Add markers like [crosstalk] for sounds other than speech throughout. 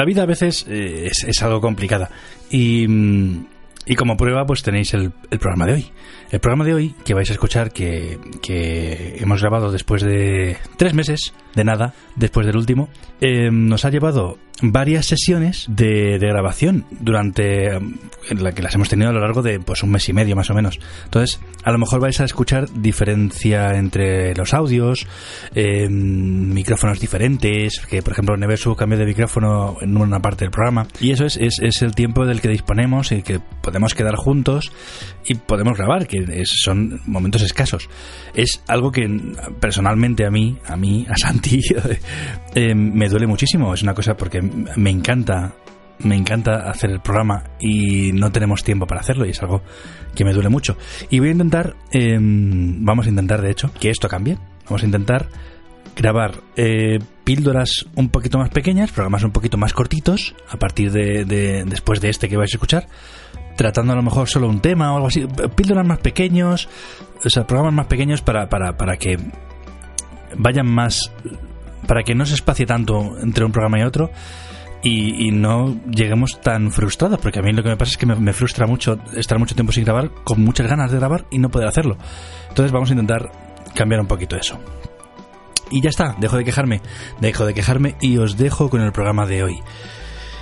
la vida a veces eh, es, algo complicada. Y, mm, y como prueba, pues tenéis el, el programa de hoy. El programa de hoy que vais a escuchar que, que hemos grabado después de tres meses, de nada, después del último, eh, nos ha llevado varias sesiones de, grabación durante eh, en la que las hemos tenido a lo largo de pues un mes y medio más o menos. Entonces, a lo mejor vais a escuchar diferencia entre los audios, eh, micrófonos diferentes, que por ejemplo Nevesu cambió de micrófono en una parte del programa. Y eso es, es, es el tiempo del que disponemos y que podemos quedar juntos y podemos grabar, que es- son momentos escasos. Es algo que personalmente a mí, a mí, a eh, me duele muchísimo. Es una cosa porque me encanta, me encanta hacer el programa y no tenemos tiempo para hacerlo y es algo que me duele mucho. Y voy a intentar, eh, vamos a intentar de hecho, que esto cambie. Vamos a intentar grabar eh, píldoras un poquito más pequeñas, programas un poquito más cortitos, a partir de, de- después de este que vais a escuchar, tratando a lo mejor solo un tema o algo así, píldoras más pequeños, o sea, programas más pequeños para, para, para que vayan más, para que no se espacie tanto entre un programa y otro. Y, no lleguemos tan frustrados, porque a mí lo que me pasa es que me, me frustra mucho estar mucho tiempo sin grabar, con muchas ganas de grabar y no poder hacerlo. Entonces vamos a intentar cambiar un poquito eso. Y ya está, dejo de quejarme, dejo de quejarme y os dejo con el programa de hoy.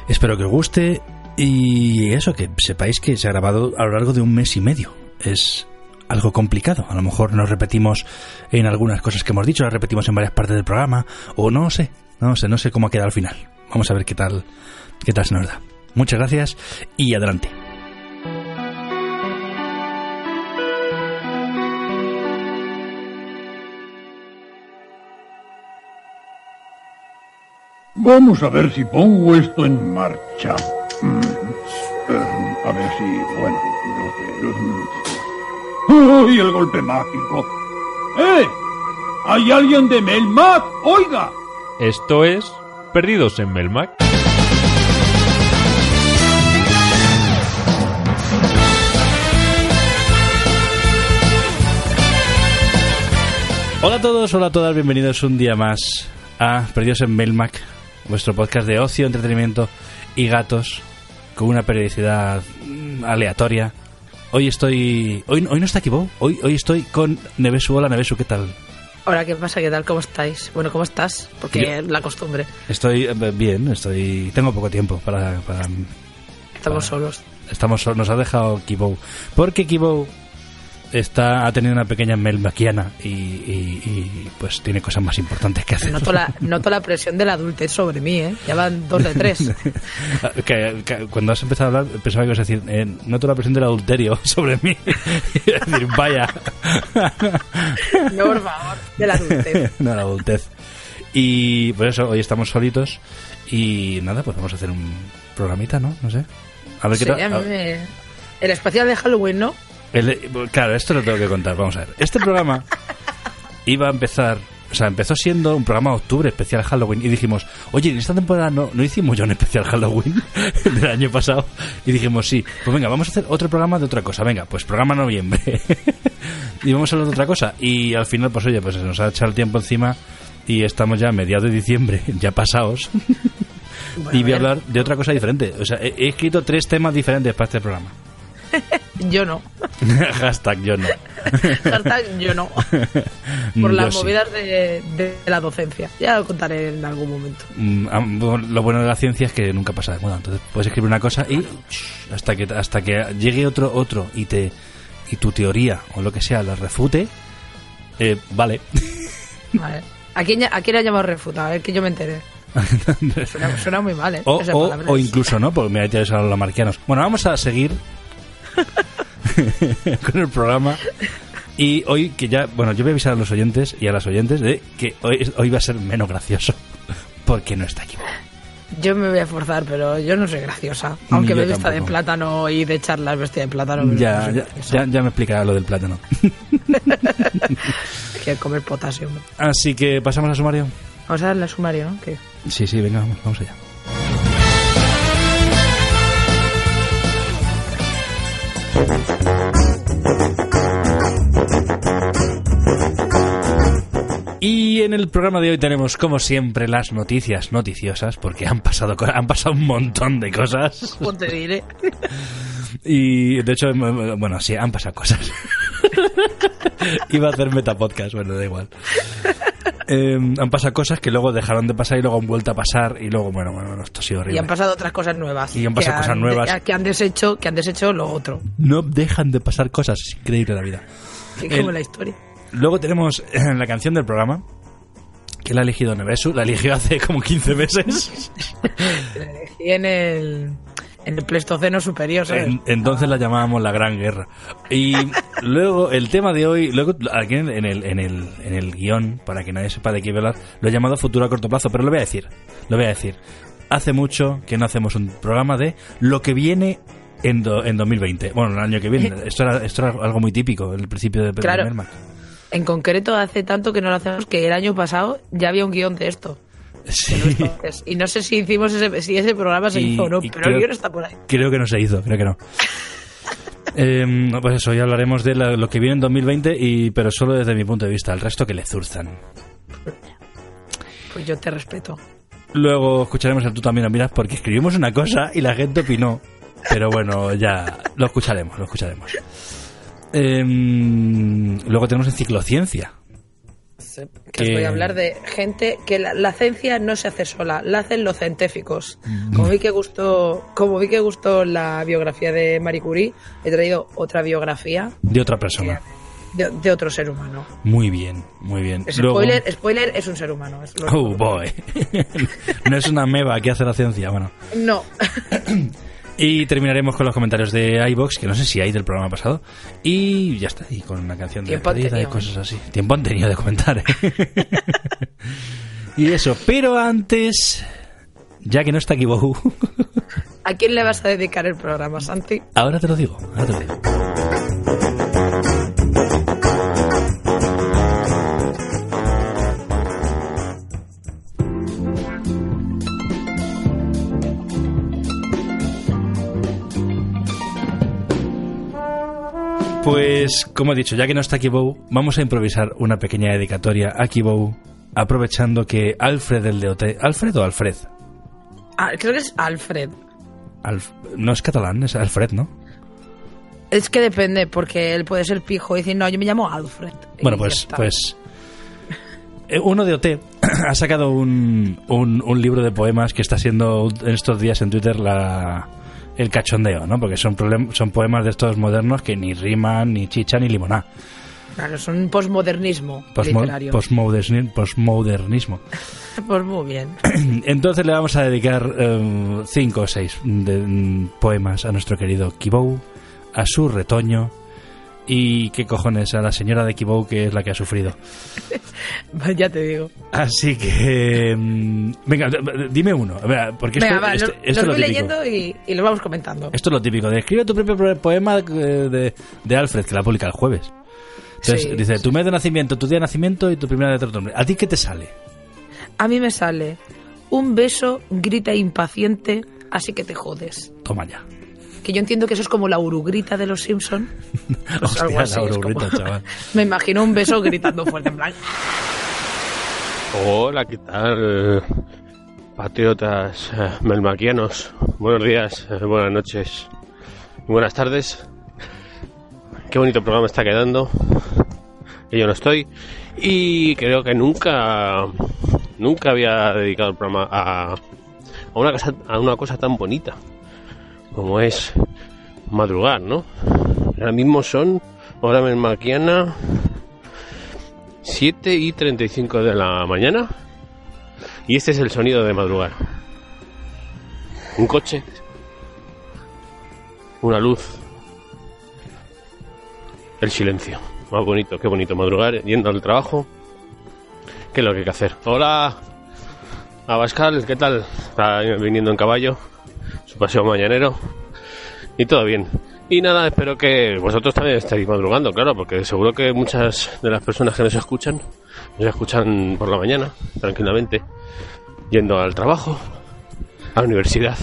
Espero que os guste y eso, que sepáis que se ha grabado a lo largo de un mes y medio. Es algo complicado. A lo mejor nos repetimos en algunas cosas que hemos dicho, las repetimos en varias partes del programa, o no sé, no sé, no sé cómo ha quedado al final. Vamos a ver qué tal, qué tal se nos da. Muchas gracias y adelante. Vamos a ver si pongo esto en marcha. Mm, A ver si, bueno, no sé. ¡Uy, el golpe mágico! ¡Eh! ¿Hay alguien de Melmac? ¡Oiga! Esto es Perdidos en Melmac. Hola a todos, hola a todas, bienvenidos un día más a Perdidos en Melmac, vuestro podcast de ocio, entretenimiento y gatos, con una periodicidad mm, aleatoria. Hoy estoy. Hoy, hoy no está Kibo, hoy, hoy estoy con Nevesu. Hola Nevesu, ¿qué tal? Hola, ¿qué pasa? ¿Qué tal? ¿Cómo estáis? Bueno, ¿cómo estás? Porque Yo- la costumbre. Estoy eh, bien, estoy. Tengo poco tiempo para. para- Estamos solos. estamos, sol- nos ha dejado Kibo. Porque Kibo está, ha tenido una pequeña melmaquiana y, y- y, pues tiene cosas más importantes que hacer. Noto la, [laughs] noto la presión de la adultez sobre mí, ¿eh? Ya van dos de tres. [laughs] Que- que cuando has empezado a hablar pensaba que ibas a decir eh, noto la presión del adulterio [laughs] sobre mí y a decir vaya No, por favor, de la adultez. no la adultez y por eso hoy estamos solitos y nada pues vamos a hacer un programita no no sé a ver Sí, qué tal me- El especial de Halloween, ¿no? El- claro esto lo tengo que contar vamos a ver. Este programa [laughs] iba a empezar o sea, empezó siendo un programa de octubre especial Halloween y dijimos, oye, en esta temporada no, no hicimos ya un especial Halloween [laughs] del año pasado y dijimos, sí, pues venga, vamos a hacer otro programa de otra cosa, venga, pues programa noviembre. [laughs] Y vamos a hablar de otra cosa. Y al final, pues oye, pues se nos ha echado el tiempo encima y estamos ya a mediados de diciembre, ya pasados y voy a hablar de otra cosa diferente, o sea, he, he escrito tres temas diferentes para este programa. [laughs] Yo no. [laughs] Hashtag yo no. [laughs] Hashtag yo no. Por Yo las sí. movidas de, de la docencia. Ya lo contaré en algún momento. Mm, lo bueno de la ciencia es que nunca pasa de moda. Entonces puedes escribir una cosa y shh, hasta que hasta que llegue otro otro y te y tu teoría o lo que sea la refute, eh, vale. Vale. ¿A quién, ¿A quién ha llamado refuta? A ver que yo me enteré. Suena, suena muy mal, ¿eh? o, o, o incluso no, porque me ha hecho a los marquianos. Bueno, vamos a seguir [laughs] con el programa. Y hoy que ya, bueno, yo voy a avisar a los oyentes y a las oyentes de que hoy, hoy va a ser menos gracioso porque no está aquí. Yo me voy a esforzar, pero yo no soy graciosa. Aunque yo me vista de plátano y de charlas vestida de plátano. no Ya, ya, ya, me explicará lo del plátano. [laughs] Hay que comer potasio. Así que pasamos al sumario. Vamos a darle al sumario, Sí, sí, venga, vamos, vamos allá. Y en el programa de hoy tenemos, como siempre, las noticias noticiosas, porque han pasado, han pasado un montón de cosas. ¿Cómo te diré? Y de hecho, m- m- bueno, sí, han pasado cosas. [laughs] Iba a hacer metapodcast, bueno, da igual. Eh, han pasado cosas que luego dejaron de pasar y luego han vuelto a pasar y luego, bueno, bueno, esto ha sido Y horrible. han pasado otras cosas nuevas. Y han pasado cosas nuevas. Que han deshecho, que han deshecho lo otro. No dejan de pasar cosas, es increíble la vida. Que El- como la historia. Luego tenemos eh, la canción del programa, que la ha elegido Nevesu, la eligió hace como 15 meses. [laughs] La elegí en el, en el Pleistoceno superior, ¿sabes? En- entonces la llamábamos la Gran Guerra. Y [laughs] luego el tema de hoy, luego aquí en el, en el, en el guion, para que nadie sepa de qué hablar, lo he llamado futuro a corto plazo, pero lo voy a decir, lo voy a decir. Hace mucho que no hacemos un programa de lo que viene en, do- en 2020. Bueno, el año que viene. [laughs] Esto era, esto era algo muy típico, el principio de Claro. Mermac. En concreto, hace tanto que no lo hacemos que el año pasado ya había un guion de esto. Sí. Y no sé si hicimos ese, si ese programa se Y- hizo o no, pero creo- el guion está por ahí. Creo que no se hizo, creo que no. [laughs] Eh, no, pues eso, ya hablaremos de la- lo que viene en 2020, y, pero solo desde mi punto de vista. El resto que le zurzan. Pues yo te respeto. Luego escucharemos el tú también lo miras porque escribimos una cosa y la gente opinó. Pero bueno, ya lo escucharemos, lo escucharemos. Em, luego tenemos enciclociencia. Que os voy a hablar de gente que la, la ciencia no se hace sola, la hacen los científicos. Como vi que gustó, como vi que gustó la biografía de Marie Curie, he traído otra biografía De otra persona. de, de otro ser humano. Muy bien, muy bien. Luego- spoiler, spoiler es un ser humano. es Oh boy. [laughs] no es una meba que hace la ciencia, bueno. No. [coughs] Y terminaremos con los comentarios de iBox, que no sé si hay del programa pasado. Y ya está, y con una canción de despedida y cosas así. Tiempo han tenido de comentar. ¿eh? [laughs] y eso, pero antes, ya que no está aquí Bohu, ¿A quién le vas a dedicar el programa, Santi? ahora te lo digo, ahora te lo digo. Pues, como he dicho, ya que no está Bow, vamos a improvisar una pequeña dedicatoria a Kibou, aprovechando que Alfred el de OT... ¿Alfred o Alfred? Ah, creo que es Alfred. Alf- no es catalán, es Alfred, ¿no? Es que depende, porque él puede ser pijo y decir, no, yo me llamo Alfred. Bueno, pues, pues eh, uno de OT ha sacado un, un, un libro de poemas que está siendo en estos días en Twitter la, el cachondeo, ¿no? Porque son, son poemas de estos modernos que ni riman, ni chicha, ni limoná. Claro, es un posmodernismo literario. posmoderni- Posmodernismo. [laughs] Pues muy bien. [clears throat] Entonces le vamos a dedicar eh, cinco o seis de, mm, poemas a nuestro querido Kibou, a su retoño y, ¿qué cojones? A la señora de Kibou, que es la que ha sufrido. [laughs] ya te digo. Así que. mm, Venga, dime uno. Porque esto, Venga, va, esto- los, esto es lo voy típico. leyendo y, y los vamos comentando. Esto es lo típico. De escribe tu propio pro- poema eh, de, de Alfred, que la publica el jueves. Entonces Sí, dice: sí. tu mes de nacimiento, tu día de nacimiento y tu primera letra de nombre. ¿A ti qué te sale? A mí me sale un beso, grita impaciente, así que te jodes. Toma ya. Que yo entiendo que eso es como la urugrita de los Simpson. Pues [laughs] Hostia, algo así, la es urugrita, como- [laughs] chaval. Me imagino un beso gritando fuerte, en plan. Hola, ¿qué tal? Patriotas eh, melmaquianos. Buenos días, eh, buenas noches, y buenas tardes. Qué bonito programa está quedando. Que yo no estoy. Y creo que nunca, nunca había dedicado el programa a, a, una, cosa, a una cosa tan bonita como es madrugar, ¿no? Ahora mismo son hora melmaquiana 7 y 35 de la mañana. Y este es el sonido de madrugar. Un coche. Una luz. El silencio. Más bonito, qué bonito madrugar yendo al trabajo. ¿Qué es lo que hay que hacer? Hola. Abascal, ¿qué tal? Está viniendo en caballo. Paseo mañanero. Y todo bien. Y nada, espero que vosotros también estéis madrugando, claro, porque seguro que muchas de las personas que nos escuchan, nos escuchan por la mañana, tranquilamente, yendo al trabajo, a la universidad,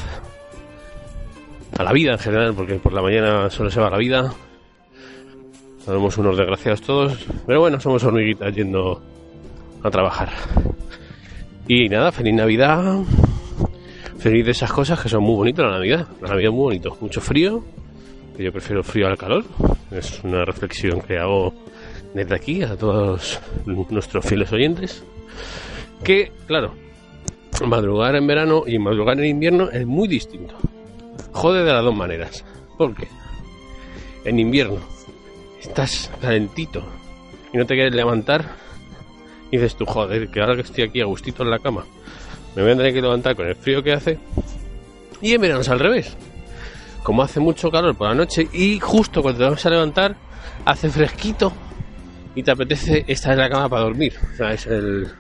a la vida en general, porque por la mañana solo se va la vida. Somos unos desgraciados todos, pero bueno, somos hormiguitas yendo a trabajar. Y nada, feliz Navidad. Feliz de esas cosas que son muy bonitas la Navidad. La Navidad es muy bonito. Mucho frío, que yo prefiero frío al calor. Es una reflexión que hago desde aquí a todos nuestros fieles oyentes. Que, claro, madrugar en verano y madrugar en invierno es muy distinto. Jode de las dos maneras. ¿Por qué? En invierno estás calentito y no te quieres levantar y dices tú, joder, que ahora que estoy aquí a gustito en la cama, me voy a tener que levantar con el frío que hace. Y en verano es al revés. Como hace mucho calor por la noche y justo cuando te vas a levantar, hace fresquito y te apetece estar en la cama para dormir. O sea, es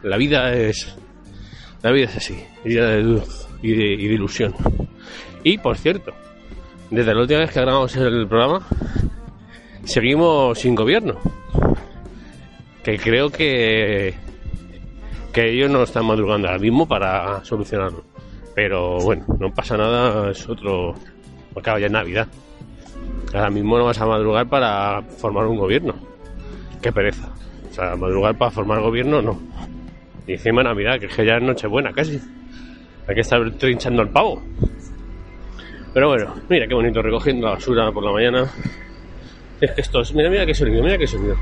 la vida es. La vida es así, vida de luz y de, y de ilusión. Y por cierto, desde la última vez que grabamos el programa, seguimos sin gobierno. Que creo que. Que ellos no están madrugando ahora mismo para solucionarlo. Pero bueno, no pasa nada, es otro. Porque ahora ya es Navidad. Ahora mismo no vas a madrugar para formar un gobierno. Qué pereza. O sea, madrugar para formar gobierno no. Y encima Navidad, que es que ya es Nochebuena casi. Hay que estar trinchando el pavo. Pero bueno, mira qué bonito recogiendo la basura por la mañana. Es que esto es. Mira, mira qué sonido, mira qué sonido.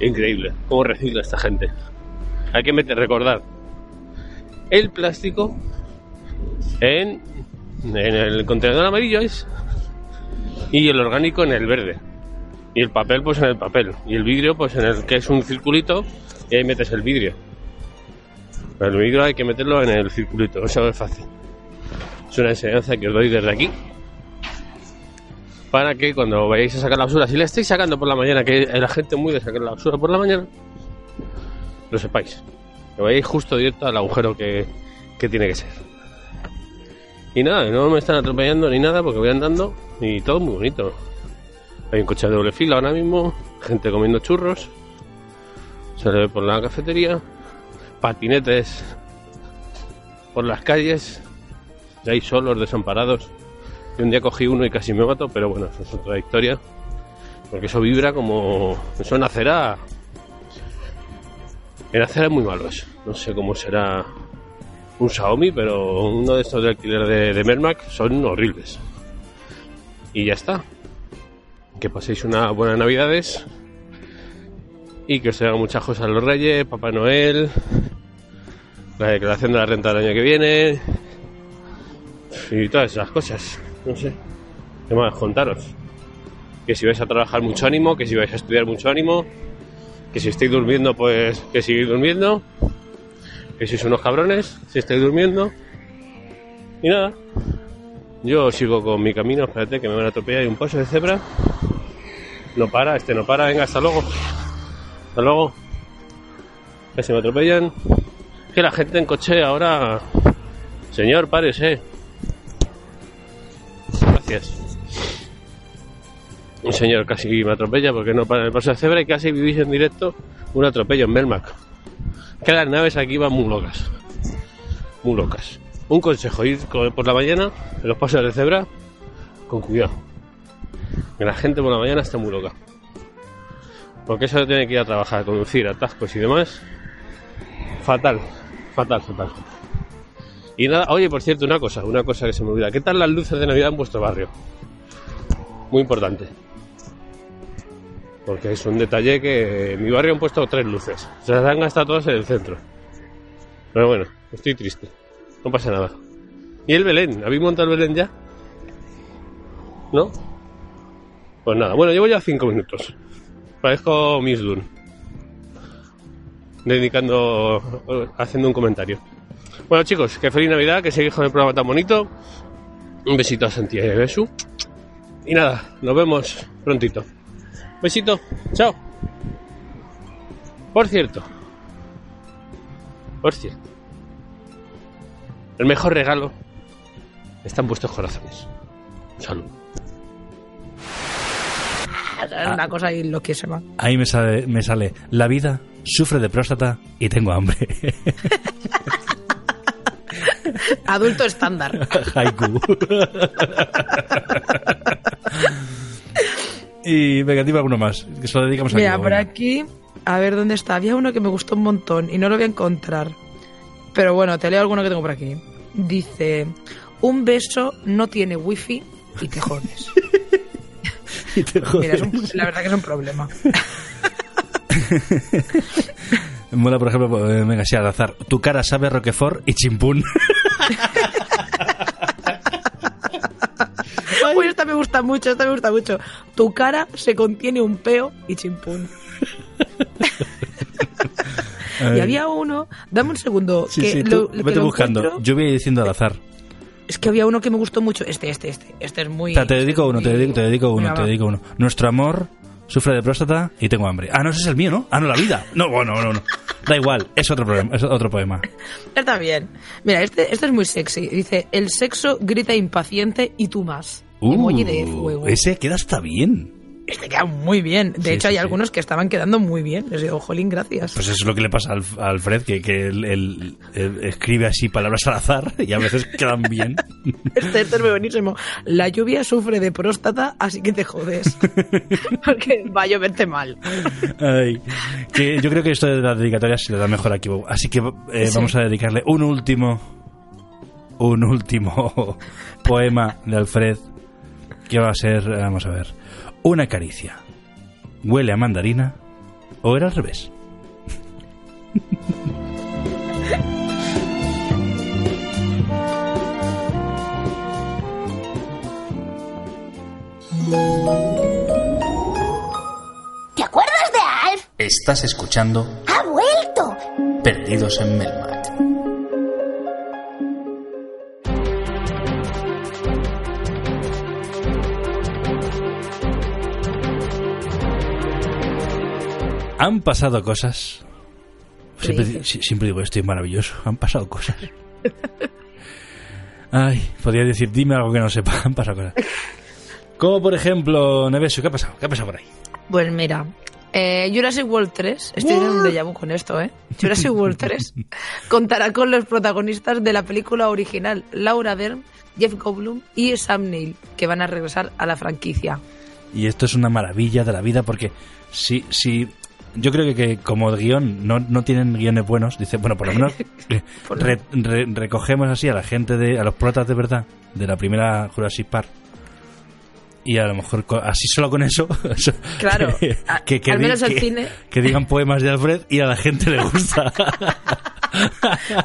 Increíble, cómo recicla esta gente. Hay que meter, recordar, el plástico en, en el contenedor amarillo es y el orgánico en el verde. Y el papel pues en el papel. Y el vidrio pues en el que es un circulito y ahí metes el vidrio. El vidrio hay que meterlo en el circulito eso es fácil. Es una enseñanza que os doy desde aquí para que cuando vayáis a sacar la basura si la estáis sacando por la mañana que la gente muy de sacar la basura por la mañana lo sepáis que vayáis justo directo al agujero que, que tiene que ser y nada, no me están atropellando ni nada porque voy andando y todo muy bonito. Hay un coche de doble fila ahora mismo, gente comiendo churros, se le ve por la cafetería, patinetes por las calles, y hay solos desamparados. Y un día cogí uno y casi me mato, pero bueno, eso es otra historia. Porque eso vibra como. Eso en acera. En acera es muy malo eso. No sé cómo será un Xiaomi, pero uno de estos de alquiler de, de Mermac son horribles. Y ya está. Que paséis unas buenas navidades. Y que os traigan muchas cosas los Reyes, Papá Noel, la declaración de la renta del año que viene. Y todas esas cosas. No sé. ¿Qué más contaros? Que si vais a trabajar mucho ánimo, que si vais a estudiar mucho ánimo, que si estáis durmiendo, pues que sigáis durmiendo que sois unos cabrones, si estáis durmiendo. Y nada, yo sigo con mi camino, espérate que me van a atropellar, hay un paso de cebra. No para, este no para, venga, hasta luego. Hasta luego. Que se me atropellan. Que la gente en coche ahora... Señor, párese. Gracias. Un señor casi me atropella porque no para el paso de cebra y casi vivís en directo un atropello en Melmac que las naves aquí van muy locas. Muy locas. Un consejo, ir por la mañana en los pasos de cebra con cuidado. Que la gente por la mañana está muy loca. Porque eso tiene que ir a trabajar, conducir, atascos y demás. Fatal, fatal, fatal. Y nada, oye, por cierto, una cosa, una cosa que se me olvida. ¿Qué tal las luces de Navidad en vuestro barrio? Muy importante. Porque es un detalle que en mi barrio han puesto tres luces. Se las han gastado todas en el centro. Pero bueno, estoy triste. No pasa nada. ¿Y el Belén? ¿Habéis montado el Belén ya? ¿No? Pues nada, bueno, llevo ya cinco minutos. Parezco Miss Dune. Dedicando, haciendo un comentario. Bueno chicos, que feliz Navidad, que seguís con el programa tan bonito. Un besito a Santiago y a Besu. Y nada, nos vemos prontito. Besito, chao. Por cierto, por cierto, el mejor regalo está en vuestros corazones. Salud. Una cosa ahí loquísima. Ahí me sale, me sale, la vida sufre de próstata y tengo hambre. [laughs] [laughs] Adulto estándar. [laughs] Haiku. [laughs] Y venga, dime alguno más, que se lo dedicamos a Mira, por venga. aquí, a ver dónde está. Había uno que me gustó un montón y no lo voy a encontrar. Pero bueno, te leo alguno que tengo por aquí. Dice, un beso no tiene wifi y te jodes. Y te Mira, es un- jodes. la verdad que es un problema. Mola, por ejemplo, eh, venga, sí, al azar. Tu cara sabe Roquefort y chimpún. Uy, esta me gusta mucho, esta me gusta mucho. Tu cara se contiene un peo y chimpún. Y había uno, dame un segundo, Sí, que sí, lo, tú que vete lo buscando. encuentro. Yo voy diciendo al azar. Es que había uno que me gustó mucho. Este, este, este. Este es muy. Te dedico uno, te dedico, te dedico uno, te dedico uno. Nuestro amor sufre de próstata y tengo hambre. Ah, no, ese es el mío, ¿no? Ah, no, la vida. No, bueno, no, no. Da igual, es otro problema, es otro poema. Está bien. Mira, este, este es muy sexy. Dice: El sexo grita impaciente y tú más. Emoji de fuego. Uh, ese queda hasta bien. Este queda muy bien. De Sí, hecho, sí, hay sí. algunos que estaban quedando muy bien. Les digo, jolín, gracias. Pues eso es lo que le pasa al- a Alfred, que, que él, él- él escribe así palabras al azar y a veces quedan bien. [laughs] Este, este es muy buenísimo. La lluvia sufre de próstata, así que te jodes. [laughs] Porque va a lloverte mal. Ay, que yo creo que esto de las dedicatorias se le da mejor aquí. Así que eh, vamos a dedicarle un último, un último [laughs] poema de Alfred, que va a ser, vamos a ver, una caricia. ¿Huele a mandarina o era al revés? ¿Te acuerdas de Alf? Estás escuchando ¡Ha vuelto! Perdidos en Melmac. Han pasado cosas. Siempre, siempre digo esto y es maravilloso. Han pasado cosas. [laughs] Ay, podría decir, dime algo que no sepa. Han pasado cosas. Como por ejemplo, Nevesio, ¿qué ha pasado? ¿Qué ha pasado por ahí? Pues mira, eh, Jurassic World 3, estoy en un déjà vu con esto, ¿eh? Jurassic World 3 [laughs] contará con los protagonistas de la película original, Laura Dern, Jeff Goldblum y Sam Neill, que van a regresar a la franquicia. Y esto es una maravilla de la vida porque si, si yo creo que, que como guion no, no tienen guiones buenos, dice, bueno, por lo menos [laughs] eh, lo- re- re- recogemos así a la gente, de a los protas de verdad de la primera Jurassic Park. Y a lo mejor así solo con [laughs] eso, Claro, que, a- que- que al menos el cine. que digan poemas de Alfred y a la gente le gusta. [laughs]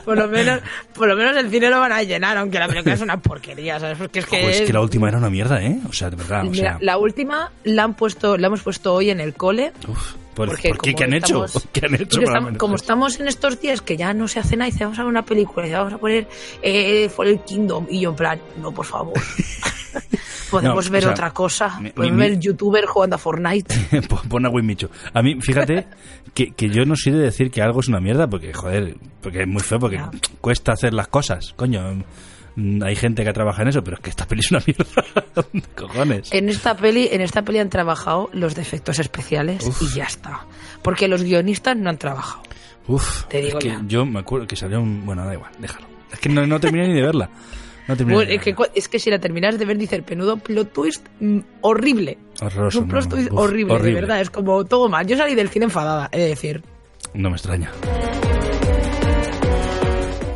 Por lo menos, por lo menos el cine lo van a llenar, aunque la película es una porquería, ¿sabes? Porque es que, Ojo, es que la última era una mierda, ¿eh? O sea, de verdad, o Mira, sea, la última la han puesto, la hemos puesto hoy en el cole. uf, ¿por, Porque por qué? como ¿Qué han hecho? estamos- ¿Qué han hecho? estamos- como estamos en estos días que ya no se hace nada, y vamos a ver una película, y vamos a poner eh, Fallen Kingdom, y yo en plan, no, por favor. [laughs] Podemos No, ver o sea, otra cosa. mi- Podemos mi- ver youtuber jugando a Fortnite. [laughs] Pon- a Winmichu. A mí, fíjate [laughs] que, que yo no soy de decir que algo es una mierda, porque, joder, porque es muy feo, porque cuesta hacer las cosas. Coño, hay gente que trabaja en eso, pero es que esta peli es una mierda. [laughs] Cojones. En esta peli, en esta peli han trabajado los defectos especiales Uf. y ya está. Porque los guionistas no han trabajado. Uf, te digo es que ya. yo me acuerdo que salió un... Bueno, da igual, déjalo. Es que no, no terminé ni de verla. No Bueno, es, que, es si la terminas de ver, dice el penudo plot twist mm, horrible. Horroroso, un plot no, twist uf, horrible, horrible. de verdad. Es como todo mal. Yo salí del cine enfadada, he de decir. No me extraña.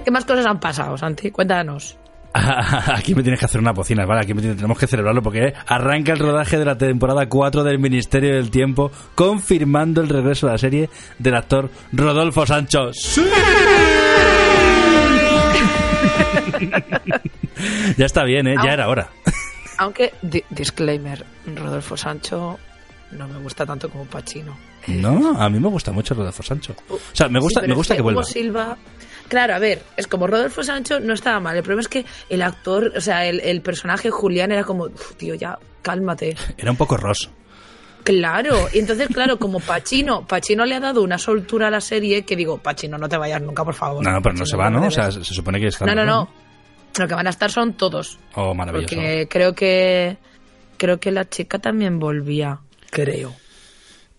¿Qué más cosas han pasado, Santi? Cuéntanos. [laughs] Aquí me tienes que hacer una bocina, ¿vale? Aquí me tenemos que celebrarlo porque arranca el rodaje de la temporada 4 del Ministerio del Tiempo, confirmando el regreso a la serie del actor Rodolfo Sancho. ¡Sí! [laughs] ya está bien, ¿eh? Ya era hora. Aunque, di- disclaimer, Rodolfo Sancho no me gusta tanto como Pacino. No, a mí me gusta mucho Rodolfo Sancho. O sea, me gusta, Sí, me es gusta que vuelva. Hugo Silva. Claro, a ver, es como Rodolfo Sancho no estaba mal. El problema es que el actor, o sea, el, el personaje Julián era como, "Uf, tío, ya, cálmate. [laughs] Era un poco Ross. Claro, [laughs] y entonces, claro, como Pacino, Pacino le ha dado una soltura a la serie que digo, Pacino, no te vayas nunca, por favor. No, no, pero no se va, ¿no? O sea, se supone que está. no, no, no. Lo que van a estar son todos. Oh, maravilloso. Porque creo que creo que la chica también volvía. Creo.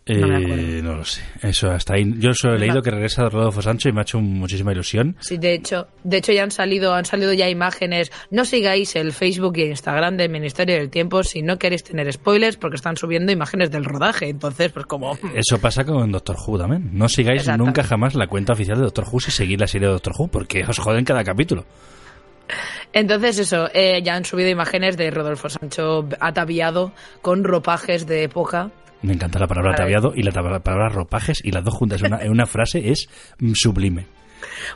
No me Eh, no lo sé. Eso hasta ahí. Yo solo he leído que regresa Rodolfo Sancho y me ha hecho muchísima ilusión. Sí, de hecho, de hecho ya han salido, han salido ya imágenes. No sigáis el Facebook y el Instagram del Ministerio del Tiempo si no queréis tener spoilers, porque están subiendo imágenes del rodaje. Entonces, pues como Eso pasa con Doctor Who también. No sigáis nunca jamás la cuenta oficial de Doctor Who si seguís la serie de Doctor Who, porque os joden cada capítulo. Entonces eso, eh, ya han subido imágenes de Rodolfo Sancho ataviado con ropajes de época. Me encanta la palabra ataviado y la palabra ropajes y las dos juntas en una, frase es mm, sublime.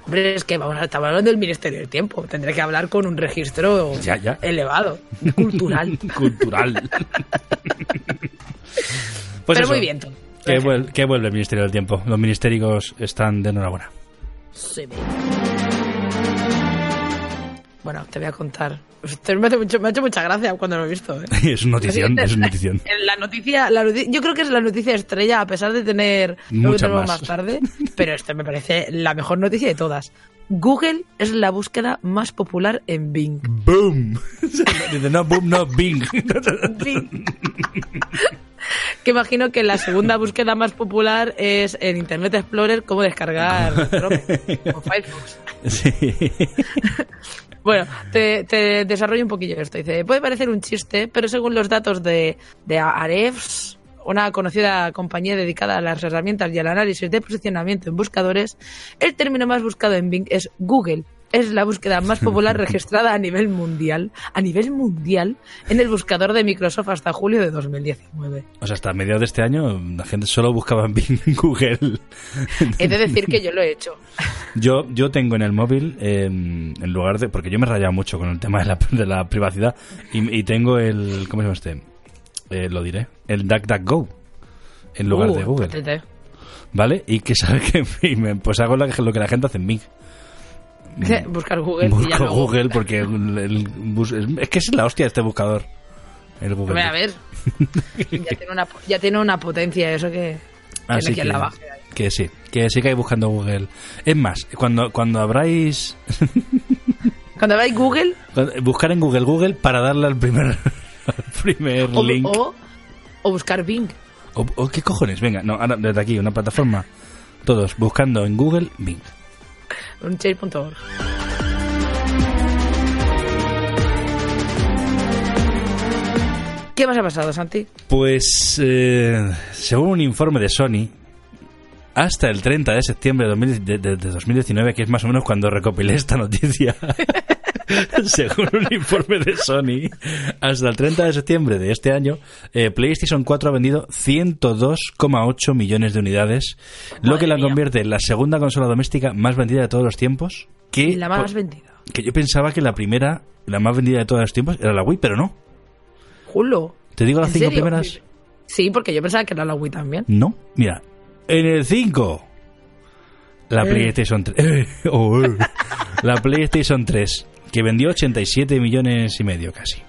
Hombre, es que vamos a estar hablando del Ministerio del Tiempo. Tendré que hablar con un registro Ya, ya. elevado, cultural. [laughs] Cultural. [laughs] Pues Pero eso, muy bien. Que, vuel- que vuelve el Ministerio del Tiempo. Los ministerios están de enhorabuena. Sí. Bueno, te voy a contar. Esto [laughs] me, hace mucho- me ha hecho mucha gracia cuando lo he visto. ¿eh? es una notición, es notición. [laughs] La noticia, la noti- yo creo que es la noticia estrella, a pesar de tener tenemos más. más tarde, pero esto me parece la mejor noticia de todas. Google es la búsqueda más popular en Bing. ¡Boom! [laughs] Dice, no, boom, no, bing. Bing. [laughs] que imagino que la segunda búsqueda más popular es en Internet Explorer cómo descargar [laughs] Chrome o Firefox. Sí. [laughs] Bueno, te, te desarrollo un poquillo esto. Dice, puede parecer un chiste, pero según los datos de, de Ahrefs, una conocida compañía dedicada a las herramientas y al análisis de posicionamiento en buscadores, el término más buscado en Bing es Google. Es la búsqueda más popular [laughs] registrada a nivel mundial, a nivel mundial, en el buscador de Microsoft hasta julio de 2019. O sea, hasta mediados de este año la gente solo buscaba en Bing en Google. [laughs] He de decir que yo lo he hecho. Yo, yo tengo en el móvil, eh, en lugar de. Porque yo me he rayado mucho con el tema de la, de la privacidad. Y, y tengo el. ¿Cómo se llama este? Eh, lo diré. El DuckDuckGo. En lugar Uh, de Google. ¿Vale? Y que sabe que. pues hago lo que la gente hace en Bing. Buscar Google y ya Busco. Google porque el- el bus- es que es la hostia este buscador. El Google. A ver. [laughs] Ya tiene una, ya tiene una potencia eso que... Así quien que, la que sí, que sigáis buscando Google. Es más, cuando, cuando abráis. [laughs] Cuando veáis Google buscar en Google Google para darle al primer, [laughs] al primer o, link. o, o buscar Bing. O, o qué cojones, venga, no, ahora desde aquí, una plataforma. Todos buscando en Google Bing. ¿Qué más ha pasado, Santi? Pues, eh, según un informe de Sony, hasta el 30 de septiembre de, 2000 de- de- de 2019, que es más o menos cuando recopilé esta noticia, [laughs] [laughs] según un informe de Sony, hasta el 30 de septiembre de este año, eh, PlayStation 4 ha vendido 102,8 millones de unidades, lo que la mía. convierte en la segunda consola doméstica más vendida de todos los tiempos. Que, La más vendida. que yo pensaba que la primera, la más vendida de todos los tiempos, era la Wii, pero no. Julo. ¿Te digo las ¿En cinco serio? primeras? Sí, porque yo pensaba que era la Wii también. No, mira, en el 5, la Eh. PlayStation 3. [laughs] eh, oh, eh, la PlayStation 3, que vendió 87 millones y medio casi.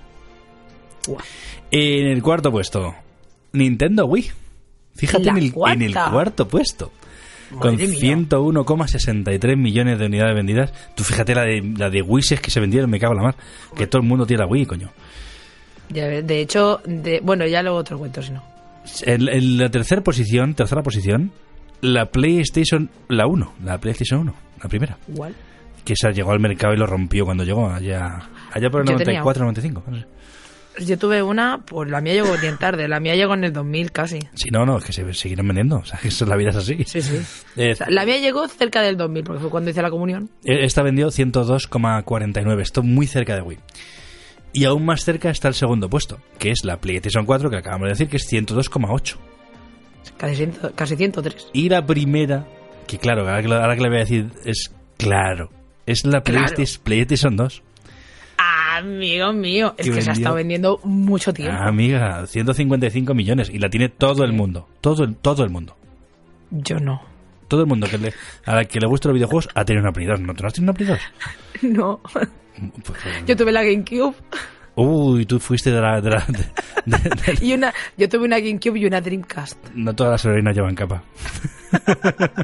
En el cuarto puesto, Nintendo Wii. Fíjate en el, en el cuarto puesto. Con Madre mía. 101,63 millones de unidades vendidas. Tú fíjate la de, la de Wii que se vendieron, me cago en la mar. Que todo el mundo tiene la Wii, coño. Ya De hecho, de, bueno, ya luego lo cuento si no. En, en la tercera posición, tercera posición, la PlayStation, la 1, la PlayStation 1, la primera. Igual. Que se llegó al mercado y lo rompió cuando llegó allá, allá por el Yo tenía 94, 95. no sé. Yo tuve una, pues la mía llegó bien tarde. La mía llegó en el 2000 casi. Sí, no, no, es que se siguieron vendiendo. O sea, que eso, la vida es así. Sí, sí. Eh, O sea, la mía llegó cerca del 2000, porque fue cuando hice la comunión. esta vendió 102,49. Esto muy cerca de Wii. Y aún más cerca está el segundo puesto, que es la PlayStation 4, que acabamos de decir, que es 102,8. Casi, casi 103. Y la primera, que claro, ahora que, lo- ahora que le voy a decir, es claro, es la Claro. PlayStation, PlayStation 2. Amigo mío, es Que se ha estado vendiendo mucho tiempo. Ah, amiga, 155 millones y la tiene todo el mundo. Todo el, todo el mundo. Yo no. Todo el mundo que le, a la que le gustan los videojuegos ha tenido una Play 2. ¿No, ¿Tú no has tenido una Play 2? [laughs] No. Pues, eh, Yo tuve la GameCube uy, tú fuiste de la... de la- de- de- de- [laughs] y una. Yo tuve una GameCube y una Dreamcast. no todas las aerolíneas llevan capa. [laughs]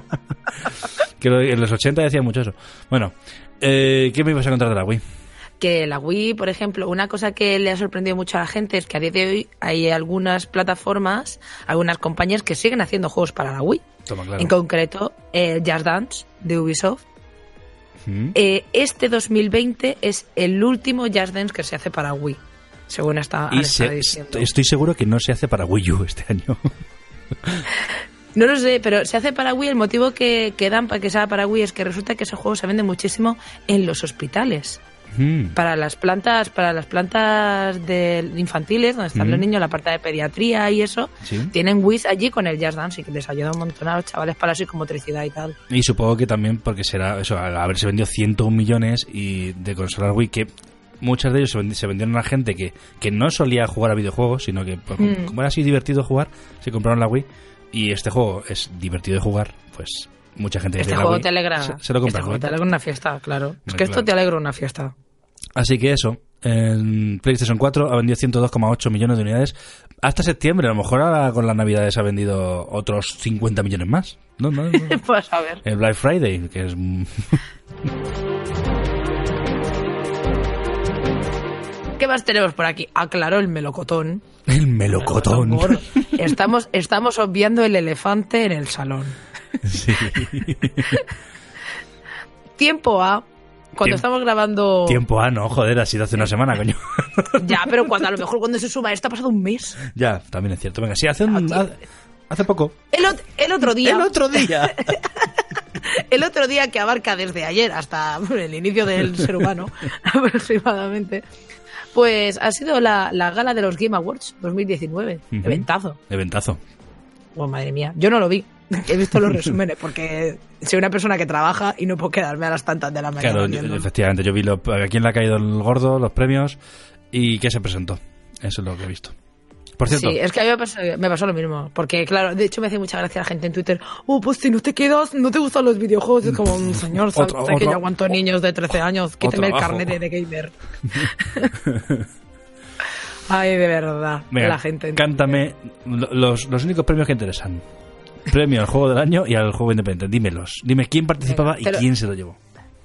que en los 80 decían mucho eso. Bueno, eh, ¿qué me ibas a contar de la Wii? que la Wii, por ejemplo, una cosa que le ha sorprendido mucho a la gente es que a día de hoy hay algunas plataformas, algunas compañías que siguen haciendo juegos para la Wii. Toma, claro. En concreto, eh, Just Dance de Ubisoft. Mm. Eh, este 2020 es el último Just Dance que se hace para Wii, según está, Y se- estoy seguro que no se hace para Wii U este año. [laughs] No lo sé, pero se hace para Wii. El motivo que, que dan para que sea para Wii es que resulta que ese juego se vende muchísimo en los hospitales. Mm. Para las plantas, para las plantas de infantiles, donde están Mm. los niños, la parte de pediatría y eso, Sí. tienen Wii allí con el Just Dance y que les ayuda un montón a los chavales para la psicomotricidad y tal. Y supongo que también porque será eso, al haberse vendido 101 millones y de consolas Wii que muchas de ellos se, vendi- se vendieron a gente que, que no solía jugar a videojuegos, sino que pues, Mm. como era así divertido jugar, se compraron la Wii y este juego es divertido de jugar, pues mucha gente Este la juego Wii te alegra. se, se lo compra. este te alegra una fiesta, claro. Es que esto te alegra una fiesta. Así que eso, en PlayStation 4 ha vendido 102,8 millones de unidades hasta septiembre. A lo mejor ahora con las navidades ha vendido otros 50 millones más. No, no, no. [laughs] Pues a ver. El Black Friday, que es... ¿Qué más tenemos por aquí? Aclaró el melocotón. El melocotón. Por- [laughs] Estamos, estamos obviando el elefante en el salón. Sí. Tiempo A. Cuando estamos grabando. Tiempo A, no, joder, ha sido hace una semana, coño. [laughs] Ya, pero cuando a lo mejor cuando se suba esto ha pasado un mes. ya, también es cierto. Venga, sí, hace, un- Ah, tío. hace, poco. El, ot- el otro día. El otro día. [laughs] el otro día que abarca desde ayer hasta bueno, el inicio del ser humano, [laughs] aproximadamente. Pues ha sido la, la gala de los Game Awards 2019. Ujú. Eventazo. Eventazo. Oh, madre mía. Yo no lo vi. He visto los resúmenes porque soy una persona que trabaja y no puedo quedarme a las tantas de la mañana. Claro, efectivamente, yo vi lo, a quién le ha caído el gordo, los premios y qué se presentó. Eso es lo que he visto. Por cierto, Sí, es que a mí me pasó, me pasó lo mismo. Porque, claro, de hecho me hace mucha gracia la gente en Twitter. Oh, pues si no te quedas, no te gustan los videojuegos. Es como, un señor, sabe Otro- que otro- yo aguanto niños de 13 años. Quíteme el carnet de gamer. [laughs] Ay, de verdad. venga, la gente. en cántame lo- los, los únicos premios que interesan. Premio al juego del año y al juego independiente. Dímelos. Dime quién participaba Venga, y lo- quién se lo llevó.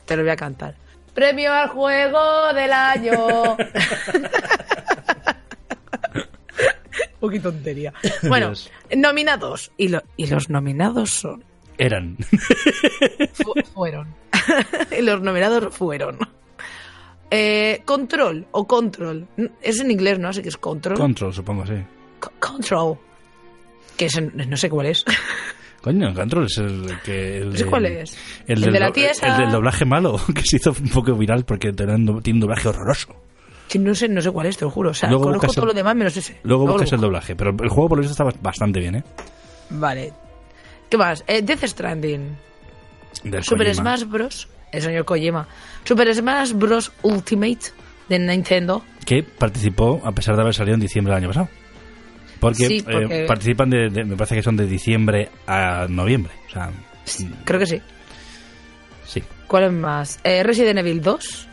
Te lo voy a cantar. Premio al juego del año. Un [laughs] poquito tontería. Bueno, Dios. nominados. Y, lo- y los nominados son. Eran. Fu- fueron. [laughs] y los nominados fueron. Eh, control o control. Es en inglés, ¿no? Así que es control. Control, supongo, sí. Co- control. Que es no sé cuál es. Coño, Control es el que... El de- cuál es. El, El del de la tía esa- el del doblaje malo, [laughs] que se hizo un poco viral porque tiene tiene un doblaje horroroso. Sí, no sé, no sé cuál es, te lo juro. O sea, Luego conozco todo el- lo demás menos ese. Luego lo buscas el doblaje, pero el juego por lo visto está bastante bien, ¿eh? Vale. ¿Qué más? Eh, Death Stranding. Del Super Kojima. Smash Bros. El señor Kojima. Super Smash Bros. Ultimate de Nintendo. Que participó a pesar de haber salido en diciembre del año pasado. Porque, Sí, eh, porque- participan de, de- me parece que son de diciembre a noviembre. O sea, Creo que sí. sí. ¿Cuál es más? Eh, Resident Evil 2.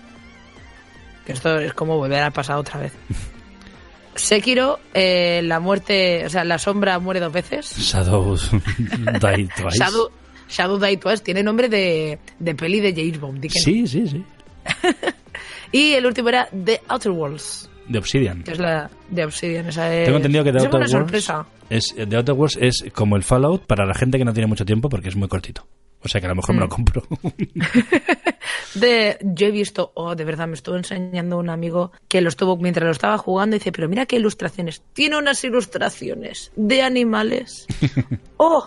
Que esto es como volver al pasado otra vez. [laughs] Sekiro, eh, la muerte, o sea, la sombra muere dos veces. Shadows [laughs] Die Twice. Shadow, Shadow Die Twice tiene nombre de, de peli de James Bond. Sí, sí, sí. [laughs] Y el último era The Outer Worlds, De Obsidian. que es la de Obsidian. Esa es, Tengo entendido que The Outer una Worlds sorpresa. es The Outer Worlds es como el Fallout para la gente que no tiene mucho tiempo porque es muy cortito. O sea que a lo mejor me lo Mm. compro. [laughs] De, yo he visto, oh, de verdad, me estuvo enseñando un amigo que lo estuvo mientras lo estaba jugando y dice, pero mira qué ilustraciones. Tiene unas ilustraciones de animales. [laughs] Oh,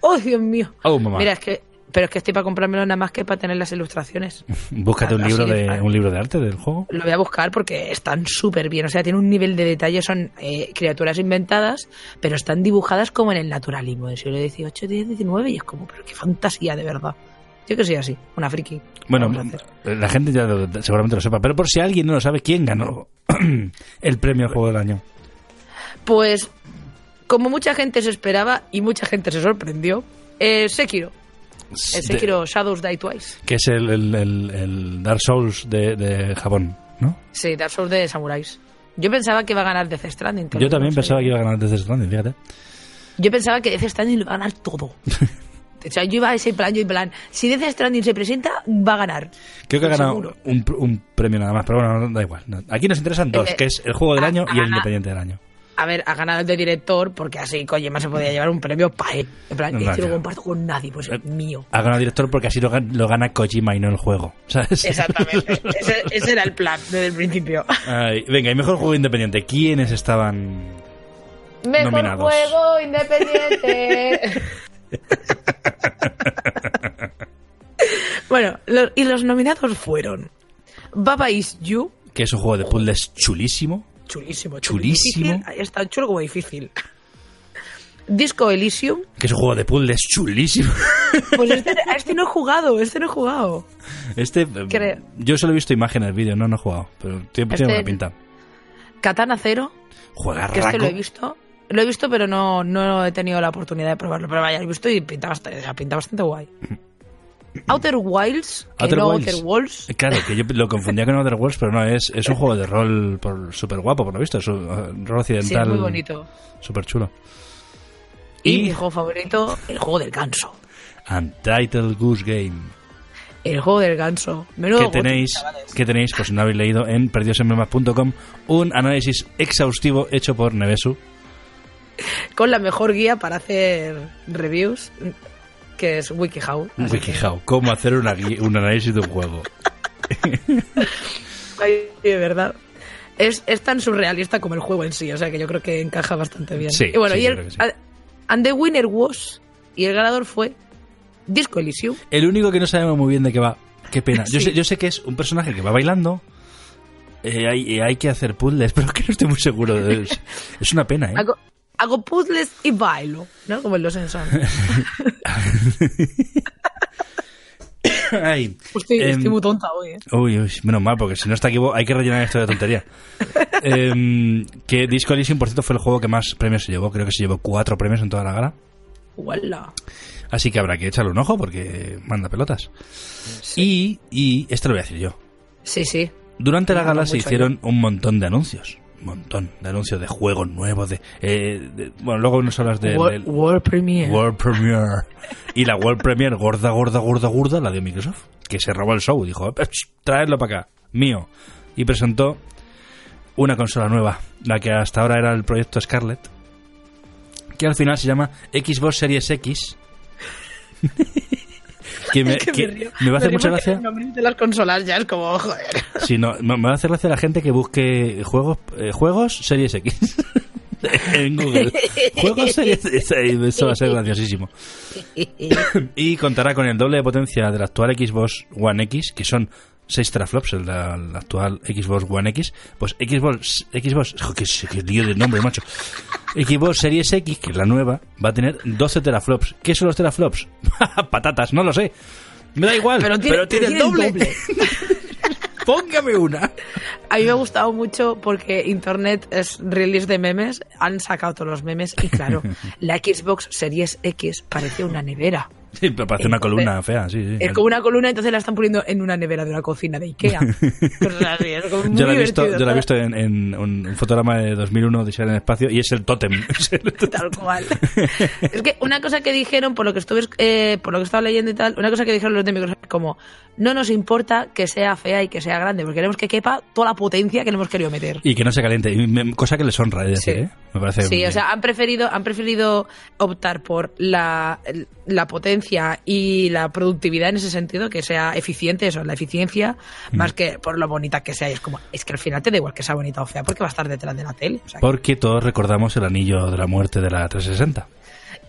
oh, Dios mío. Oh, mamá. Mira, es que, pero es que estoy para comprármelo nada más que para tener las ilustraciones. [laughs] Búscate un libro de un libro de arte del juego. Lo voy a buscar porque están súper bien. O sea, tiene un nivel de detalle, son eh, criaturas inventadas, pero están dibujadas como en el naturalismo del siglo XVIII, XVIII, XIX, y es como, pero qué fantasía de verdad. Yo que soy así, una friki. Bueno, hacer. la gente ya lo- seguramente lo sepa, pero por si alguien no lo sabe, ¿quién ganó [clears throat] el premio al juego del año? Pues, como mucha gente se esperaba y mucha gente se sorprendió, eh, Sekiro. Sekiro Shadows Die Twice. que es el, el- el- el Dark Souls de, de Japón, ¿no? Sí, Dark Souls de Samuráis. Yo pensaba que iba a ganar Death Stranding. Yo también no pensaba que iba a ganar desde Stranding, fíjate. Yo pensaba que Death Stranding iba a ganar todo. [laughs] O sea, yo iba a ese plan, yo en plan, si Death Stranding se presenta, va a ganar. Creo que ha ganado un, un premio nada más, pero bueno, no, da igual. Aquí nos interesan dos, Eh, que es el juego del ha- año y el ganado- independiente del año. A ver, ha ganado el de director porque así Kojima se podía llevar un premio para él. En plan, No, este no, lo comparto con nadie, pues es mío. Ha ganado director porque así lo, gan- lo gana Kojima y no el juego. ¿sabes? Exactamente. [laughs] ese, ese era el plan desde el principio. Ay, venga, y mejor juego independiente. ¿Quiénes estaban Mejor Nominados. juego independiente. [laughs] bueno, lo- y los nominados fueron Baba Is You, que es un juego de puzzles chulísimo? Chulísimo, Chulísimo. difícil, ahí está chulo como difícil. [laughs] Disco Elysium, Que es un juego de puzzles chulísimo. [laughs] pues este, este no he jugado, este no he jugado. Este, eh, Creo. yo solo he visto imágenes, vídeos, no, no he jugado. Pero tiene, tiene Este- buena pinta. Katana Cero, Juega que este lo he visto. Lo he visto, pero no, no he tenido la oportunidad de probarlo. Pero vaya, lo he visto y pinta bastante, pinta bastante guay. Outer Wilds, que Outer no Wilds. Outer Worlds. Claro, que yo lo confundía con Other Worlds, pero no, es, es un juego de rol por súper guapo, por lo visto. Es un rol Sí, occidental. muy bonito. Súper chulo. Y, Y- mi juego favorito, el juego del ganso. Untitled Goose Game. El juego del ganso. Menudo que tenéis, que tenéis, pues no habéis leído en perdidosenmemas.com, un análisis exhaustivo hecho por Nevesu. Con la mejor guía para hacer reviews, que es WikiHow. WikiHow, cómo hacer una un análisis de un juego. [laughs] Ay, de verdad. Es, es tan surrealista como el juego en sí, o sea que yo creo que encaja bastante bien. Sí, y bueno, sí, y el, sí. and the winner was, y el ganador fue Disco Elysium. El único que no sabemos muy bien de qué va, qué pena. Yo, [laughs] sé, yo sé que es un personaje que va bailando, eh, hay, eh, hay que hacer puzzles, [laughs] pero que no estoy muy seguro. de Es, es una pena, ¿eh? Hago, puzzles y bailo, ¿no? Como en los Simpsons. [laughs] Ay, Estoy, em, estoy muy tonta hoy, ¿eh? Uy, uy, menos mal, porque si no está aquí hay que rellenar esto de tontería. [laughs] Em, que Disco Elysium, por cierto, fue el juego que más premios se llevó. Creo que se llevó cuatro premios en toda la gala. Uala. Así que habrá que echarle un ojo porque manda pelotas. Y, y esto lo voy a decir yo. Sí, sí. Durante la gala se hicieron un montón de anuncios. Montón de anuncios de juegos nuevos. De, eh, de- bueno, luego nos hablas de, World, del World Premiere. World Premiere. Y la World Premiere gorda, gorda, gorda, gorda, la de Microsoft. Que se robó el show. Dijo, "Eh, traedlo para acá. Mío. Y presentó una consola nueva. La que hasta ahora era el proyecto Scarlett. Que al final se llama Xbox Series X. [laughs] [laughs] que me, Es que que río. me va a hacer mucha gracia. el nombre de las consolas ya es como, joder. Sí, no, me va a hacer gracia la gente que busque juegos eh, juegos Series X [laughs] en Google. Juegos Series X. Eso va a ser graciosísimo. [laughs] y contará con el doble de potencia del actual Xbox One X, que son 6 teraflops, el del actual Xbox One X. Pues Xbox, Xbox, jo, qué, qué lío de nombre, macho. Xbox Series X, que es la nueva, va a tener 12 teraflops. ¿Qué son los teraflops? [laughs] Patatas, no lo sé. Me da igual, Pero tiene, tiene el doble. doble. [laughs] Póngame una. A mí me ha gustado mucho porque Internet es release de memes, han sacado todos los memes y claro, [laughs] la Xbox Series X parece una nevera. Sí, pero parece una columna fea, sí, sí. Es como una columna, entonces la están poniendo en una nevera de una cocina de Ikea. [laughs] Cosas así, es como muy yo la he visto, yo la he visto en, en un, un fotograma de 2001 de Isabel en el espacio y [laughs] es el tótem. Tal cual. es que una cosa que dijeron, por lo que estuve, eh, por lo que estaba leyendo y tal, una cosa que dijeron los de Microsoft como, no nos importa que sea fea y que sea grande, porque queremos que quepa toda la potencia que le hemos querido meter. y que no se caliente, cosa que les honra, es decir, Sí. ¿eh? Me parece Sí, o sea, han preferido, han preferido optar por la, la potencia y la productividad en ese sentido, que sea eficiente, eso, la eficiencia, Mm. más que por lo bonita que sea. Y es como, es que al final te da igual que sea bonita o fea, porque va a estar detrás de la tele. O sea, que- Porque todos recordamos el anillo de la muerte de la 360.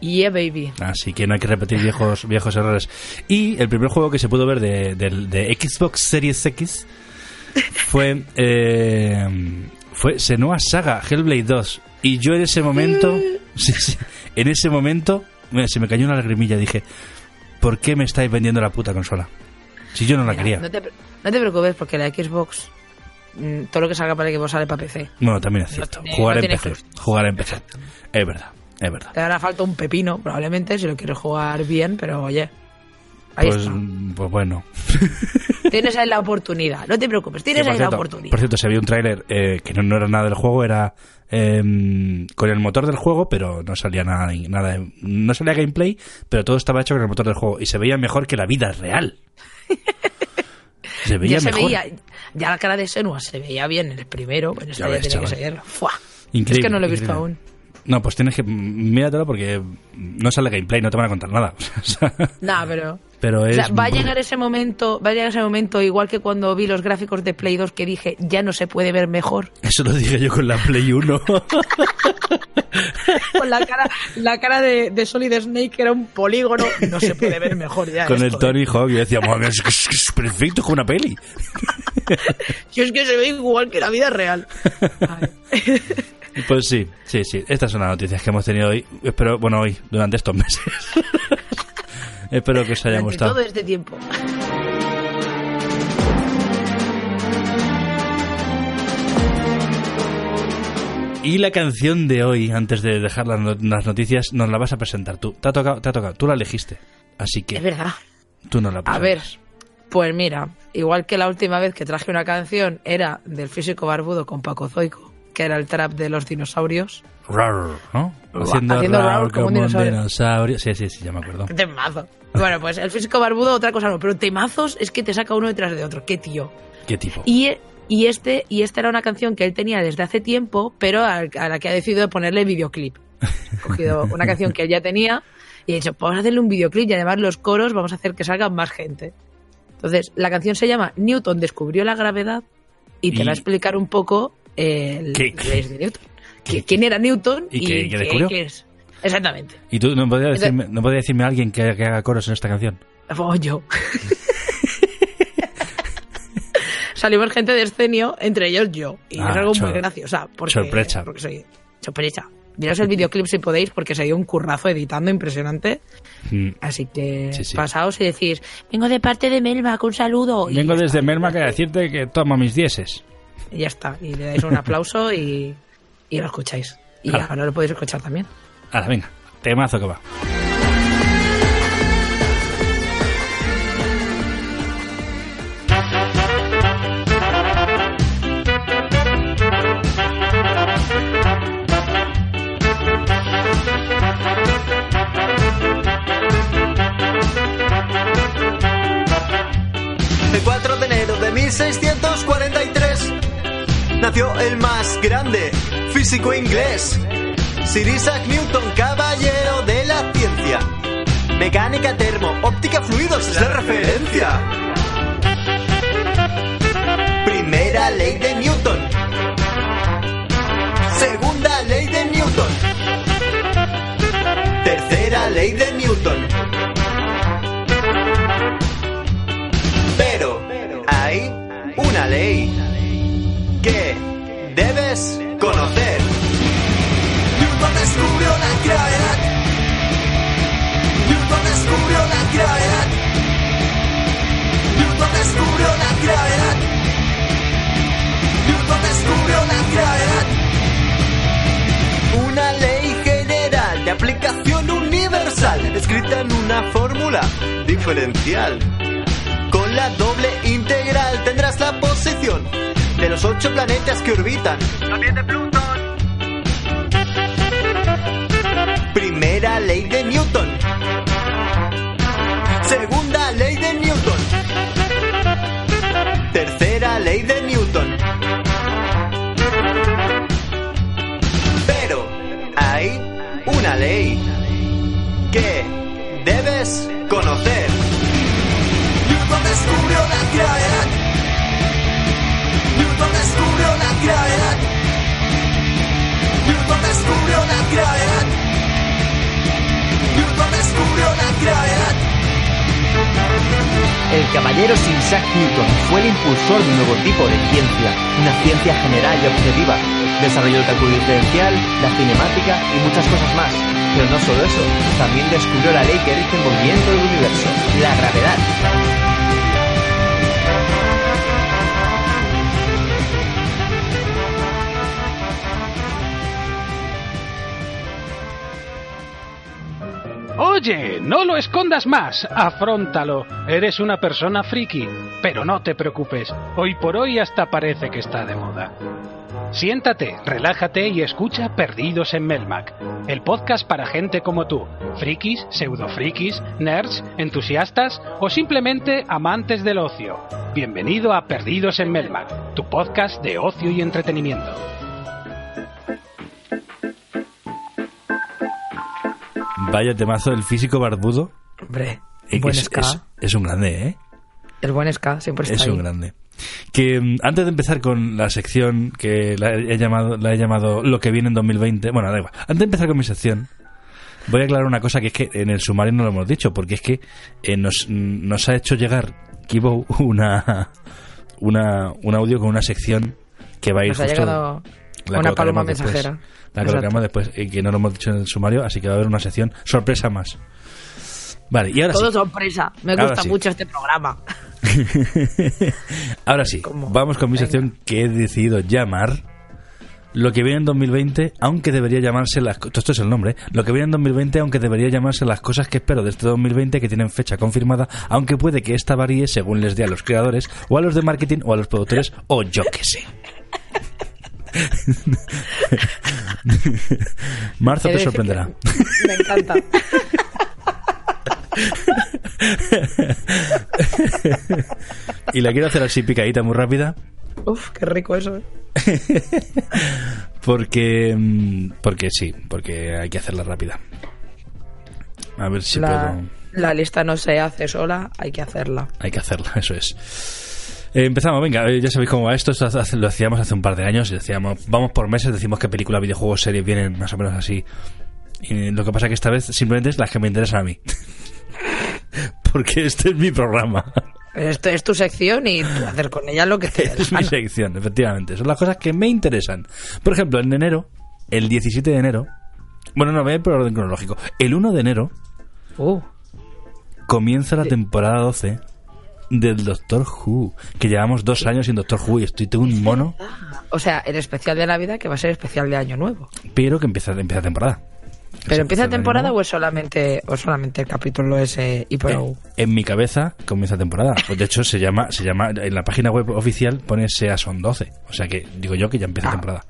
yeah, baby. Así que no hay que repetir viejos, [laughs] viejos errores. Y el primer juego que se pudo ver de, Xbox Series X fue, eh, fue Senua Saga Hellblade 2. Y yo en ese momento, [laughs] sí, sí, en ese momento, mira, se me cayó una lagrimilla. Dije, ¿por qué me estáis vendiendo la puta consola? Si yo no la Mira, quería. No te, no te preocupes, porque la Xbox, mm, todo lo que salga para Xbox sale para PC. Bueno, también es cierto. Jugar no en PC. Jugar en PC. Es verdad, es verdad. Te hará falta un pepino, probablemente, si lo quieres jugar bien, pero oye. Ahí Pues, está. pues bueno. [laughs] Tienes ahí la oportunidad. No te preocupes, tienes ahí cierto, la oportunidad. Por cierto, se había un tráiler eh, que no, no era nada del juego, era eh, con el motor del juego, pero no salía nada, nada, no salía gameplay, pero todo estaba hecho con el motor del juego y se veía mejor que la vida real. [laughs] Se veía ya se mejor. veía, ya la cara de Senua se veía bien en el primero, esta Ya ya, ves, tiene que chaval. ser. ¡fua! Increíble, es que no lo he visto increíble. aún. No, pues tienes que míratelo porque no sale gameplay, no te van a contar nada. [laughs] O sea, Nada, pero. pero O es sea, va a llegar ese momento, va a llegar ese momento, igual que cuando vi los gráficos de Play 2 que dije, ya no se puede ver mejor. Eso lo dije yo con la Play 1. [laughs] Con la cara, la cara de, de Solid Snake que era un polígono, no se puede ver mejor ya. [laughs] con el esto, ¿eh? Tony Hawk y decía, "Madre, es, es- es perfecto como una peli. [laughs] Si es que se ve igual que la vida real. Pues sí, sí, sí. Estas son las noticias que hemos tenido hoy. Espero, bueno, hoy, durante estos meses. Espero que os haya gustado. todo este tiempo. Y la canción de hoy, antes de dejar las, no- las noticias, nos la vas a presentar tú. Te ha tocado, te ha tocado. Tú la elegiste. Así Es que verdad. tú no la A ver, presentas. pues mira, igual que la última vez que traje una canción era del físico barbudo con Paco Zoico, que era el trap de los dinosaurios. Rar, ¿no? Haciendo rar rar como un dinosaurio. Sí, sí, sí, ya me acuerdo. Temazo. Bueno, pues el físico barbudo, otra cosa no, pero temazos es que te saca uno detrás de otro. Qué tío. ¿Qué tipo? Y, y, este, y esta era una canción que él tenía desde hace tiempo, pero a, a la que ha decidido ponerle videoclip. Ha cogido [laughs] una canción que él ya tenía y ha dicho, pues vamos a hacerle un videoclip y además los coros vamos a hacer que salga más gente. Entonces, la canción se llama Newton descubrió la gravedad y te Y- va a explicar un poco eh, el ¿Qué? leyes de Newton. Que- ¿Quién era Newton ¿Y qué- qué descubrió? qué es? Exactamente. ¿Y tú no podías Entonces- decirme, no podías decirme a alguien que, que haga coros en esta canción? Oh, yo. [laughs] Salimos gente de escenio, entre ellos yo. Y Ah, es algo muy graciosa. Porque, sorpresa. Porque soy sorpresa. Miraos el videoclip si podéis, porque se dio un currazo editando impresionante. Mm. Así que Sí, sí. pasaos y decís, vengo de parte de Melmac, un saludo. Y Vengo desde está. Mermac a decirte que toma mis dieces. Y ya está. Y le dais un aplauso y, y lo escucháis. Y ahora lo podéis escuchar también. Ahora, venga, temazo que va. Físico inglés, Sir Isaac Newton, caballero de la ciencia. Mecánica, termo, óptica, fluidos es la referencia. Primera ley de descubrió la gravedad. Newton descubrió la gravedad. Newton descubrió la gravedad. Newton descubrió la gravedad. Una ley general de aplicación universal, escrita en una fórmula diferencial. Con la doble integral tendrás la posición de los ocho planetas que orbitan. También de Plutón. Ley de Newton. Segunda ley de Newton. Tercera ley de Newton. Pero hay una ley que debes conocer. Newton descubrió la gravedad. Newton descubrió la gravedad. Newton descubrió la gravedad. El caballero Sir Isaac Newton fue el impulsor de un nuevo tipo de ciencia, una ciencia general y objetiva. Desarrolló el cálculo diferencial, la cinemática y muchas cosas más. Pero no solo eso, también descubrió la ley que rige el movimiento del universo, la gravedad. No lo escondas más, afróntalo. Eres una persona friki. Pero no te preocupes, hoy por hoy hasta parece que está de moda. Siéntate, relájate y escucha Perdidos en Melmac, el podcast para gente como tú, frikis, pseudo-frikis, nerds, entusiastas o simplemente amantes del ocio. Bienvenido a Perdidos en Melmac, tu podcast de ocio y entretenimiento. Vaya temazo del físico barbudo. Hombre, Eh, buen es, ska. es- es un grande, ¿eh? El buen ska siempre está Es ahí. un grande. Que mm, antes de empezar con la sección que la he llamado, la he llamado Lo que viene en 2020, bueno, da igual. Antes de empezar con mi sección, voy a aclarar una cosa que es que en el sumario no lo hemos dicho, porque es que eh, nos, mm, nos ha hecho llegar Kibo una, una, un audio con una sección que va a ir Nos ha justo- llegado la una paloma después. La colocaremos después, y que no lo hemos dicho en el sumario, así que va a haber una sección sorpresa más. Vale, y ahora Todo sí. sorpresa. Me Ahora gusta sí. mucho este programa. [laughs] Ahora sí, ¿Cómo? vamos con mi Venga. sección que he decidido llamar Lo que viene en 2020, aunque debería llamarse las... Esto es el nombre. ¿eh? Lo que viene en 2020, aunque debería llamarse las cosas que espero de este 2020 que tienen fecha confirmada, aunque puede que esta varíe según les dé a los creadores, o a los de marketing, o a los productores, o yo qué sé. [laughs] [laughs] Marzo te sorprenderá. Me encanta. [laughs] Y la quiero hacer así picadita, muy rápida. Uf, qué rico eso. ¿eh? Porque, mm, porque sí, porque hay que hacerla rápida. A ver si la, puedo. la lista no se hace sola, hay que hacerla. Hay que hacerla, [laughs] eso es. Eh, empezamos, venga, eh, ya sabéis cómo va esto. esto hace- lo hacíamos hace un par de años. Decíamos, vamos por meses, decimos que película, videojuegos, series vienen más o menos así. Y lo que pasa que esta vez simplemente es las que me interesan a mí. [laughs] Porque este es mi programa. Esto es tu sección y tú hacer con ella lo que te Es mi sección, efectivamente. Son las cosas que me interesan. Por ejemplo, en enero, el 17 de enero. Bueno, no, voy a ir por orden cronológico. El 1 de enero Uh, comienza la temporada 12 del Doctor Who. Que llevamos dos años sin Doctor Who y estoy tengo un mono, o sea, el especial de Navidad que va a ser especial de Año Nuevo. pero que empieza, empieza temporada. ¿Pero empieza temporada o es solamente, o solamente el capítulo ese y pro? en mi cabeza comienza temporada. Pues de hecho se llama, se llama, en la página web oficial pone Season 12. O sea que digo yo que ya empieza Ah. temporada.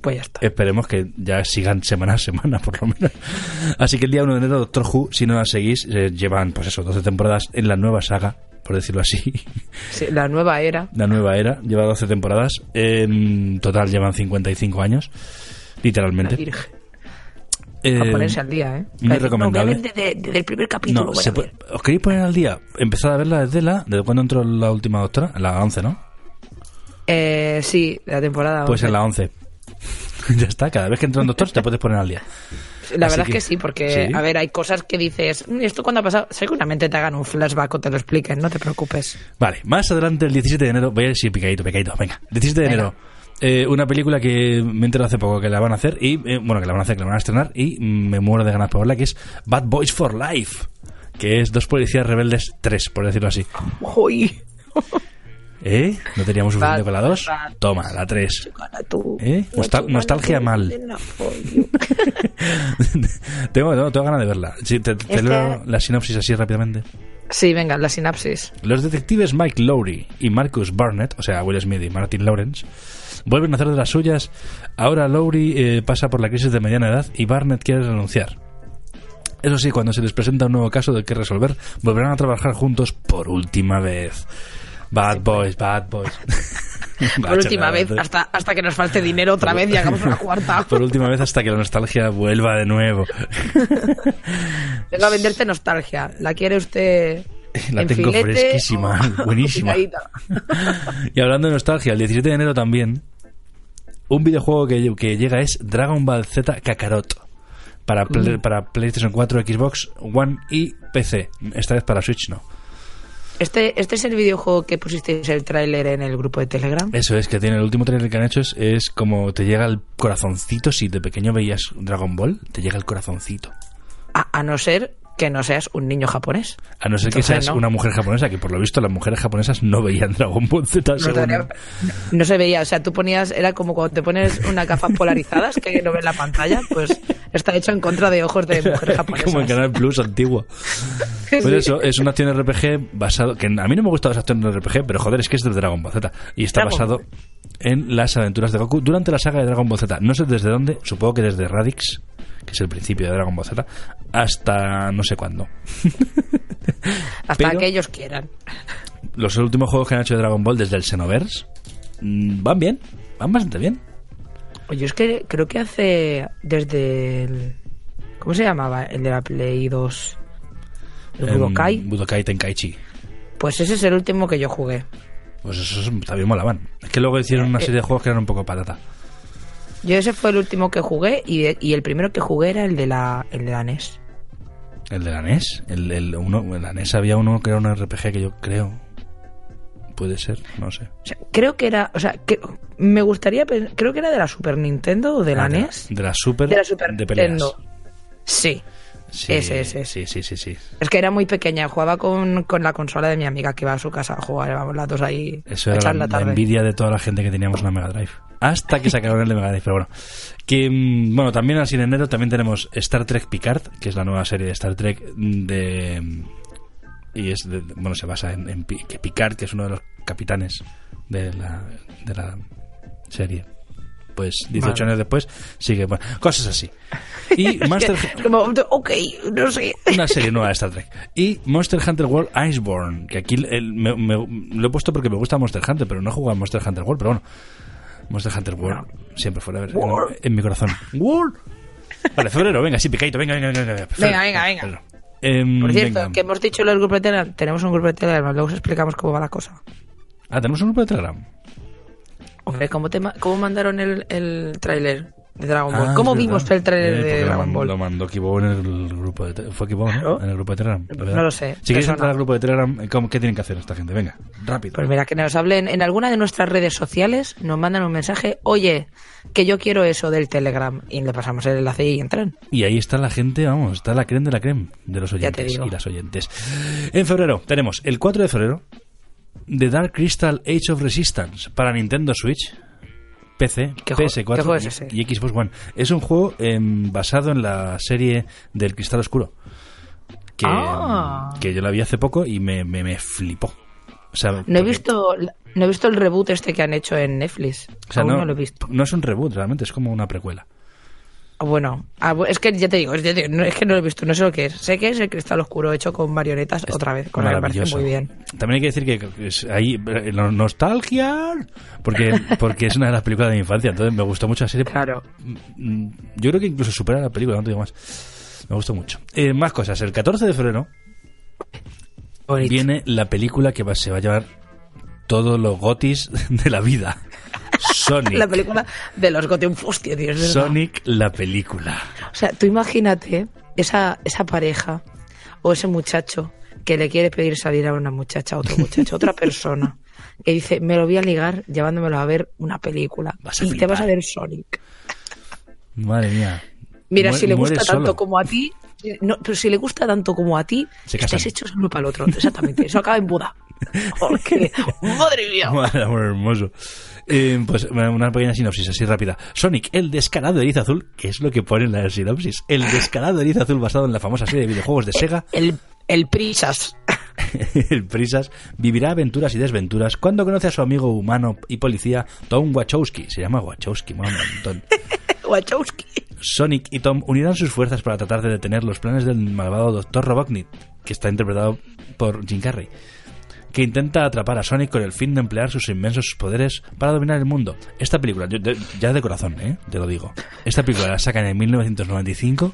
Pues ya está. Esperemos que ya sigan semana a semana, por lo menos. Así que el día 1 de enero, Doctor Who, si no la seguís, eh, llevan, pues eso, 12 temporadas en la nueva saga, por decirlo así. [laughs] Sí, la nueva era. La nueva era, lleva 12 temporadas. En total llevan 55 años, literalmente. Eh, a ponerse al día, ¿eh? muy recomendable. No, desde, desde el primer capítulo. no, se puede- ¿os queréis poner al día? Empezad a verla desde la... ¿Desde cuándo entró la última doctora? En la 11, ¿no? Eh, sí, la temporada. Pues 11. en la 11. [laughs] ya está, cada vez que entra un doctor te puedes poner al día. La Así verdad que- es que sí, porque, sí. a ver, hay cosas que dices, "Mm, ¿esto cuándo ha pasado? Seguramente te hagan un flashback o te lo expliquen, no te preocupes. Vale, más adelante, el 17 de enero, voy a decir picadito, picadito, venga. 17 de Venga. enero, eh, una película que me enteré hace poco que la van a hacer, y eh, bueno, que la van a hacer, que la van a estrenar, y me muero de ganas por verla, que es Bad Boys for Life, que es Dos Policías Rebeldes 3, por decirlo así. Uy, [laughs] ¿Eh? ¿No teníamos suficiente con la 2? Bad- Toma, la 3. gana tú. ¿Eh? Nostal- nostalgia mal. de [laughs] tengo, tengo, tengo ganas de verla. Sí, te, te Es leo que- la sinopsis así rápidamente. Sí, venga, la sinapsis. Los detectives Mike Lowry y Marcus Barnett, o sea, Will Smith y Martin Lawrence, vuelven a hacer de las suyas. Ahora Lowry eh, pasa por la crisis de mediana edad y Barnett quiere renunciar. Eso sí, cuando se les presenta un nuevo caso del que resolver, volverán a trabajar juntos por última vez. Bad boys, bad boys. [laughs] Por última vez, hasta, hasta que nos falte dinero otra vez y [laughs] hagamos una cuarta. Por última vez hasta que la nostalgia vuelva de nuevo. [laughs] Vengo a venderte nostalgia. ¿La quiere usted La en tengo filete fresquísima, o buenísima. Y hablando de nostalgia, el 17 de enero también, un videojuego que, que llega es Dragon Ball Z Kakarot. Para, Play- Mm. para PlayStation 4, Xbox One y PC. Esta vez para Switch no. Este, este es el videojuego que pusisteis el tráiler en el grupo de Telegram. Eso es, que tiene el último trailer que han hecho es, es como te llega el corazoncito. Si de pequeño veías Dragon Ball, te llega el corazoncito. A, a no ser que no seas un niño japonés. A no ser que seas no. una mujer japonesa, que por lo visto las mujeres japonesas no veían Dragon Ball Z. No, no se veía, o sea, tú ponías, era como cuando te pones unas gafas polarizadas que no ves la pantalla, pues Está hecho en contra de ojos de mujeres [laughs] japonesas. Como en Canal Plus antiguo. [laughs] Pues Sí. eso, es una acción RPG basado. Que a mí no me gustan las acciones RPG, pero joder, es que es de Dragon Ball Z. Y está Dragon basado en las aventuras de Goku durante la saga de Dragon Ball Z. No sé desde dónde, supongo que desde Radix, que es el principio de Dragon Ball Z, hasta no sé cuándo. [laughs] Hasta pero- que ellos quieran. Los últimos juegos que han hecho de Dragon Ball desde el Xenoverse mm, van bien, van bastante bien. Oye, es que creo que hace desde el... ¿Cómo se llamaba? El de la Play 2. El Budokai. Budokai Tenkaichi. Pues ese es el último que yo jugué. Pues esos también molaban. Es que luego hicieron una Eh, serie de juegos que eran un poco patata. Yo ese fue el último que jugué y, y el primero que jugué era el de la, el de la NES. El de la NES. El, el uno, en la NES había uno que era un RPG que yo creo. Puede ser, no sé. O sea, creo que era, o sea, que me gustaría, creo que era de la Super Nintendo o de la Ah, NES. De la Super. De la Super de peleas. Nintendo. Sí. Sí, Ese, ese. Sí, sí, sí, sí. Es que era muy pequeña, jugaba con, con la consola de mi amiga que iba a su casa a jugar, íbamos las dos ahí Eso a era la, la la envidia de toda la gente que teníamos una Mega Drive. Hasta que sacaron el de Mega Drive, pero bueno. Que, mm, bueno, también así en enero también tenemos Star Trek Picard, que es la nueva serie de Star Trek de... Y es, de- bueno, se basa en, que Picard, que es uno de los capitanes de la, de la serie. Pues 18 Vale. años después sigue, bueno, cosas así. Y Master... [laughs] Es como, ok, no sé. Una serie nueva de Star Trek. Y Monster Hunter World Iceborne, que aquí el- me- me- lo he puesto porque me gusta Monster Hunter, pero no he jugado a Monster Hunter World, pero bueno. Monster Hunter World siempre fuera en, en mi corazón. World. Vale, febrero, venga, sí, picadito, venga, venga, venga. venga, febrero, Venga, venga, venga. Em, Por cierto, venga. que hemos dicho lo del grupo de Telegram, tenemos un grupo de Telegram, luego os explicamos cómo va la cosa. Ah, tenemos un grupo de Telegram. Hombre, ¿cómo, te ma- cómo mandaron el, el tráiler de Dragon Ball? Ah, ¿Cómo vimos el tráiler Eh, de Dragon Ball? Lo mandó Kibo en el grupo de. Fue Kibo. En el grupo de Telegram. ¿verdad? No lo sé, Si persona. entrar al grupo de Telegram, ¿cómo- ¿qué tienen que hacer esta gente? Venga, rápido. Pues mira, que nos hablen en alguna de nuestras redes sociales, nos mandan un mensaje, oye, que yo quiero eso del Telegram, y le pasamos el enlace y entran. Y ahí está la gente, vamos, está la creme de la creme de los oyentes y las oyentes. En febrero tenemos el 4 de febrero The Dark Crystal Age of Resistance para Nintendo Switch, PC, ¿Qué juego- PS4 qué juego es y- y Xbox One. Es un juego em, basado en la serie del Cristal Oscuro. Que, Ah. que yo la vi hace poco y me, me, me flipó. O sea, No he porque- visto no he visto el reboot este que han hecho en Netflix. o sea, Aún no, no lo he visto. no es un reboot, realmente es como una precuela. Ah, Bueno, ah, es que ya te digo, es, que no lo he visto, no sé lo que es. Sé que es el cristal oscuro hecho con marionetas otra vez, con la que parece muy bien. También hay que decir que es ahí eh, no- nostalgia porque porque es una de las películas de mi infancia, entonces me gustó mucho la serie. Claro. Mm, Yo creo que incluso supera la película, no te digo más. Me gustó mucho. Eh, más cosas. El 14 de febrero Bonito. viene la película que va- se va a llevar todos los gotis [laughs] de la vida. Sonic. La película de los Gotham Hostia. Sonic la película. O sea, tú imagínate esa, esa pareja o ese muchacho que le quiere pedir salir a una muchacha, a otro muchacho, a otra persona, que dice, me lo voy a ligar llevándomelo a ver una película. Vas a y te vas a ver Sonic. Madre mía. Mira, si le gusta tanto solo. como a ti, no, pero si le gusta tanto como a ti, estáis hechos el uno para el otro. Exactamente. Eso acaba en boda. [laughs] Porque, madre mía. [laughs] Madre, amor hermoso. Eh, pues una pequeña sinopsis así rápida. Sonic, el descarado erizo azul, que es lo que pone en la sinopsis. El descarado erizo azul basado en la famosa serie de videojuegos de Sega, El, el Prisas. [laughs] el Prisas, vivirá aventuras y desventuras cuando conoce a su amigo humano y policía Tom Wachowski. Se llama Wachowski, mola un montón. Wachowski. Sonic y Tom unirán sus fuerzas para tratar de detener los planes del malvado Dr. Robotnik, que está interpretado por Jim Carrey, que intenta atrapar a Sonic con el fin de emplear sus inmensos poderes para dominar el mundo. Esta película, yo de- ya de corazón, ¿eh? te lo digo, esta película la sacan en 1995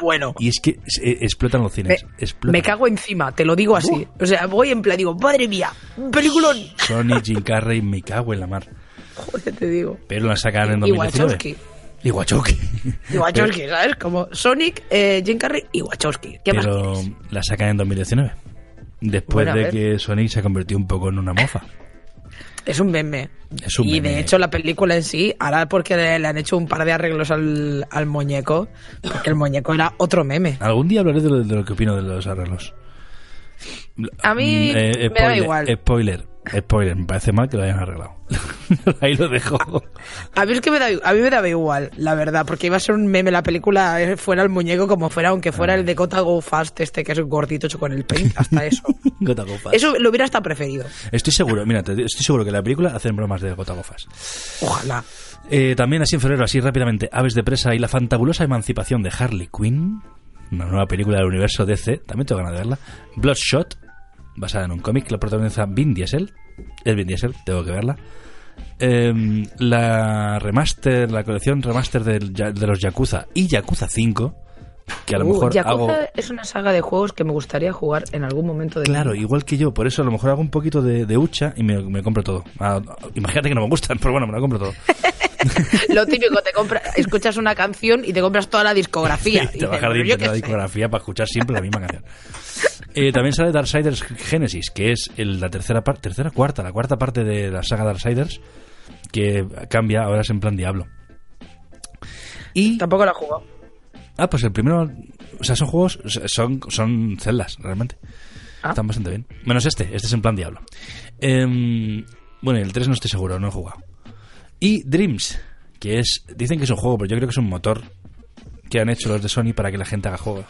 Bueno. y es que explotan los Me, cines. explotan. me cago encima, te lo digo así. O sea, voy en plan, digo, madre mía, un peliculón. Sonic, Jim Carrey, me cago en la mar. Joder, te digo. Pero la sacan en Y 2019. Wachowski. Y Wachowski. Y Wachowski, ¿sabes? Como Sonic, eh, Jim Carrey y Wachowski. ¿Qué Pero la sacan en 2019. Después Bueno, de que Sonic se convirtió un poco en una mofa. [laughs] Es un meme. Es un y meme. de hecho la película en sí, ahora porque le, le han hecho un par de arreglos al, al muñeco, porque el muñeco era otro meme. Algún día hablaré de lo, de lo que opino de los arreglos. A mí Mm, eh, me da igual. Spoiler. Spoiler, me parece mal que lo hayan arreglado. [laughs] Ahí lo dejo. A mí es que me da, a mí me daba igual, la verdad, porque iba a ser un meme la película, eh, fuera el muñeco como fuera, aunque fuera el de Gota Go Fast, este que es un gordito hecho con el paint, [laughs] hasta eso. Gota Go Fast. Eso lo hubiera hasta preferido. Estoy seguro, mira, estoy seguro que en la película hacen bromas de Gota Go Fast. Ojalá. Eh, también así en febrero, así rápidamente, Aves de Presa y la fantabulosa emancipación de Harley Quinn, una nueva película del universo DC, también tengo ganas de verla. Bloodshot, basada en un cómic, la protagoniza Vin Diesel, es Vin Diesel, tengo que verla. Em, la remaster, la colección remaster Ya- de los Yakuza y Yakuza 5, que a lo Uh, mejor Yakuza hago... es una saga de juegos que me gustaría jugar en algún momento de Claro, vida. igual que yo, por eso a lo mejor hago un poquito de, de hucha y me, me compro todo. Ah, imagínate que no me gustan, [laughs] pero bueno, me lo compro todo. [laughs] Lo típico, te compras, escuchas una canción y te compras toda la discografía. [laughs] Y te dices, bajas "Pero de yo internet la qué sé". discografía para escuchar siempre la misma canción. Eh, también sale Darksiders Genesis, que es el- la tercera parte, tercera cuarta, la cuarta parte de la saga Darksiders, que cambia, ahora es en plan Diablo. Y Tampoco la he jugado. ah, pues el primero, o sea, son juegos, son son celdas realmente. Ah. Están bastante bien. Menos este, este es en plan Diablo. Em, bueno, el 3 no estoy seguro, no he jugado. Y Dreams, que es dicen que es un juego, pero yo creo que es un motor que han hecho los de Sony para que la gente haga juegos.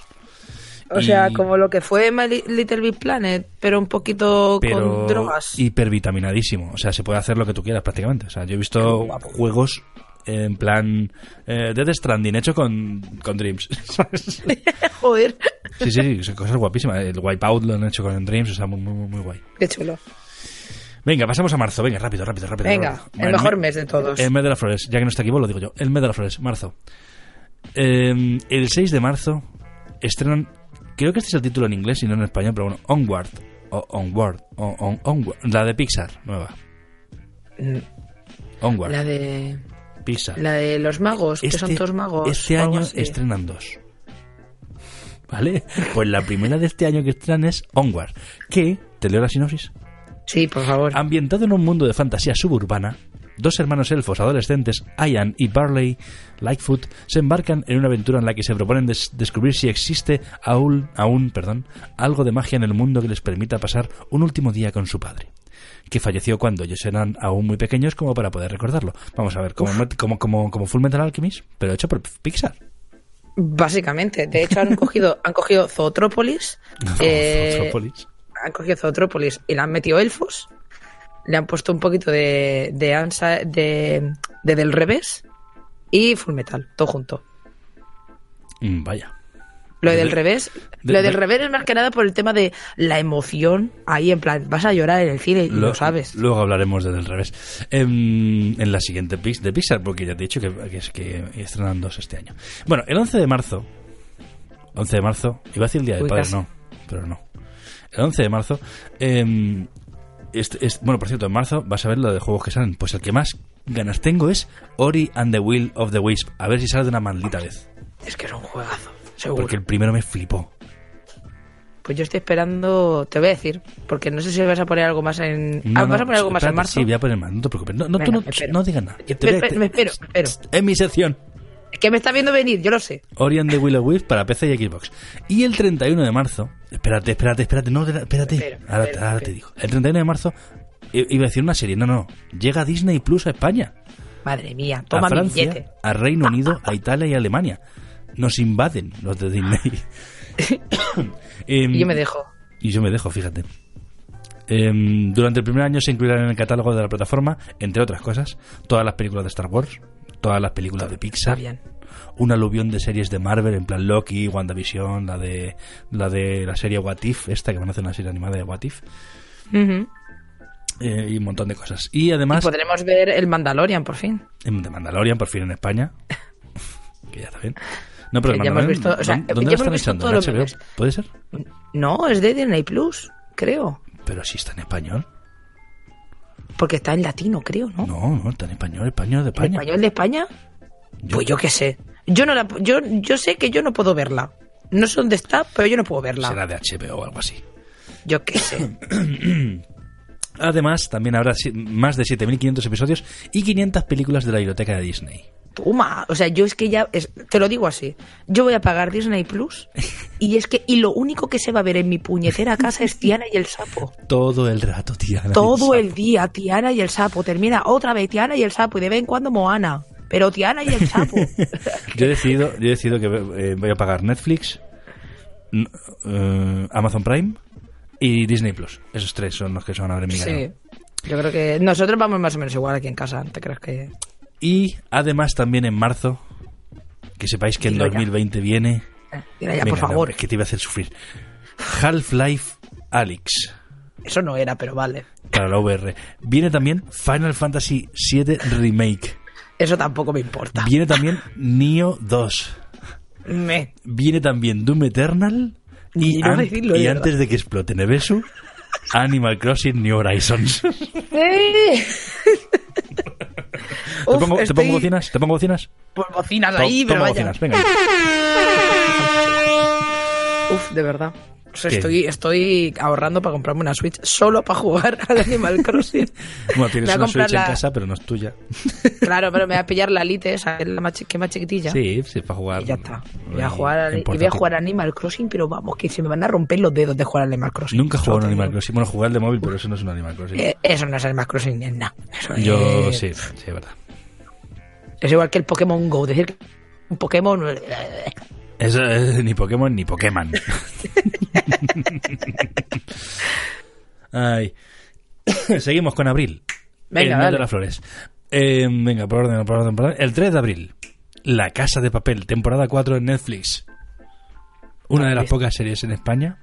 O Y- sea, como lo que fue My Li- Little Big Planet, pero un poquito pero con drogas. hipervitaminadísimo. O sea, se puede hacer lo que tú quieras prácticamente. O sea, yo he visto juegos en plan eh, Death Stranding hecho con, con Dreams. [laughs] ¿sabes? [laughs] Joder, sí, sí, sí, cosas guapísimas. El Wipeout lo han hecho con Dreams, o sea, muy, muy, muy guay. qué chulo. Venga, pasamos a marzo. Venga, rápido, rápido, rápido. Venga, rápido. el mejor me- mes de todos. El mes de las flores. Ya que no está aquí, vos lo digo yo. El mes de las flores, marzo. Eh, el 6 de marzo estrenan, creo que este es el título en inglés y no en español, pero bueno, Onward. O Onward. O, on- Onward. La de Pixar, nueva. Mm, Onward. La de Pixar. la de los magos, que son todos magos. Este año estrenan dos. ¿Vale? Pues la primera de este año que estrenan es Onward. Que, ¿te leo la sinopsis? Sí, por favor. Ambientado en un mundo de fantasía suburbana, dos hermanos elfos adolescentes, Ian y Barley Lightfoot, se embarcan en una aventura en la que se proponen des- descubrir si existe aún, aún perdón, algo de magia en el mundo que les permita pasar un último día con su padre, que falleció cuando ellos eran aún muy pequeños como para poder recordarlo. Vamos a ver, como, como, como, como Full Metal Alchemist, pero hecho por Pixar. Básicamente, de hecho han [laughs] cogido han cogido Zootrópolis, eh, Zootropolis. Han cogido Zootrópolis y le han metido elfos, le han puesto un poquito de de Ansa, de, de del revés y Full Metal, todo junto. Mm, Vaya. Lo De- del revés, de- lo del de- revés es más que nada por el tema de la emoción ahí en plan, vas a llorar en el cine y lo, sabes. Luego hablaremos de del revés. Em, en la siguiente de Pixar, porque ya te he dicho que, que es que estrenan dos este año. Bueno, el 11 de marzo. 11 de marzo. Iba a decir el Día del Padre, no. Pero no. El 11 de marzo. este- este- bueno, por cierto, en marzo vas a ver lo de juegos que salen. Pues el que más ganas tengo es Ori and the Will of the Wisp. A ver si sale de una maldita vez. Es que es un juegazo, seguro. Porque el primero me flipó. Pues yo estoy esperando, te voy a decir, porque no sé si vas a poner algo más en No, ah, vas no, a poner algo más en espérate, marzo. Sí, voy a poner más, no te preocupes. No, no, tú Venga, espero. no digas nada. que te me- te- me espero, me espero. En mi sección. Que me está viendo venir, yo lo sé. Ori and the Will of Wisp para PC y Xbox. Y el 31 de marzo, espérate, espérate, espérate, no, espérate, Espera, ahora, espera, ahora te digo. El 31 de marzo iba a decir una serie, no, no, llega Disney Plus a España, Madre mía, a toma mi Francia, billete. a Reino Unido, a Italia y a Alemania. Nos invaden los de Disney. [laughs] [coughs] Em, Y yo me dejo. y yo me dejo, fíjate. Em, durante el primer año se incluirán en el catálogo de la plataforma, entre otras cosas, todas las películas de Star Wars, todas las películas de Está Pixar, bien. un aluvión de series de Marvel, en plan Loki, WandaVision, la de la de la serie What If, esta que van a hacer una serie animada de What If, Ujú. eh, y un montón de cosas. Y Y además, podremos ver el Mandalorian por fin. en The Mandalorian, por fin en España, [laughs] que ya está bien. No, pero The ya hemos visto- o sea, ¿dónde- ya ¿dónde la hemos están echando? ¿En HBO? ¿Puede ser? No, es de Disney Plus, creo. Pero si está en español. Porque está en latino, creo, ¿no? No, no, está en español, español de ¿En España. español de España? Pues yo qué sé. Yo no la, yo, yo sé que yo no puedo verla. No sé dónde está, pero yo no puedo verla. Será de HBO o algo así. Yo qué sé. [clears throat] Además, también habrá más de 7.500 episodios y 500 películas de la biblioteca de Disney. Toma, o sea, yo es que ya, es- te lo digo así, yo voy a pagar Disney Plus y es que, y lo único que se va a ver en mi puñetera casa es Tiana y el sapo. Todo el rato, Tiana. Todo el día, Tiana y el sapo. Termina otra vez Tiana y el sapo y de vez en cuando Moana. Pero Tiana y el sapo. [laughs] Yo he decidido, yo he decidido que eh, voy a pagar Netflix, eh, Amazon Prime y Disney Plus. Esos tres son los que se van a ver en mi sí. Yo creo que nosotros vamos más o menos igual aquí en casa. ¿Te crees que.? Y además también en marzo, que sepáis que en Dilo ya. 2020 viene... Mira ya, Venga, por no, favor. es que te iba a hacer sufrir. Half-Life Alyx. Eso no era, pero vale. Para la VR. Viene también Final Fantasy VII Remake. Eso tampoco me importa. Viene también Neo 2. Me. Viene también Doom Eternal. Y, Quiero an- decirlo, y de antes de que explote Nevesu, Animal Crossing New Horizons. [laughs] ¿Te Uf, pongo, ¿Te estoy pongo bocinas? ¿Te pongo bocinas? por bocinas To- ahí, pero vaya. bocinas, venga. Uf, de verdad. O sea, ¿Qué? estoy, estoy ahorrando para comprarme una Switch solo para jugar [laughs] al Animal [laughs] Crossing. Bueno, tienes una Switch en casa, pero no es tuya. [laughs] Claro, pero me voy a pillar la Lite, esa, que es la más, que más chiquitilla. Sí, sí, para jugar. Y ya está. Voy a jugar, al- y voy a jugar a Animal Crossing, pero vamos, que se me van a romper los dedos de jugar al Animal Crossing. Nunca he jugado a un Solo te Animal. Crossing. Bueno, jugué al de móvil, pero eso no es un Animal Crossing. Eh, eso no es Animal Crossing ni es nada. Eso Yo es- sí, sí, es verdad. Es igual que el Pokémon Go. Decir que un Pokémon. Eso es ni Pokémon ni Pokémon. Ay. Seguimos con abril. Venga, el mes de las flores. Eh, venga, por orden, por orden, por orden. El 3 de abril. La Casa de Papel, temporada 4 en Netflix. Una de las pocas series en España.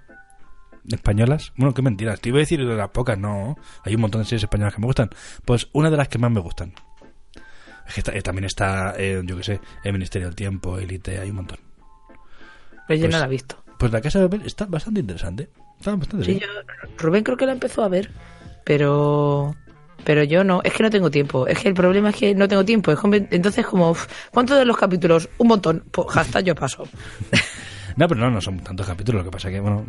Españolas. Bueno, qué mentiras. Te iba a decir de las pocas, no. Hay un montón de series españolas que me gustan. Pues una de las que más me gustan. Es que eh, también está, eh, yo qué sé, El Ministerio del Tiempo, Elite, hay un montón. Pero yo Pues- no la he visto. Pues la casa de papel está bastante interesante. Está bastante Sí, yo- Rubén creo que la empezó a ver, pero pero yo no, es que no tengo tiempo. Es que el problema es que no tengo tiempo. Es como- entonces como, ¿cuántos de los capítulos? Un montón. Pues hashtag yo paso. [laughs] No, pero no, no son tantos capítulos. Lo que pasa que, bueno,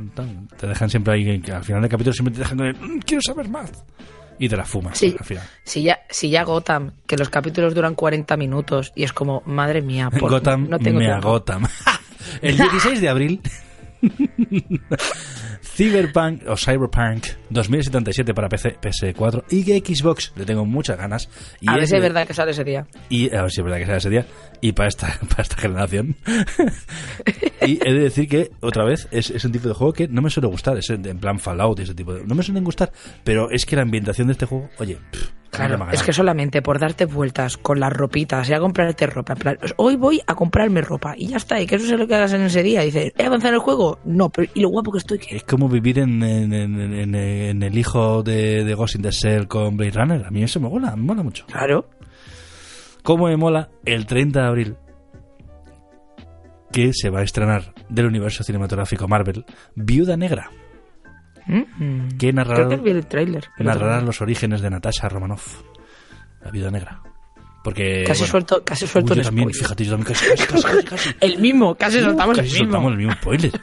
te dejan siempre ahí. al final del capítulo siempre te dejan con el. "Mm, quiero saber más. Y te la fumas Sí. al final. Si ya, si ya Gotham, que los capítulos duran 40 minutos y es como, madre mía, [laughs] por, Gotham no tengo me agotam. [laughs] El 16 de abril. [laughs] Cyberpunk o Cyberpunk 2077 para PC, PS4 y Xbox. Le tengo muchas ganas. Y A ver si es verdad que sale ese día. Y a ver si es verdad que sea ese día. Y para esta, [laughs] para esta generación. [laughs] y he de decir que, otra vez, es, es un tipo de juego que no me suele gustar. Es en plan Fallout y ese tipo de. No me suelen gustar. Pero es que la ambientación de este juego, oye, pff, Claro, es que solamente por darte vueltas con las ropitas y a comprarte ropa. plan, hoy voy a comprarme ropa y ya está. Y que eso es lo que hagas en ese día. Dices, ¿he avanzado en el juego? No, pero ¿y lo guapo que estoy? que Es como vivir en, en, en- en- en el hijo de, de Ghost in the Shell con Blade Runner. A mí eso me mola, me mola mucho. Claro. ¿Cómo me mola el 30 de abril? Que se va a estrenar del universo cinematográfico Marvel Viuda Negra. Mm. Que narrará, Creo que vi el narrará los orígenes de Natasha Romanoff. La Viuda Negra. Porque. Casi bueno, suelto, casi suelto uy, un yo también, spoiler. fíjate, yo también casi, casi, casi, casi, casi. [laughs] El mismo, casi soltamos Casi el mismo. soltamos el mismo spoiler. [laughs]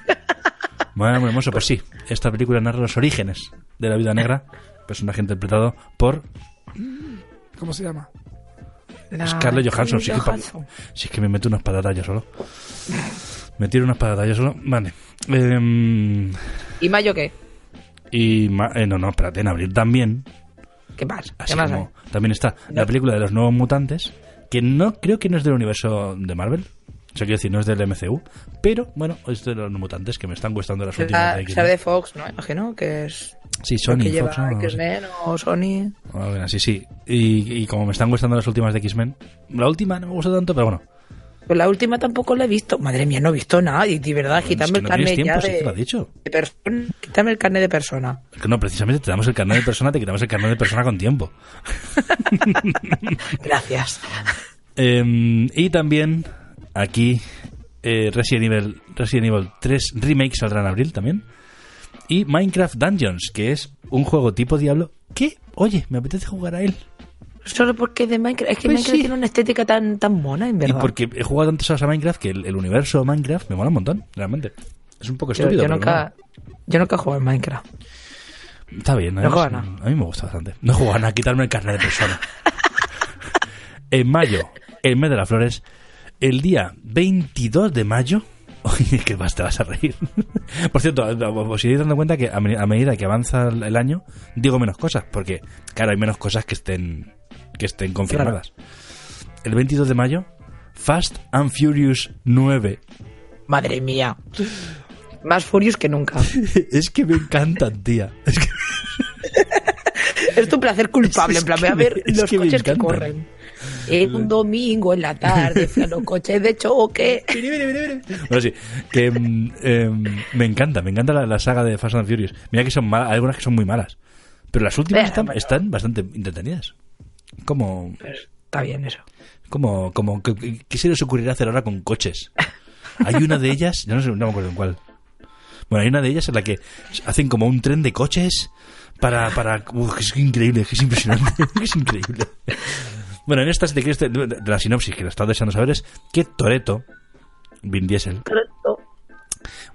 Bueno, muy hermoso, pues sí. Esta película narra los orígenes de la Viuda Negra. Personaje interpretado por. ¿Cómo se llama? La- Scarlett Johansson. Sí que, pa- Johansson. sí que me meto unas patatas yo solo. Me tiro unas patatas yo solo. Vale. Em, ¿Y Mayo qué? Y. eh, no, no, espérate, en abril también. ¿Qué más? Así ¿Qué más como también está la película de los nuevos mutantes, que no creo que no es del universo de Marvel. O sea, quiero decir, no es del MCU, pero bueno, es de los mutantes que me están gustando las últimas La, será de Fox, ¿no? Imagino que es... Sí, Sony, que lleva Fox, así. X-Men o Sony. Ah, bueno, sí, sí. Y, y como me están gustando las últimas de X-Men, la última no me gusta tanto, pero bueno. Pues la última tampoco la he visto. Madre mía, no he visto nada. Y de verdad, Es que el carnet tienes tiempo, ya si es que lo de, has dicho. de persona. Quítame el carnet de persona. Es que no, precisamente te damos el carnet de persona, te quitamos el carnet de persona con tiempo. [laughs] Gracias. Eh, y también aquí eh, Resident, Evil, Resident Evil 3 Remake saldrá en abril también. Y Minecraft Dungeons, que es un juego tipo Diablo que, oye, me apetece jugar a él. Solo porque de Minecraft. Es que Pues Minecraft sí. tiene una estética tan, tan mona, en Y verdad. porque he jugado tantas horas a Minecraft que el, el universo Minecraft me mola un montón, realmente. Es un poco estúpido, yo nunca, yo nunca he jugado en Minecraft. Está bien, No además, juega nada. a mí me gusta bastante. No juega nada, quitarme el carnet de persona. [laughs] en mayo, el mes de las flores, el día 22 de mayo. [laughs] Oye, que más te vas a reír. [laughs] Por cierto, os iréis dando cuenta que a, me- a medida que avanza el año, digo menos cosas, porque, claro, hay menos cosas que estén, que estén confirmadas. El 22 de mayo, Fast and Furious 9. Madre mía. Más furious que nunca. [laughs] es que me encantan, tía. Es que [laughs] Es tu placer culpable, Es en plan, voy a ver es los que coches que corren. En un domingo en la tarde, a los coches de choque. [laughs] Bueno, sí, que mm, em, me encanta, me encanta la, la saga de Fast and Furious. Mira que son malas, hay algunas que son muy malas, pero las últimas están, pero- están bastante entretenidas. Como, Pues, está bien eso. como, como, ¿qué, qué se les ocurrirá hacer ahora con coches? Hay una de ellas, yo no sé, no me acuerdo en cuál. Bueno, hay una de ellas en la que hacen como un tren de coches para, para, uf, que es increíble, es impresionante, [laughs] que es increíble. Bueno, en esta, si te quieres, de, de- de la sinopsis que la estás deseando saber es que Toreto, Vin Diesel,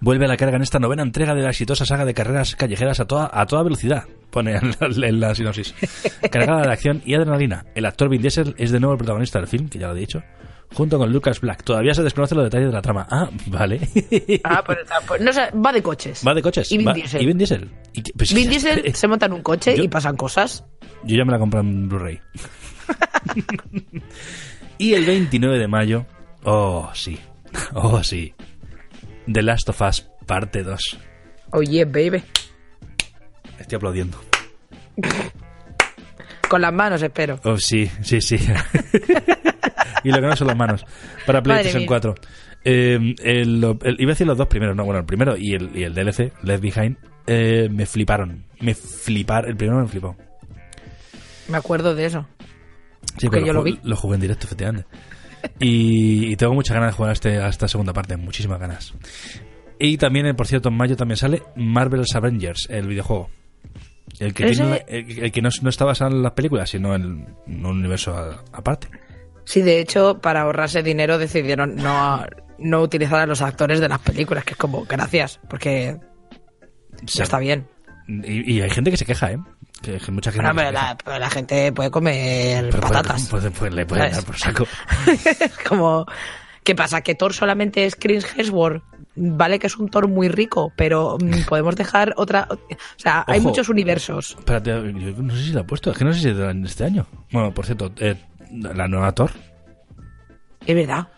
vuelve a la carga en esta novena entrega de la exitosa saga de carreras callejeras a toda, a toda velocidad, pone en la, en la sinopsis. Cargada de acción y adrenalina. El actor Vin Diesel es de nuevo el protagonista del film, que ya lo he dicho, junto con Lucas Black. Todavía se desconocen los detalles de la trama. Ah, vale. Ah, pues, está, pues, no, sé, va de coches. Va de coches. Y Vin va- Diesel. Y Vin Diesel. ¿Y qué- pues, Vin Diesel se monta en un coche Yo- y pasan cosas. Yo ya me la compré en Blu-ray. [laughs] y el 29 de mayo. Oh, sí. Oh, sí. The Last of Us, parte 2. Oye, baby. Estoy aplaudiendo. Con las manos, espero. Oh, sí, sí, sí. [laughs] y lo que no son las manos. Para PlayStation mía. 4. Eh, el- el- iba a decir los dos primeros, no, bueno, el primero y el, y el DLC, Left Behind, eh, me fliparon. Me fliparon. El primero me flipó. Me acuerdo de eso. Sí, Porque pero yo lo vi. Lo jugué en directo, efectivamente. Y, y tengo muchas ganas de jugar a, este, a esta segunda parte, muchísimas ganas. Y también, eh, por cierto, en mayo también sale Marvel's Avengers, el videojuego. El que, tiene el, el que no, no está basado en las películas, sino en, en un universo a- aparte. Sí, de hecho, para ahorrarse dinero decidieron no, no utilizar a los actores de las películas, que es como, gracias, porque Sí. ya está bien. Y, y hay gente que se queja, ¿eh? Que, que mucha gente No, que se pero queja. la, pero la gente puede comer Pero puede- patatas. puede- puede- le pueden dar por saco. [laughs] como, ¿qué pasa? ¿Que Thor solamente es Chris Hemsworth? Vale que es un Thor muy rico, pero mm, [laughs] podemos dejar otra... O sea, hay Ojo. muchos universos. Espérate, yo no sé si la he puesto, es que no sé si es de este año. Bueno, por cierto, eh, la nueva Thor, Es verdad.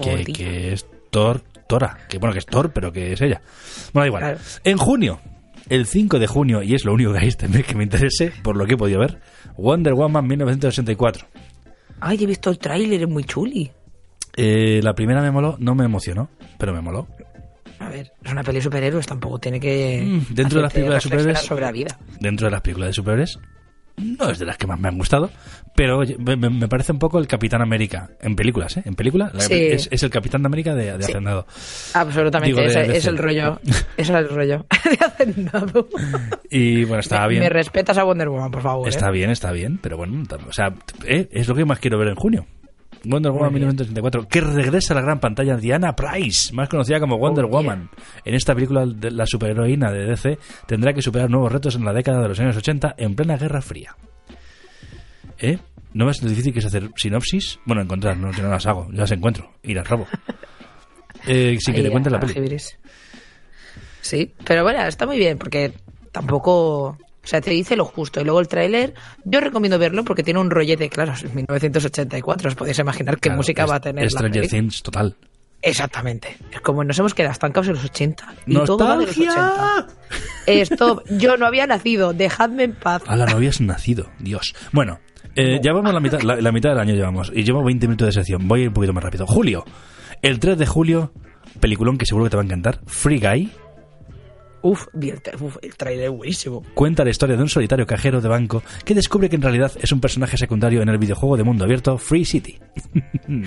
que, que es Thor, Tora, que bueno, que es Thor, pero que es ella. Bueno, da igual. Claro. En junio, el 5 de junio, y es lo único que hay este mes que me interese, por lo que he podido ver, Wonder Woman 1984. Ay, he visto el tráiler, es muy chuli. Eh, la primera me moló, no me emocionó, pero me moló. A ver, es una peli de superhéroes, tampoco tiene que... Mm, dentro de las películas de superhéroes- sobre la vida. Dentro de las películas de superhéroes, no es de las que más me han gustado, pero me, parece un poco el Capitán América en películas, ¿eh? En películas Sí. es, es el Capitán de América de, de Hacendado. Absolutamente, Digo, de- ese, de [laughs] es el rollo. Es el rollo. de hacendado. Y bueno, estaba bien. Me respetas a Wonder Woman, por favor. ¿eh? Está bien, está bien, pero bueno, o sea, eh, es lo que más quiero ver en junio. Wonder Woman 1984, que regresa a la gran pantalla Diana Price, más conocida como Wonder Oh, yeah. Woman. En esta película, de la superheroína de DC tendrá que superar nuevos retos en la década de los años 80 en plena Guerra Fría. ¿Eh? ¿No lo difícil que es hacer sinopsis? Bueno, encontrar, no, yo no las hago, yo las encuentro y las robo. [laughs] Eh, sin que Ahí te la peli. Jibiris. Sí, pero bueno, está muy bien porque tampoco... O sea, te dice lo justo. Y luego el tráiler, yo recomiendo verlo porque tiene un rollete, claro, es 1984. Os podéis imaginar qué Claro, música es- va a tener Stranger. Things, total. Exactamente. Es como nos hemos quedado estancados en los 80. Y todo va de los ¡Nostalgia! 80. Stop, yo no había nacido, dejadme en paz. A la no habías nacido, Dios. Bueno, eh, ya vamos la mitad, la, la mitad del año llevamos y llevo 20 minutos de sección. Voy a ir un poquito más rápido. Julio, el 3 de julio, peliculón que seguro que te va a encantar. Free Guy Uf, el, uf, el tráiler es buenísimo. cuenta la historia de un solitario cajero de banco que descubre que en realidad es un personaje secundario en el videojuego de mundo abierto Free City. [laughs]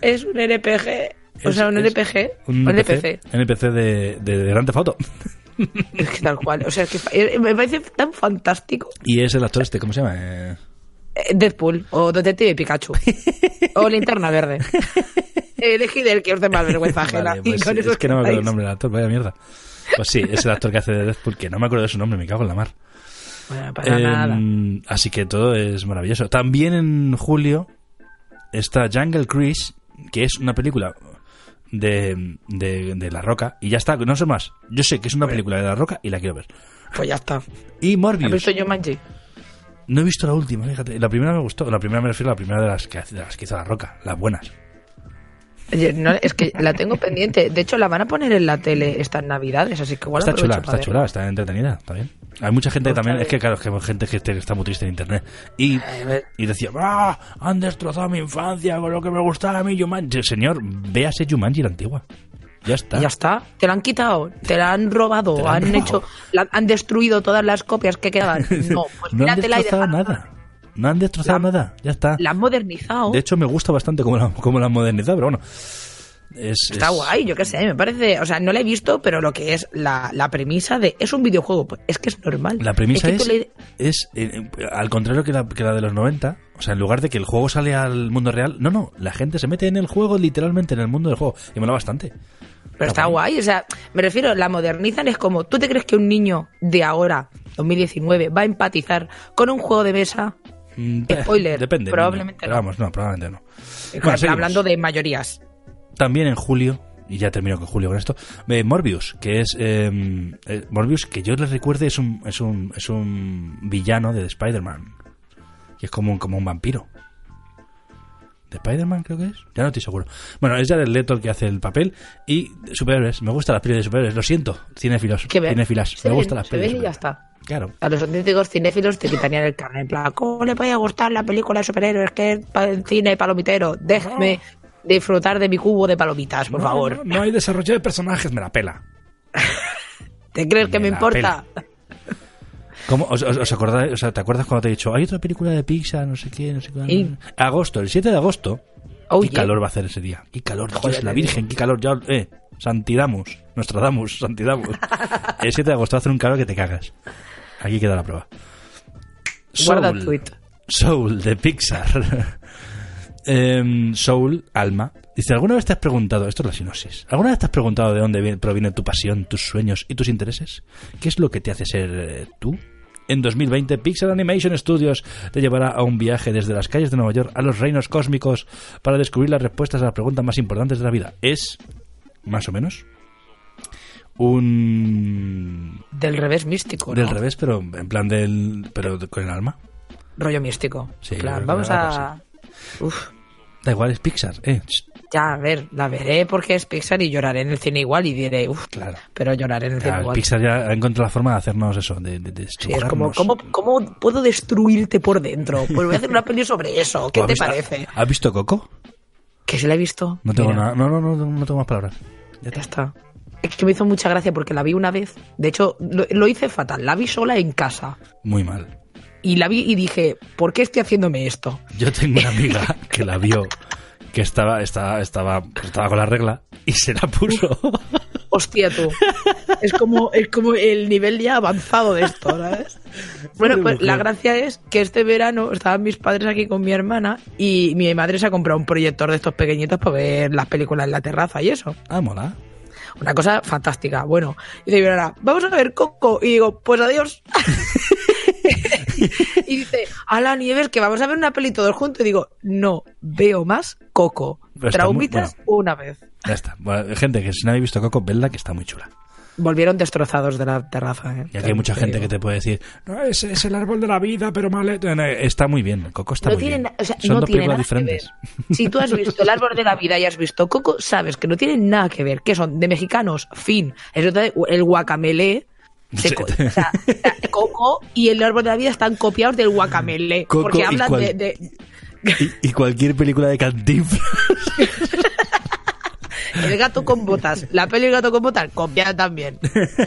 Es un NPG. O Es- sea, un NPG. Un Un NPC, de, de, de Grand Theft Auto. [laughs] Es que tal cual. O sea, es que eh, me parece tan fantástico. Y es el actor este, ¿cómo se llama? Eh, Eh, Deadpool o Detective Pikachu o Linterna Verde. [laughs] Elegid el que os dé más vergüenza ajena. Vale, y pues con eso es que no me acuerdo el nombre del actor, vaya mierda. Pues sí, es el actor que hace de Deadpool, que no me acuerdo de su nombre, me cago en la mar. Bueno, no pasa Eh, nada. Así que todo es maravilloso. También en julio, está Jungle Cruise, que es una película de, de, de La Roca, y ya está, no sé más. Yo sé que es una película de La Roca y la quiero ver. Pues ya está. Y ¿Has Morbius. visto Jumanji? No he visto la última, fíjate. La primera me gustó. La primera me refiero a la primera de las que, de las que hizo La Roca, las buenas. No, es que la tengo pendiente. De hecho, la van a poner en la tele estas navidades, así que igual está chula, está chula, está entretenida, está bien. Hay mucha gente Pues también, es que claro, es que hay gente que que está muy triste en internet. Y, y decía, ¡ah! Han destrozado mi infancia con lo que me gustaba a mí Jumanji. Señor, véase Jumanji la antigua. Ya está. Y ya está. Te la han quitado, te la han robado, la han han, robado. hecho, la- han destruido todas las copias que quedaban. [laughs] No, pues no han míratela y destrozado déjala. nada. No han destrozado La- nada. Ya está. La han modernizado. De hecho, me gusta bastante cómo la, cómo la han modernizado, pero bueno. Es, Está es- guay, yo qué sé, me parece. O sea, no la he visto, pero lo que es la, la premisa de. Es un videojuego, pues es que es normal. La premisa que es, le- es, eh, al contrario que la, que la de los 90, o sea, en lugar de que el juego sale al mundo real, no, no, la gente se mete en el juego, literalmente en el mundo del juego, y mola bastante. Pero está guay, o sea, me refiero, la modernizan, es como, ¿tú te crees que un niño de ahora, 2019, va a empatizar con un juego de mesa? Mm, eh, Spoiler, Depende. probablemente pero no. vamos, no, probablemente no. Bueno, seguimos. hablando de mayorías. También en julio, y ya termino con julio con esto, eh, Morbius, que es... eh, eh, Morbius, que yo les recuerde, es un, es un, es un villano de Spider-Man. Que es como un, como un vampiro. ¿De Spider-Man creo que es? Ya no estoy seguro. Bueno, es Jared Leto el que hace el papel. Y superhéroes, me gustan las pelis de superhéroes, lo siento, cinéfilas, se me gustan las pelis. ven y ya está. Claro. A los auténticos cinéfilos te quitarían el carnet. En plan, ¿cómo le puede gustar la película de superhéroes que es cine palomitero? Déjeme disfrutar de mi cubo de palomitas, por No, favor. No, no hay desarrollo de personajes, me la pela. [laughs] ¿Te crees que me la importa? ¿Cómo? ¿Os, acordáis? O sea, ¿te acuerdas cuando te he dicho, hay otra película de Pixar, no sé qué, no sé qué? Agosto, el 7 de agosto. Oh, qué yeah. calor va a hacer ese día. Qué calor, Dios, Joder, la te Virgen, qué calor. Ya, eh, Santidamus, Nostradamus, Santidamus. [laughs] el 7 de agosto va a hacer un calor que te cagas. Aquí queda la prueba. Guarda Soul. el tweet. Soul de Pixar. [laughs] Em, Soul, alma. Dice, ¿alguna vez te has preguntado, esto es la sinopsis, ¿alguna vez te has preguntado de dónde viene- proviene tu pasión, tus sueños y tus intereses? ¿Qué es lo que te hace ser eh, tú? En 2020, Pixar Animation Studios te llevará a un viaje desde las calles de Nueva York a los reinos cósmicos para descubrir las respuestas a las preguntas más importantes de la vida. Es, más o menos, un... Del revés místico. del ¿no? revés, pero en plan del... pero con el alma. Rollo místico. Sí, plan, vamos a. Uf, Da igual, es Pixar, eh. ya, a ver, la veré porque es Pixar y lloraré en el cine igual y diré, uff, Claro. pero lloraré en el cine Ya, igual. Pixar ya ha encontrado la forma de hacernos eso, de, de, de Sí, es como. ¿cómo, ¿cómo puedo destruirte por dentro? Pues voy a hacer una peli sobre eso. [laughs] ¿Qué ¿Has te visto- parece? ¿Has visto Coco? Que se la he visto. No tengo nada, no, no, no, no tengo más palabras. Ya Ya está. está. Es que me hizo mucha gracia porque la vi una vez. De hecho, lo, lo hice fatal. La vi sola en casa. Muy mal. Y la vi y dije, ¿por qué estoy haciéndome esto? Yo tengo una [laughs] amiga que la vio, que estaba, estaba, estaba, estaba con la regla y se la puso. [laughs] Hostia, tú. Es como, es como el nivel ya avanzado de esto, ¿sabes? Bueno, pues la gracia es que este verano estaban mis padres aquí con mi hermana y mi madre se ha comprado un proyector de estos pequeñitos para ver las películas en la terraza y eso. Ah, mola. Una cosa fantástica. Bueno, y dice hermana, vamos a ver Coco. Y digo, pues adiós. [laughs] y dice, a la Nieves, que vamos a ver una peli todos juntos. Y digo, no, veo más Coco. Muy- Traumitas una vez. Ya está. Bueno, gente, que si no habéis visto Coco, vedla que está muy chula. Volvieron destrozados de la terraza. ¿eh? Y aquí hay mucha Te gente digo. que te puede decir, no, ese es el árbol de la vida, pero mal. hecho". No, Está muy bien, Coco está no muy tiene, bien. o sea, Son no dos tiene películas nada diferentes. Si tú has visto El Árbol de la Vida y has visto Coco, sabes que no tienen nada que ver. Que son de mexicanos, fin. El guacamele. [laughs] se o sea, Coco y El Árbol de la Vida están copiados del guacamele. Coco porque y hablan cual- de, de- Y, y cualquier película de Cantinflas. [laughs] El gato con botas. La peli El gato con botas, copiada también.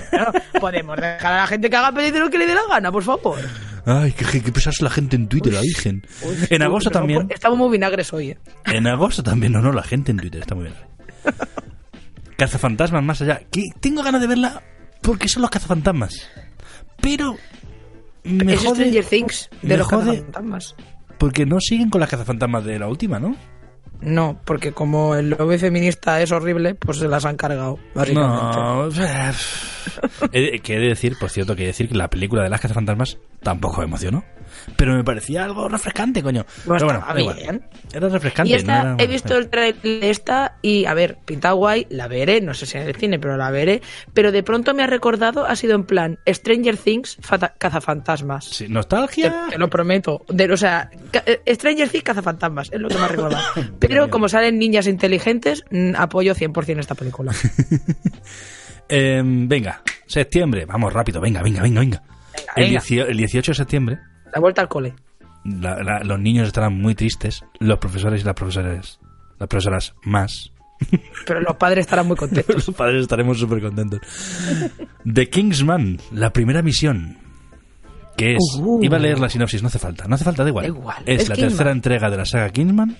Claro, podemos dejar a la gente que haga peli de lo que le dé la gana, por favor. Ay, qué, qué pesada es la gente en Twitter, la Virgen. En agosto también. Estamos muy vinagres hoy. ¿eh? En agosto también, no, no, la gente en Twitter está muy bien. Cazafantasmas más allá. Que tengo ganas de verla porque son los cazafantasmas. Pero me es jode Stranger Things de los jode cazafantasmas. porque no siguen con las cazafantasmas de la última, ¿no? No, porque como el lobby feminista es horrible, pues se las han cargado, básicamente. No. He de- que he de decir, por cierto, que he de decir que la película de las cazafantasmas tampoco me emocionó. Pero me parecía algo refrescante, coño. Bueno, Pero bueno, igual. Era refrescante. Y esta, no era- he visto el trailer de esta y, a ver, pinta guay, la veré, no sé si en el cine, pero la veré. Pero de pronto me ha recordado, ha sido en plan Stranger Things, cazafantasmas. Sí, nostalgia. te lo prometo. De- o sea, eh, Stranger Things, cazafantasmas, es lo que me ha recordado. [laughs] Pero como salen niñas inteligentes, mm, apoyo 100% esta película. [laughs] Em, venga, septiembre. Vamos rápido, venga, venga, venga, venga. El, venga. el 18 de septiembre, La vuelta al cole. la- la- los niños estarán muy tristes, los profesores y las profesoras, las profesoras más. [laughs] Pero los padres estarán muy contentos. Los padres estaremos súper contentos. The Kingsman, la primera misión. Que es. Uh. Iba a leer la sinopsis, no hace falta. No hace falta, da igual. Da igual, Es, es la tercera entrega de la saga Kingsman.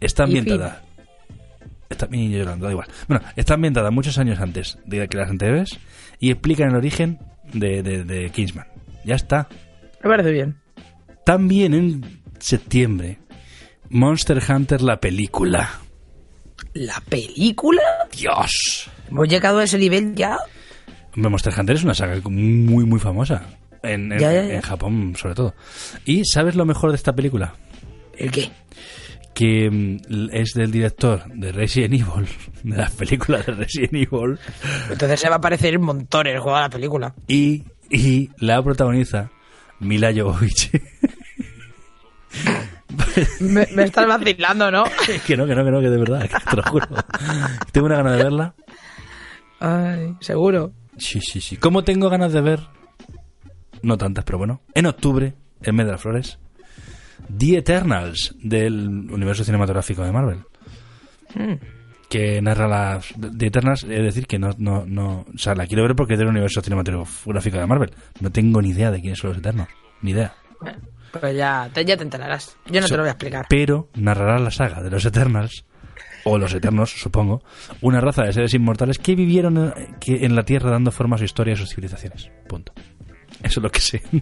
Está Y ambientada. Está mi niño llorando, da igual. Bueno, está ambientada muchos años antes de que las anteriores y explican el origen de, de, de Kingsman. Ya está. Me parece bien. También en septiembre, Monster Hunter, la película. ¿La película? Dios. ¿Hemos llegado a ese nivel ya? Hombre, Monster Hunter es una saga muy, muy famosa. En, en- Ya, ya, ya. en Japón, sobre todo. ¿Y sabes lo mejor de esta película? ¿El qué? Que mm, es del director de Resident Evil, [laughs] de las películas de Resident Evil, Entonces se va a aparecer en montones el juego de la película. y, y la protagoniza Mila Jovovich. Me, me estás vacilando, ¿no? [laughs] que no, que no, que no, que de verdad, que te lo juro. Tengo una ganas de verla. Ay, seguro. Sí, sí, sí. ¿Cómo tengo ganas de ver? No tantas, pero bueno. En octubre, el mes de las flores, The Eternals del universo cinematográfico de Marvel. Mm. Que narra las. The Eternals, es decir, que no, no, no. O sea, la quiero ver porque es del universo cinematográfico de Marvel. No tengo ni idea de quiénes son los Eternos. Ni idea. Pues ya te, ya te enterarás. Yo no So- te lo voy a explicar. Pero narrará la saga de los Eternals, o los Eternos, [laughs] supongo, una raza de seres inmortales que vivieron en, que en la Tierra dando forma a su historia y a sus civilizaciones. Punto. Eso es lo que sé. [laughs]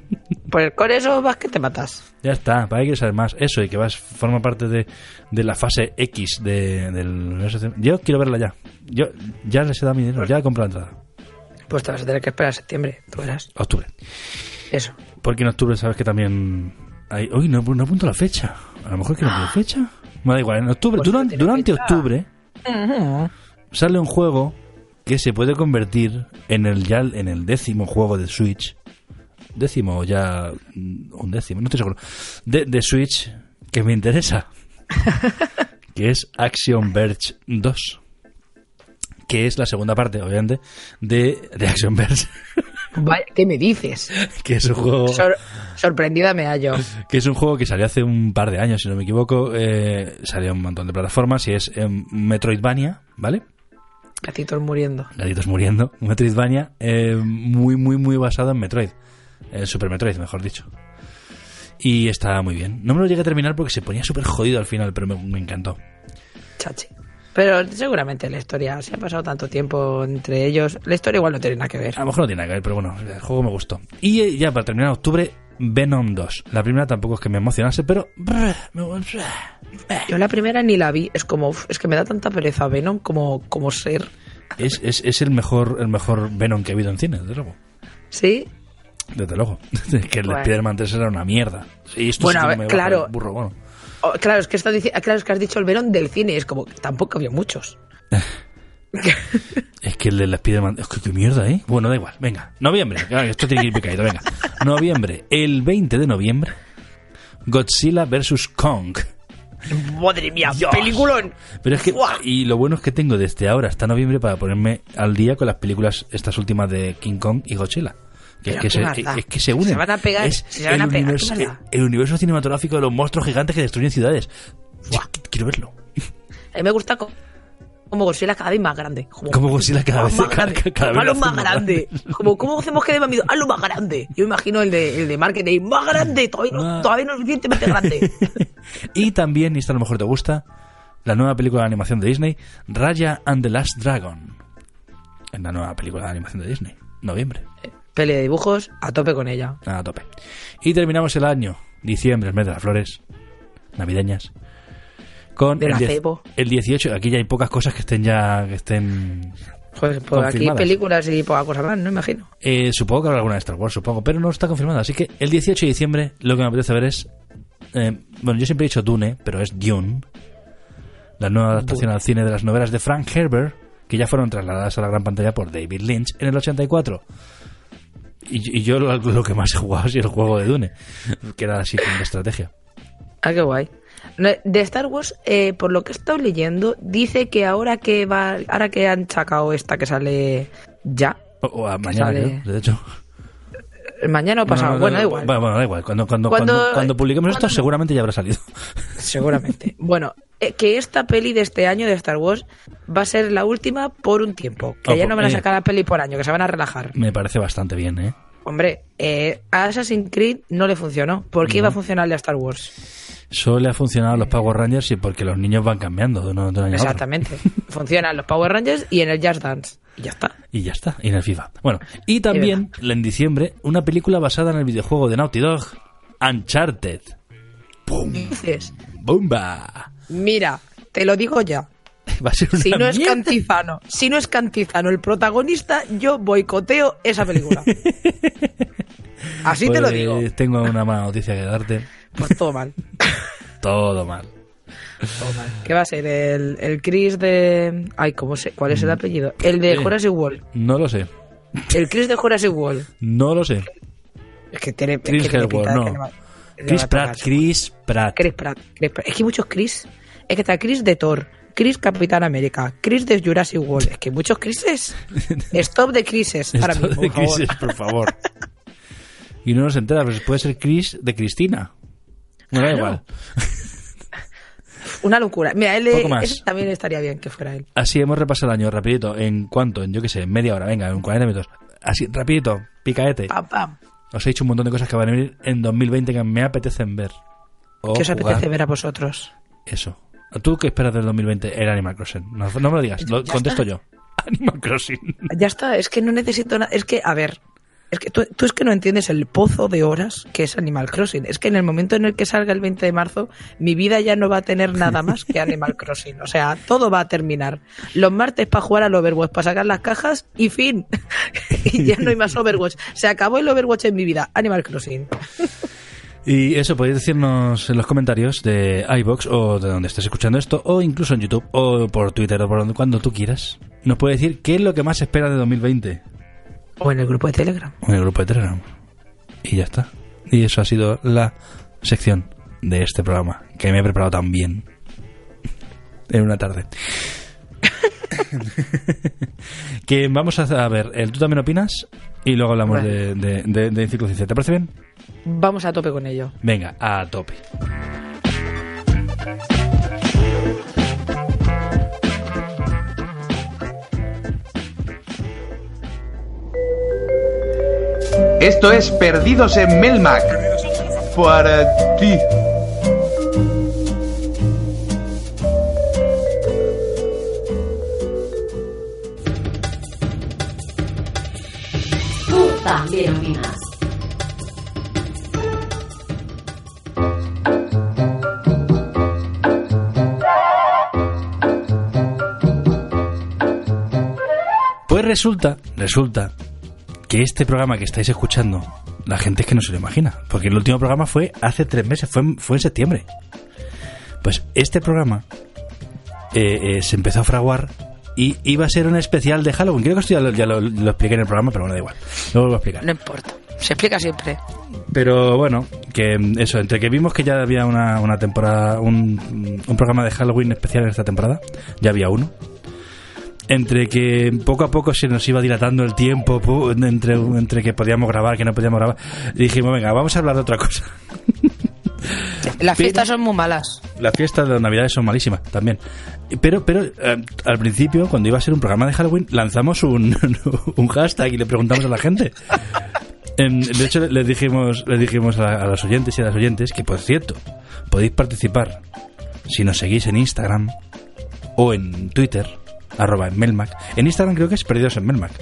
Pues con eso vas que te matas. ya está, para que saber más. Eso, y que vas, forma parte de, de la fase X de- del universo. Yo quiero verla ya. Yo ya les he dado mi dinero, ya he comprado la entrada. Pues te vas a tener que esperar a septiembre. Tú verás. Octubre. Eso. Porque en octubre sabes que también hay... Uy, no, no apunto la fecha. A lo mejor que no tiene fecha. Me da igual, en octubre, Pues no durante, durante octubre sale un juego que se puede convertir en el ya en el décimo juego de Switch. Décimo o ya mm, un décimo, no estoy seguro. De, de Switch que me interesa. [laughs] que es Action Verge 2. Que es la segunda parte, obviamente, de, de Action Verge. [laughs] Vaya, ¿Qué me dices? [laughs] que es un juego... Sor- sorprendida me hallo. que es un juego que salió hace un par de años, si no me equivoco. Eh, salió en un montón de plataformas y es em, Metroidvania, ¿vale? Gatitos muriendo. Gatitos muriendo. Metroidvania eh, muy, muy, muy basado en Metroid. En Super Metroid, mejor dicho. Y está muy bien. No me lo llegué a terminar porque se ponía súper jodido al final, pero me, me encantó. Chachi. Pero seguramente la historia, si ha pasado tanto tiempo entre ellos, la historia igual no tiene nada que ver. A lo mejor no tiene nada que ver, pero bueno, el juego me gustó. Y eh, ya para terminar, octubre, Venom 2. La primera tampoco es que me emocionase, pero... Yo la primera ni la vi, es como, es que me da tanta pereza Venom como, como ser. Es, es, es el mejor el mejor Venom que ha habido en cine, desde luego. ¿Sí? Desde luego. [laughs] que el Bueno. Spider-Man 3 era una mierda. Sí, esto Bueno, sí que me claro. burro, bueno. Oh, claro, es que estás claro, es que has dicho el Venom del cine, es como, tampoco había muchos. [laughs] Es que el del Spider-Man... Es que qué mierda, ¿eh? Bueno, da igual. Venga. Noviembre. Esto tiene que ir picadito, venga. [laughs] Noviembre. El 20 de noviembre. Godzilla vs. Kong. Madre mía, Dios. peliculón. Pero es que... ¡Fua! Y lo bueno es que tengo desde ahora hasta noviembre para ponerme al día con las películas estas últimas de King Kong y Godzilla. Que es se, es que se unen. Se van a pegar, Es se van el, a pegar, ¿qué universo, el cinematográfico de los monstruos gigantes que destruyen ciudades. Qu- Quiero verlo. A mí me gusta co- como Godzilla cada vez más grande. Como, Como Godzilla cada vez- más cada- grande. cada vez lo más grande. Como, ¿cómo hacemos que dé más miedo? Hazlo más grande. Yo imagino el de, el de marketing. Más grande, todavía no, Ah. todavía no es suficientemente grande. [laughs] Y también, y esta a lo mejor te gusta, la nueva película de animación de Disney, Raya and the Last Dragon. En la nueva película de animación de Disney. Noviembre. Peli de dibujos, a tope con ella. A tope. Y terminamos el año, diciembre, el mes de las flores, navideñas. Con Del el, diez- el 18, aquí ya hay pocas cosas que estén ya que estén Joder, pues aquí películas y poca cosa más, no imagino. Eh, supongo que habrá alguna de Star Wars, supongo, pero no está confirmada. Así que el 18 de diciembre lo que me apetece ver es. eh, bueno, yo siempre he dicho Dune, pero es Dune. La nueva adaptación al cine de las novelas de Frank Herbert, que ya fueron trasladadas a la gran pantalla por David Lynch en el 84. Y, y yo lo, lo que más he jugado es el juego de Dune, que era así como estrategia. Ah, qué guay. De Star Wars, eh, por lo que he estado leyendo, dice que ahora que va, ahora que han sacado esta que sale ya, O, o a mañana, Sale- de hecho. Mañana o pasado, No, no, bueno, no, da igual, Bueno, bueno, da igual. Cuando, cuando, Cuando- cuando, cuando publiquemos esto, seguramente ya habrá salido. [laughs] seguramente. bueno, eh, que esta peli de este año de Star Wars va a ser la última por un tiempo. Que Oh, ya no van a eh. sacar la peli por año, que se van a relajar. Me parece bastante bien, ¿eh? Hombre, eh, a Assassin's Creed no le funcionó. ¿Por qué iba a funcionar de Star Wars? Solo le ha funcionado a los Power Rangers y porque los niños van cambiando de, uno- de. Exactamente. Funcionan los Power Rangers y en el Just Dance. Y ya está. Y ya está, y en el FIFA. Bueno, y también, en diciembre, una película basada en el videojuego de Naughty Dog, Uncharted. ¡Pum! Dices, ¡Bomba! mira, te lo digo ya. [laughs] Va a ser una Si no es. Cantizano, si no es Cantizano el protagonista, yo boicoteo esa película. [laughs] Así te lo Pues digo. Tengo una mala noticia que darte. Pues todo mal. [laughs] Todo mal. ¿Qué va a ser? El, el Chris de. Ay, ¿cómo sé? ¿Cuál es el apellido? El de Mm. Eh. Jurassic World. No lo sé. El Chris de Jurassic World. No lo sé. Es que tiene. es Chris que Hemsworth, de no. que va- Chris Pratt. Chris Pratt. Chris Pratt, Chris Pratt. Es que hay muchos Chris. Es que está Chris de Thor, Chris Capitán América, Chris de Jurassic World. Es que hay muchos Chrises. [laughs] Stop de Chrises ahora Esto mismo, de por favor. Chris, por favor. Y no nos entera, pues puede ser Chris de Cristina. No da Claro. igual. Una locura. Mira, él también estaría bien que fuera él. Así hemos repasado el año rapidito. ¿En cuánto? En yo qué sé, en media hora, venga, en 40 minutos. Así, rapidito, picaete. Pam, pam. Os he dicho un montón de cosas que van a venir en 2020 que me apetecen ver. O ¿Qué os jugar. apetece ver a vosotros? Eso. ¿Tú qué esperas del 2020? El Animal Crossing. No, no me lo digas, lo contesto está. yo. [laughs] Animal Crossing. Ya está, es que no necesito nada. Es que, a ver, es que tú, es que no entiendes el pozo de horas que es Animal Crossing. Es que en el momento en el que salga el 20 de marzo, mi vida ya no va a tener nada más que Animal Crossing. O sea, todo va a terminar. Los martes para jugar al Overwatch, para sacar las cajas y fin. [laughs] y ya no hay más Overwatch. Se acabó el Overwatch en mi vida. Animal Crossing. Y eso, podéis decirnos en los comentarios de iBox o de donde estés escuchando esto, o incluso en YouTube, o por Twitter, o por donde, cuando tú quieras. Nos puede decir qué es lo que más espera de 2020 O en el grupo de Telegram. en el grupo de Telegram. Y ya está. Y eso ha sido la sección de este programa, que me he preparado tan bien en una tarde. [laughs] que vamos a a ver, el, ¿tú también opinas? Y luego hablamos de, de, de. ¿Te parece bien? Vamos a tope con ello. Venga, a tope. Esto es Perdidos en Melmac. Para ti. Tú también opinas. Pues resulta, resulta que este programa que estáis escuchando, la gente es que no se lo imagina, porque el último programa fue hace tres meses, fue, en- fue en septiembre. Pues este programa eh, eh, se empezó a fraguar y iba a ser un especial de Halloween. Creo que esto ya, lo, ya lo- lo expliqué en el programa, pero bueno, da igual. Lo vuelvo a explicar. No importa. Se explica siempre. Pero bueno, que mm, eso, entre que vimos que ya había una, una temporada, un, un programa de Halloween especial en esta temporada, ya había uno. Entre que poco a poco se nos iba dilatando el tiempo, entre, entre que podíamos grabar, que no podíamos grabar, dijimos, venga, vamos a hablar de otra cosa. [laughs] Las fiestas son muy malas. Las fiestas de las navidades son malísimas también. Pero, pero eh, al principio, cuando iba a ser un programa de Halloween, lanzamos un, [laughs] un hashtag y le preguntamos a la gente. [laughs] En- de hecho, les dijimos, les dijimos a, a los oyentes y a las oyentes que, por cierto, podéis participar si nos seguís en Instagram o en Twitter, arroba en Melmac. En Instagram creo que es Perdidos en Melmac,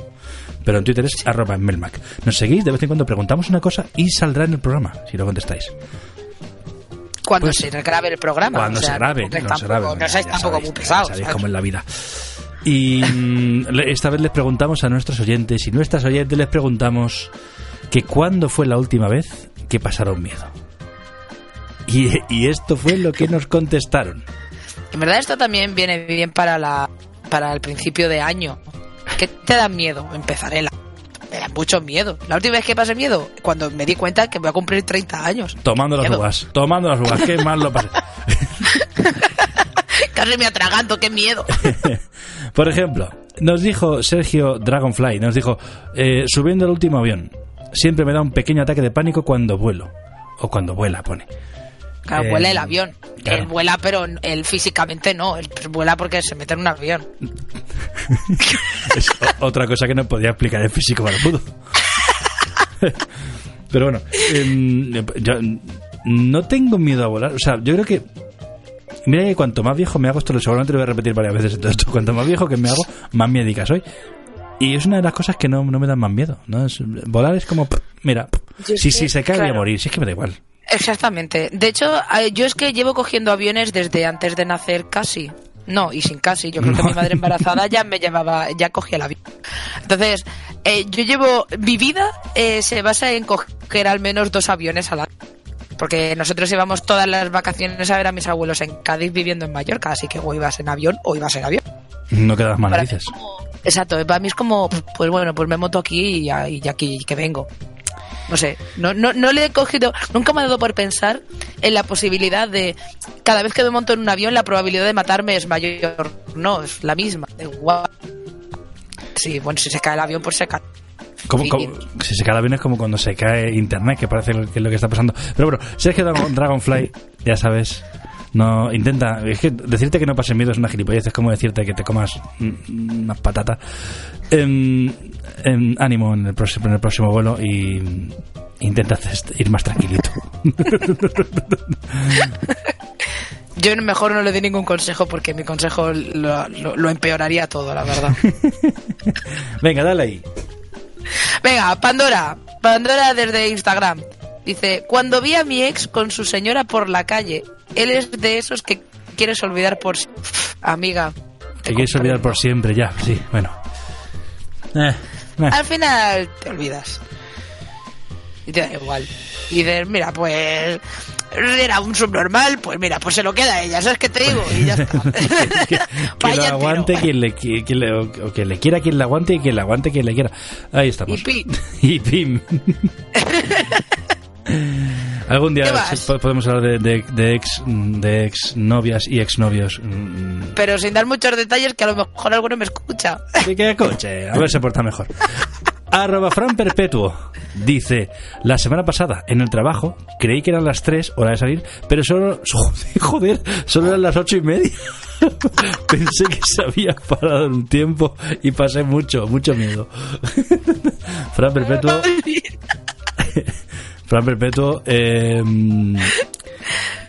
pero en Twitter es arroba en Melmac. Nos seguís, de vez en cuando preguntamos una cosa y saldrá en el programa, si lo contestáis. Cuando Pues, se grabe el programa. Cuando o sea, se grabe, se tampoco-. No seáis tampoco sabéis, muy pesados. sabéis cómo es la vida. Y mm, esta vez les preguntamos a nuestros oyentes y nuestras oyentes les preguntamos que cuándo fue la última vez que pasaron miedo. Y, y esto fue lo que nos contestaron. En verdad esto también viene bien para la para el principio de año. ¿Qué te da miedo? Empezaré la me da mucho miedo. La última vez que pasé miedo, cuando me di cuenta que voy a cumplir 30 años. Tomando las Miedo. uvas, tomando las uvas, qué mal lo pasé. [laughs] Casi me atraganto, qué miedo. [laughs] Por ejemplo, nos dijo Sergio Dragonfly, nos dijo, eh, subiendo el último avión, siempre me da un pequeño ataque de pánico cuando vuelo. O cuando vuela, pone. Claro, Eh, vuela el avión. claro. Él vuela, pero él físicamente no. Él vuela porque se mete en un avión. Es otra cosa que no podía explicar el físico barbudo. [laughs] Pero bueno, em, yo no tengo miedo a volar. O sea, yo creo que. Mira que cuanto más viejo me hago, esto lo seguramente lo voy a repetir varias veces en todo esto. Cuanto más viejo que me hago, más miedica soy. Y es una de las cosas que no, no me dan más miedo. ¿no? Es- volar es como, pff, mira, Yo si, si se cae voy a claro. morir. Si es que me da igual. Exactamente. De hecho, eh, yo es que llevo cogiendo aviones desde antes de nacer casi. No, y sin casi. Yo creo que mi madre embarazada ya me [laughs] llevaba, ya cogía el avión. Entonces, eh, yo llevo, mi vida eh, se basa en coger al menos dos aviones al año. Porque nosotros íbamos todas las vacaciones a ver a mis abuelos en Cádiz viviendo en Mallorca, así que o ibas en avión o ibas en avión. No quedas mal Para mí narices. es como- Exacto, para mí es como, pues bueno, pues me monto aquí y aquí que vengo. No sé, no, no, no le he cogido, nunca me ha dado por pensar en la posibilidad de, cada vez que me monto en un avión, la probabilidad de matarme es mayor. No, es la misma. Igual. Sí, bueno, si se cae el avión, pues se cae. Como, si se cae el avión es como cuando se cae internet, que parece lo- que es lo que está pasando. Pero bueno, Sergio Dragon- Dragonfly, ya sabes, no intenta. Es que decirte que no pases miedo es una gilipollez, es como decirte que te comas unas patatas. Em, ánimo en el, próximo, en el próximo vuelo y intenta est- ir más tranquilito. [laughs] Yo mejor no le doy ningún consejo porque mi consejo lo, lo- lo empeoraría todo, la verdad. [laughs] Venga, dale ahí. Venga, Pandora. Pandora desde Instagram. Dice, cuando vi a mi ex con su señora por la calle, él es de esos que quieres olvidar por... Amiga. Te quieres olvidar por siempre, ya, sí, bueno. Eh, eh. Al final te olvidas. Y te da igual. Y dices, mira, pues... Era un subnormal, pues mira, pues se lo queda a ella, ¿sabes qué te digo? Y ya está. [laughs] que [laughs] lo aguante quien le, o que le quiera quien le aguante y quien le aguante quien le quiera. Ahí estamos. Y pim. [laughs] Y. Algún día podemos hablar de, de- de ex de ex novias y ex novios. Pero sin dar muchos detalles que a lo mejor alguno me escucha. ¿De qué coche? A ver si se porta mejor. Arroba Fran Perpetuo dice: La semana pasada en el trabajo creí que eran las 3 hora de salir, pero solo. [laughs] Joder, solo eran las ocho y media. [laughs] Pensé que se había parado un tiempo y pasé mucho, mucho miedo. [laughs] Fran Perpetuo. Fran Perpetuo. eh,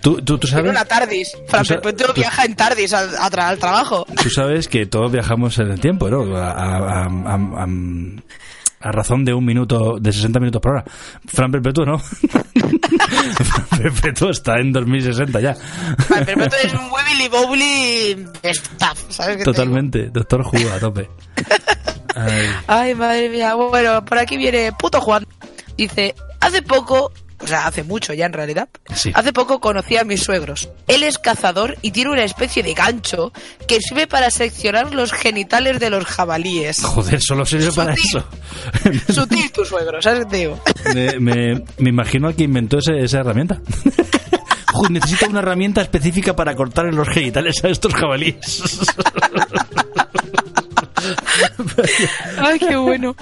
¿tú, tú, tú sabes. una tardis. Fran Perpetuo viaja en tardis al, al trabajo. Tú sabes que todos viajamos en el tiempo, ¿no? A, a- a- a- razón de un minuto, de 60 minutos por hora. Fran Perpetuo, ¿no? [laughs] Fran Perpetuo está en 2060 ya. Fran Perpetuo es un wibbly bobbly staff, ¿sabes qué? Totalmente. Doctor Who a tope. Ay. [laughs] Ay, madre mía. Bueno, por aquí viene puto Juan. Dice, hace poco, o sea, hace mucho ya en realidad, Sí. hace poco conocí a mis suegros. Él es cazador y tiene una especie de gancho que sirve para seccionar los genitales de los jabalíes. Joder, solo sirve para eso. [laughs] Sutil tu suegro, ¿sabes qué te digo? [laughs] me, me, me imagino al que inventó ese- esa herramienta. [laughs] Joder, necesito una herramienta específica para cortar en los genitales a estos jabalíes. Ay, qué bueno.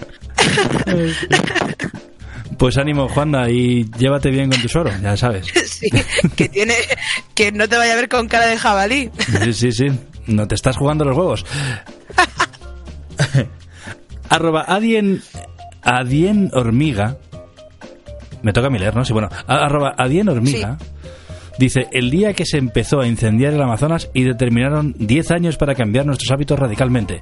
Pues ánimo, Juanda, y llévate bien con tu suero, ya sabes. [laughs] Sí, que tiene, que no te vaya a ver con cara de jabalí. Sí, sí, sí. No te estás jugando los huevos. [laughs] Arroba adien, adien hormiga. Me toca a mí leer, ¿no? Sí, bueno. Arroba adien hormiga. Dice, el día que se empezó a incendiar el Amazonas y determinaron 10 años para cambiar nuestros hábitos radicalmente.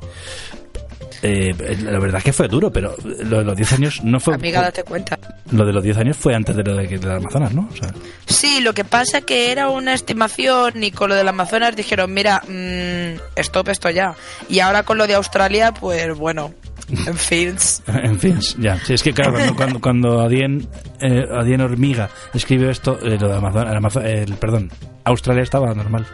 Eh, la verdad es que fue duro, pero lo de los 10 años no fue... Amiga, date cuenta. Lo de los 10 años fue antes de lo de, las Amazonas, ¿no? O sea, Sí, lo que pasa que era una estimación y con lo del Amazonas dijeron, mira, mm, stop esto ya. Y ahora con lo de Australia, pues bueno, [laughs] en fin. en fin, ya. Sí, es que claro, cuando, cuando, cuando Adien, eh, Adien Hormiga escribió esto, eh, lo de Amazon, el Amazon- el- perdón, Australia estaba normal.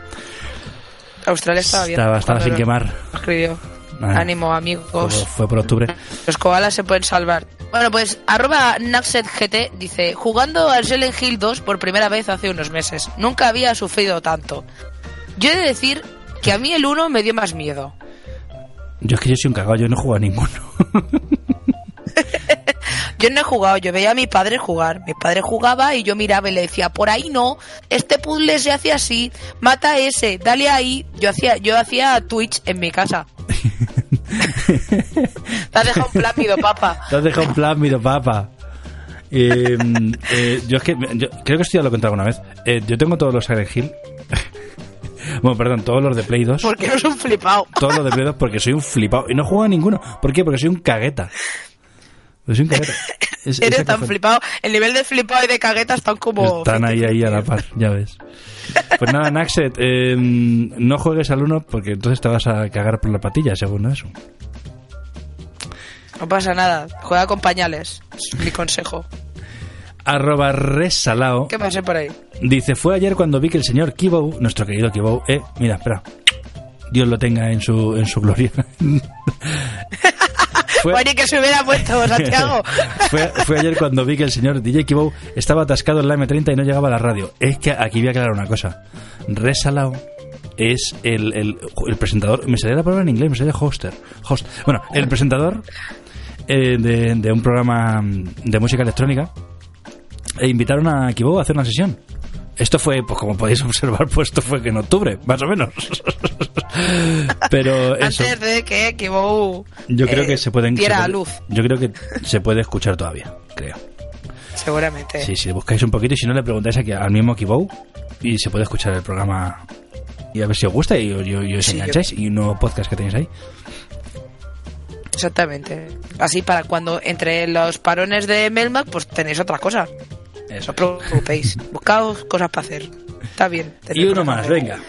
Australia estaba bien. Estaba, estaba sin quemar. Escribió. Ah, Ánimo, amigos. fue por octubre. Los koalas se pueden salvar. Bueno, pues arroba NaxetGT dice, jugando al Silent Hill 2 por primera vez hace unos meses. Nunca había sufrido tanto. Yo he de decir que a mí el 1 me dio más miedo. Yo es que yo soy un cagado, yo no jugado a ninguno. [laughs] Yo no he jugado, yo veía a mi padre jugar. Mi padre jugaba y yo miraba y le decía, por ahí no, este puzzle se hace así, mata a ese, dale ahí. Yo hacía, yo hacía Twitch en mi casa. [laughs] Te has dejado un plámido, papá. Te has dejado un plan, miro papa. Eh, [laughs] eh, yo es que yo creo que esto ya lo he contado alguna vez. Eh, yo tengo todos los Silent Hill. [laughs] bueno, perdón, todos los de Play 2. Porque no es un flipado. Todos los de Play 2 porque soy un flipado. Y no juego a ninguno. ¿Por qué? Porque soy un cagueta. Porque soy un cagueta. Es- Eres tan flipado. El nivel de flipado y de cagueta están como... Están ahí, ahí a la par, ya ves. Pues nada, [laughs] Naxet, eh, no juegues al uno porque entonces te vas a cagar por la patilla, según eso. No pasa nada. Juega con pañales. Es mi consejo. Arroba resalao ¿Qué pasa por ahí? dice, fue ayer cuando vi que el señor Kibou, nuestro querido Kibou, eh, mira, espera, Dios lo tenga en su, en su gloria. [laughs] Fue- Oye, que se hubiera puesto, [laughs] Santiago. fue, fue ayer cuando vi que el señor DJ Kibou estaba atascado en la M30 y no llegaba a la radio. Es que aquí voy a aclarar una cosa. Resalao es el, el, el presentador. Me salía la palabra en inglés, me salía hoster. Host. Bueno, el presentador eh, de, de un programa de música electrónica. E invitaron a Kibou a hacer una sesión. Esto fue, pues como podéis [laughs] observar, pues esto fue que en octubre, más o menos. [laughs] Pero eso. Antes de que Kibou Yo creo eh, que se pueden. diera se a puede- luz, Yo creo que se puede escuchar todavía, creo. seguramente. Sí, si buscáis un poquito y si no le preguntáis aquí al mismo Kibou y se puede escuchar el programa y a ver si os gusta y, y- y os Sí, engancháis y un nuevo podcast que tenéis ahí. Exactamente. Así para cuando entre los parones de Melmac, pues tenéis otra cosa. No os preocupéis. Buscaos cosas para hacer. Está bien. Y uno más, venga.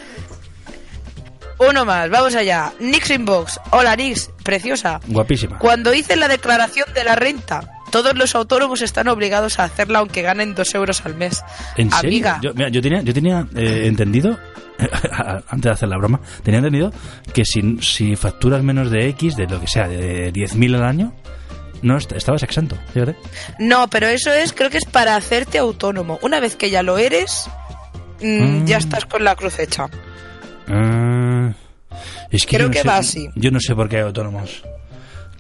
Uno más, vamos allá. Nix Inbox. Hola Nix, preciosa. Guapísima. Cuando hice la declaración de la renta, todos los autónomos están obligados a hacerla aunque ganen dos euros al mes. ¿En serio? Amiga, Yo, mira, yo tenía, yo tenía eh, entendido, [laughs] antes de hacer la broma, tenía entendido que si, si facturas menos de X, de lo que sea, de 10.000 al año, no est- estabas exento, fíjate. no, pero eso es, creo que es para hacerte autónomo. Una vez que ya lo eres, mm, Mm. ya estás con la cruz hecha. Ah, es que Creo no que sé- va así. Yo no sé por qué hay autónomos.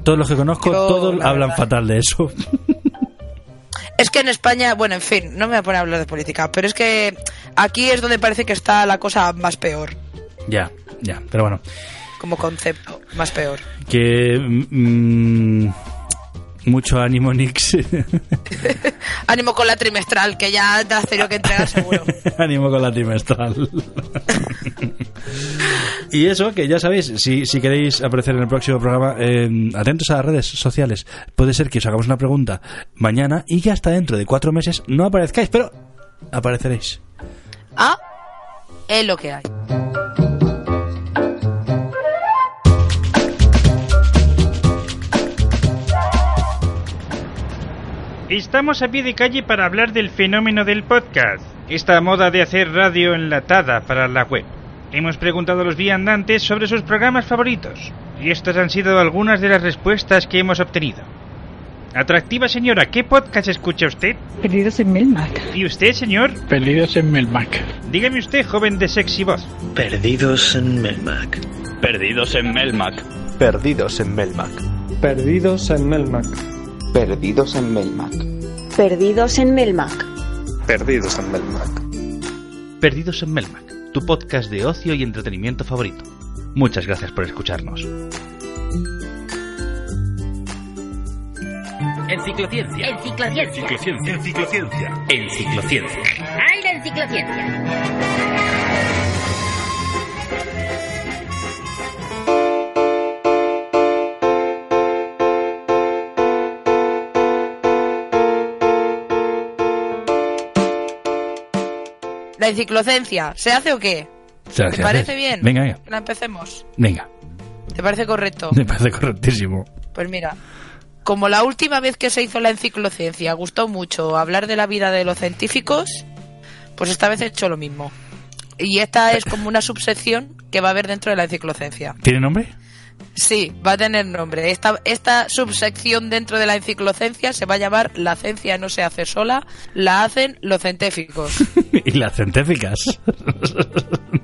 Todos los que conozco, Yo, todos la hablan verdad. fatal de eso. Es que en España, bueno, en fin, no me voy a poner a hablar de política, pero es que aquí es donde parece que está la cosa más peor, ya, ya, pero bueno. como concepto, más peor. Que. mm, mucho ánimo, Nix. [laughs] Ánimo con la trimestral, que ya te has tenido que entregar seguro. [laughs] ánimo con la trimestral. y eso, que ya sabéis, si, si queréis aparecer en el próximo programa, eh, atentos a las redes sociales. Puede ser que os hagamos una pregunta mañana y que hasta dentro de cuatro meses no aparezcáis, pero apareceréis. Ah, es lo que hay. Estamos a pie de calle para hablar del fenómeno del podcast, esta moda de hacer radio enlatada para la web. Hemos preguntado a los viandantes sobre sus programas favoritos, y estas han sido algunas de las respuestas que hemos obtenido. Atractiva señora, ¿qué podcast escucha usted? Perdidos en Melmac. ¿Y usted, señor? Perdidos en Melmac. Dígame usted, joven de sexy voz. Perdidos en Melmac. Perdidos en Melmac. Perdidos en Melmac. Perdidos en Melmac. Perdidos en Melmac. Perdidos en Melmac. Perdidos en Melmac. Perdidos en Melmac, tu podcast de ocio y entretenimiento favorito. Muchas gracias por escucharnos. Enciclociencia. Enciclociencia. Enciclociencia. Enciclociencia. Enciclociencia. ¡Ay, la enciclociencia! La enciclocencia, ¿se hace o qué? O sea, ¿Te ¿qué parece bien? Venga, venga. La empecemos. Venga. ¿Te parece correcto? [laughs] Me parece correctísimo. Pues mira, como la última vez que se hizo la enciclocencia gustó mucho hablar de la vida de los científicos, pues esta vez he hecho lo mismo. Y esta es como una subsección que va a haber dentro de la enciclocencia. ¿Tiene nombre? Sí, va a tener nombre. Esta, esta subsección dentro de la enciclocencia se va a llamar La ciencia no se hace sola, la hacen los científicos. [laughs] y las científicas.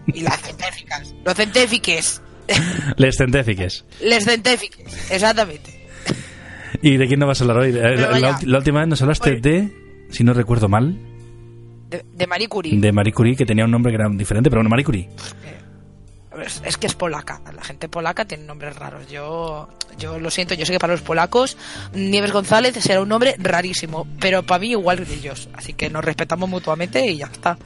y las científicas. Los científiques. [laughs] Les científiques. Les científiques, exactamente. ¿Y de quién nos vas a hablar hoy? Eh, La, última vez nos hablaste de, si no recuerdo mal, De, de Marie Curie. de Marie Curie, que tenía un nombre que era diferente, pero bueno, Marie Curie. Es, es que es polaca. La gente polaca tiene nombres raros. Yo, yo lo siento, yo sé que para los polacos Nieves González será un nombre rarísimo, pero para mí igual que ellos. Así que nos respetamos mutuamente y ya está.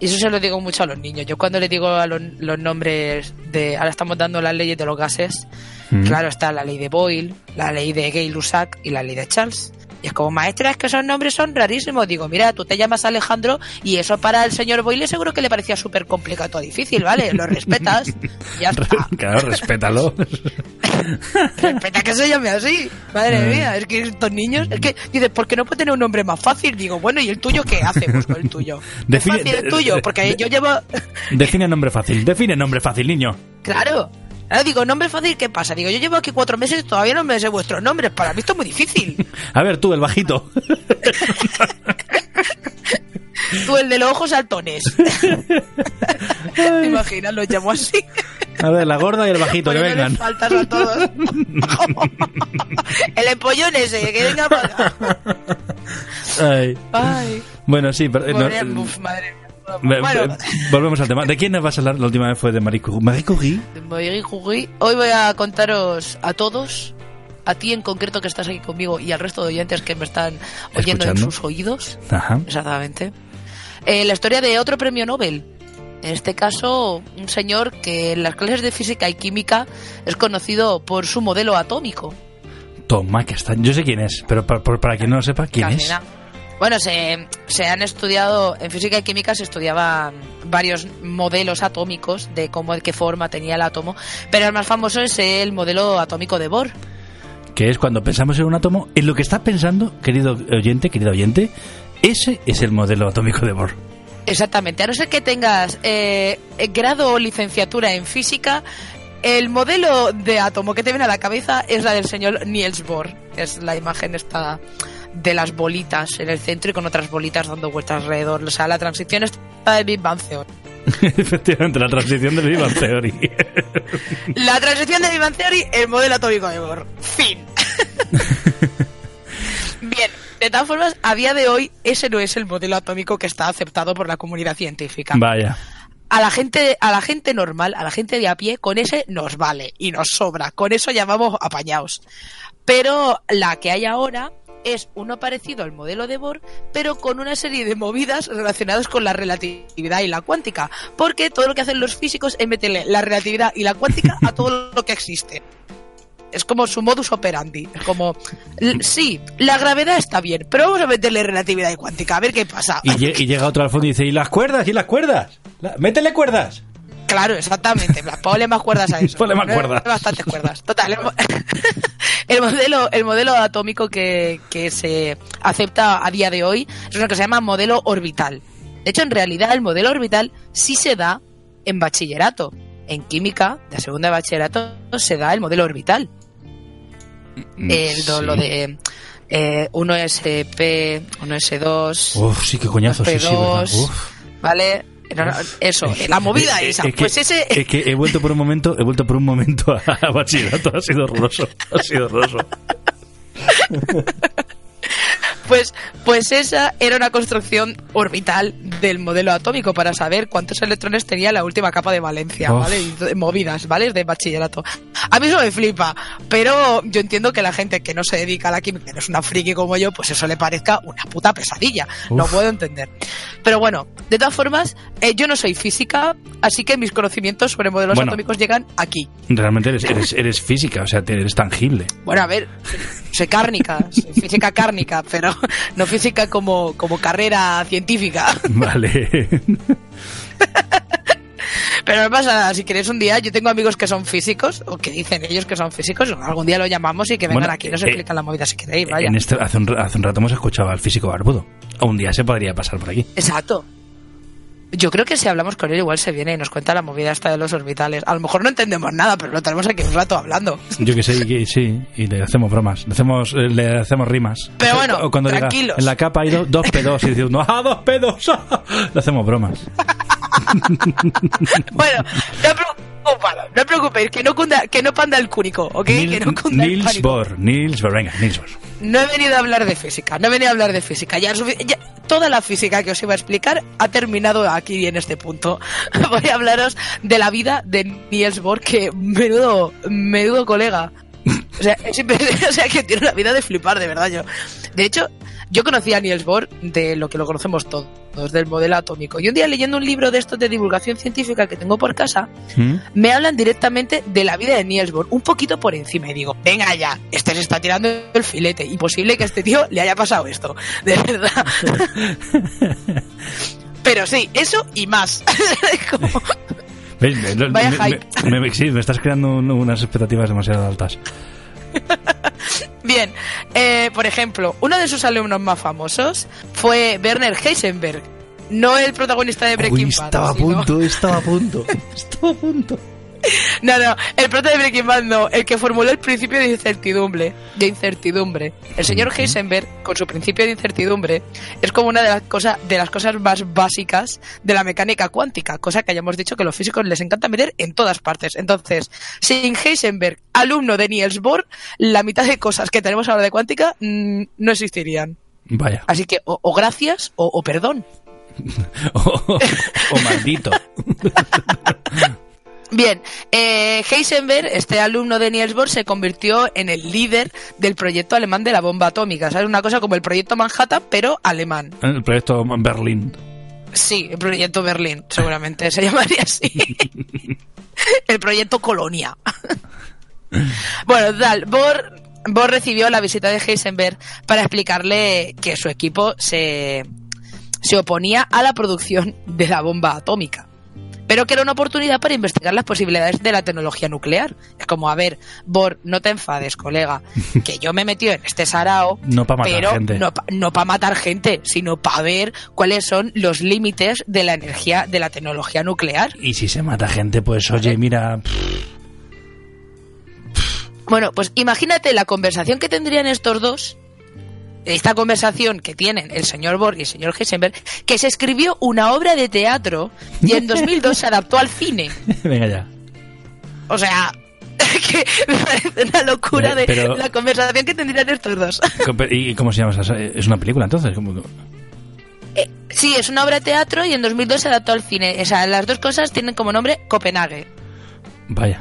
Y eso se lo digo mucho a los niños. Yo cuando les digo a los, los nombres de... Ahora estamos dando las leyes de los gases. Mm. Claro, está la ley de Boyle, la ley de Gay-Lussac y la ley de Charles. Y es como, maestra, es que esos nombres son rarísimos. Digo, mira, tú te llamas Alejandro y eso para el señor Boyle seguro que le parecía súper complicado, difícil, ¿vale? Lo respetas. [laughs] ya está. [laughs] Claro, respétalo. [laughs] Respeta que se llame así. Madre Mm. mía, es que estos niños, es que dices, ¿por qué no puede tener un nombre más fácil? Digo, bueno, ¿y el tuyo qué hacemos con el tuyo? ¿Es Define- fácil el tuyo? Porque yo llevo, Define nombre fácil. Define nombre fácil, niño. claro. Ahora digo, nombre fácil, ¿qué pasa? Digo, yo llevo aquí cuatro meses y todavía no me sé vuestros nombres. Para mí esto es muy difícil. [laughs] A ver, tú, el bajito. [laughs] Tú, el de los ojos saltones. [laughs] ¿Te imaginas? Los llamo así. A ver, la gorda y el bajito, que vengan. faltas a todos. el empollón ese, que venga para acá. Ay. Ay. Bueno, sí, pero... eh, no, eh, madre mía. Bueno, ve- volvemos al tema. ¿De quién nos vas a hablar? La última vez fue de Marie Curie. ¿Marie Curie? de Marie Curie. Hoy voy a contaros a todos, a ti en concreto que estás aquí conmigo y al resto de oyentes que me están oyendo en Escuchando. sus oídos. Ajá. Exactamente. Eh, la historia de otro premio Nobel. En este caso, un señor que en las clases de física y química es conocido por su modelo atómico. Toma, que está. Yo sé quién es, pero para, para quien no lo sepa, ¿quién Casi es? nada. Bueno, se, se han estudiado, en física y química se estudiaban varios modelos atómicos de cómo, de qué forma tenía el átomo, pero el más famoso es el modelo atómico de Bohr. Que es cuando pensamos en un átomo, en lo que estás pensando, querido oyente, querido oyente, ese es el modelo atómico de Bohr. Exactamente, a no ser que tengas eh, grado o licenciatura en física, el modelo de átomo que te viene a la cabeza es la del señor Niels Bohr. Es la imagen esta de las bolitas en el centro y con otras bolitas dando vueltas alrededor. O sea, la transición está de Big Bang Theory. [laughs] Efectivamente, la transición del Big Bang Theory. [laughs] La transición de Big Bang Theory, el modelo atómico de Bohr. Fin. [laughs] Bien, de todas formas, a día de hoy, ese no es el modelo atómico que está aceptado por la comunidad científica. Vaya. A la gente, a la gente normal, a la gente de a pie, con ese nos vale y nos sobra. Con eso llamamos apañados. Pero la que hay ahora es uno parecido al modelo de Bohr, pero con una serie de movidas relacionadas con la relatividad y la cuántica. Porque todo lo que hacen los físicos es meterle la relatividad y la cuántica a todo lo que existe. Es como su modus operandi. Es como, sí, la gravedad está bien, pero vamos a meterle relatividad y cuántica, a ver qué pasa. Y llega otro al fondo y dice, ¿y las cuerdas? ¿Y las cuerdas? La- ¡Métele cuerdas! Claro, exactamente. Ponle más cuerdas a eso. [laughs] Ponle más cuerdas. Bastantes cuerdas. Total. El, mo- [laughs] el modelo, el modelo atómico que, que se acepta a día de hoy es uno que se llama modelo orbital. De hecho, en realidad, el modelo orbital sí se da en bachillerato. En química, de segunda de bachillerato, se da el modelo orbital. El, do- Sí. Lo de eh, 1SP, 1S2, Uf, sí, qué coñazo, sí, sí, verdad. P2, Uf. ¿vale? Eso, la movida esa. es que- pues ese, Es que he vuelto por un momento, he vuelto por un momento a, [laughs] a bachillerato, ha sido horroroso, ha sido horroroso. [laughs] Pues, pues esa era una construcción orbital del modelo atómico para saber cuántos electrones tenía la última capa de valencia, Uf. ¿vale? Y movidas, ¿vale? De bachillerato. A mí eso me flipa, pero yo entiendo que la gente que no se dedica a la química, que no es una friki como yo, pues eso le parezca una puta pesadilla. Uf. puedo entender. Pero bueno, de todas formas, eh, yo no soy física, así que mis conocimientos sobre modelos Bueno. atómicos llegan aquí. Realmente eres, eres, eres física, o sea, eres tangible. Bueno, a ver, soy cárnica, soy física cárnica, pero [laughs] no física como, como carrera científica. [laughs] Vale. Pero no pasa si queréis un día, yo tengo amigos que son físicos, o que dicen ellos que son físicos, algún día lo llamamos y que vengan Bueno, aquí y nos eh, explican la movida si queréis, vaya. En este, hace, un, hace un rato hemos escuchado al físico barbudo. Un día se podría pasar por aquí. Exacto. Yo creo que si hablamos con él igual se viene y nos cuenta la movida esta de los orbitales. A lo mejor no entendemos nada, pero lo tenemos aquí un rato hablando. Yo que sé, y sí, y le hacemos bromas, le hacemos, eh, le hacemos rimas. Pero bueno, O cuando diga, tranquilos. en la capa hay do- dos pedos y diciendo, ¡ah, dos pedos! [laughs] le hacemos bromas. [laughs] Bueno, no no preocupéis, que no, cunda, que no panda el cúnico, ¿ok? que no cunda el Niels pánico. Bohr, Niels Bohr, venga, Niels Bohr. No he venido a hablar de física, no he venido a hablar de física. Ya- toda la física que os iba a explicar ha terminado aquí en este punto. [laughs] Voy a hablaros de la vida de Niels Bohr, que menudo, menudo colega. O sea, es [laughs] o sea, que tiene una vida de flipar, de verdad. Yo. De hecho, yo conocí a Niels Bohr de lo que lo conocemos todos, del modelo atómico. Y un día leyendo un libro de estos de divulgación científica que tengo por casa, me hablan directamente de la vida de Niels Bohr, un poquito por encima, y digo, venga ya, este se está tirando el filete, imposible que a este tío le haya pasado esto, de verdad. [laughs] Pero sí, eso y más. [laughs] Como- Vaya me- hype. me- me- sí, me estás creando un- unas expectativas demasiado altas. [laughs] Bien, eh, por ejemplo, uno de sus alumnos más famosos fue Werner Heisenberg, no el protagonista de Breaking Uy, Bad. estaba a sino- punto, estaba a punto. [laughs] Estaba a punto. [laughs] No, no, el prota de Breaking Bad no, el que formuló el principio de incertidumbre, de incertidumbre. El señor Heisenberg, con su principio de incertidumbre, es como una de las cosas de las cosas más básicas de la mecánica cuántica, cosa que hayamos dicho que a los físicos les encanta meter en todas partes. Entonces, sin Heisenberg, alumno de Niels Bohr, la mitad de cosas que tenemos ahora de cuántica mm, no existirían. Vaya. Así que o, o gracias o, o perdón. [laughs] O maldito. [laughs] Bien, eh, Heisenberg, este alumno de Niels Bohr, se convirtió en el líder del proyecto alemán de la bomba atómica. ¿Sabes? Una cosa como el proyecto Manhattan, pero alemán. El proyecto Berlín. Sí, el proyecto Berlín, seguramente se [laughs] llamaría así. [laughs] el proyecto Colonia. bueno, tal, Bohr, Bohr recibió la visita de Heisenberg para explicarle que su equipo se, se oponía a la producción de la bomba atómica. Pero que era una oportunidad para investigar las posibilidades de la tecnología nuclear. Es como, a ver, Bohr, no te enfades, colega, [laughs] que yo me he metido en este sarao, No pa' matar pero gente. no, para matar gente, sino para ver cuáles son los límites de la energía, de la tecnología nuclear. Y si se mata gente, pues oye, mira. Bueno, pues imagínate la conversación que tendrían estos dos, esta conversación que tienen el señor Bohr y el señor Heisenberg, que se escribió una obra de teatro y en 2002 se adaptó al cine. [laughs] Venga ya. O sea, [laughs] que me parece una locura de Pero- la conversación que tendrían estos dos. [laughs] ¿Y cómo se llama? esa- ¿Es una película entonces? ¿Cómo- Eh, sí, es una obra de teatro y en 2002 se adaptó al cine. O sea, las dos cosas tienen como nombre Copenhague. Vaya.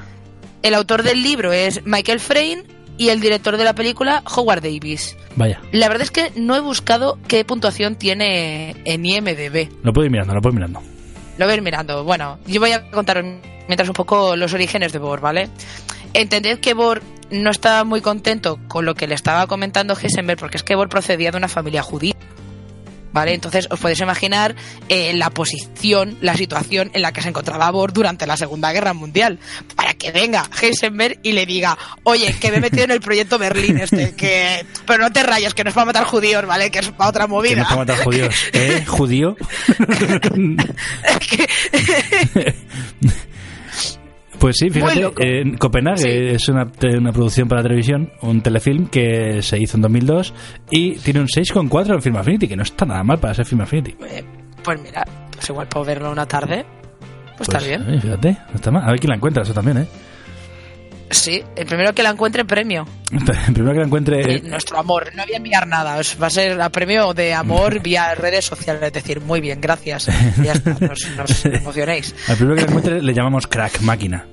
El autor del libro es Michael Frayn y el director de la película Howard Davis. Vaya. La verdad es que no he buscado qué puntuación tiene en IMDB. Lo puedo ir mirando, lo puedo ir mirando. Lo voy a ir mirando. Bueno, yo voy a contar mientras un poco los orígenes de Bohr, ¿vale? Entended que Bohr no estaba muy contento con lo que le estaba comentando Heisenberg, porque es que Bohr procedía de una familia judía. ¿Vale? Entonces os podéis imaginar eh, la posición, la situación en la que se encontraba Bohr durante la Segunda Guerra Mundial. Para que venga Heisenberg y le diga, oye, que me he metido en el proyecto Berlín este, que... Pero no te rayes, que no es para matar judíos, ¿vale? Que es para otra Que movida. no para matar judíos. [laughs] ¿Eh? ¿Judío? [laughs] [laughs] Pues sí, fíjate, en Copenhague es una, una producción para televisión, un telefilm que se hizo en 2002 y tiene un 6,4 en Film Affinity, que no está nada mal para ser Film Affinity. Pues mira, pues igual puedo verlo una tarde. Pues, está bien. eh, fíjate, no está mal. A ver quién la encuentra, eso también, ¿eh? Sí, el primero que la encuentre premio. [laughs] Primero que la encuentre... Eh, Nuestro amor, no voy a enviar nada, va a ser a premio de amor [laughs] vía redes sociales, es decir, muy bien, gracias. [laughs] Ya está, nos, nos emocionéis. Al primero que la encuentre le llamamos crack, máquina.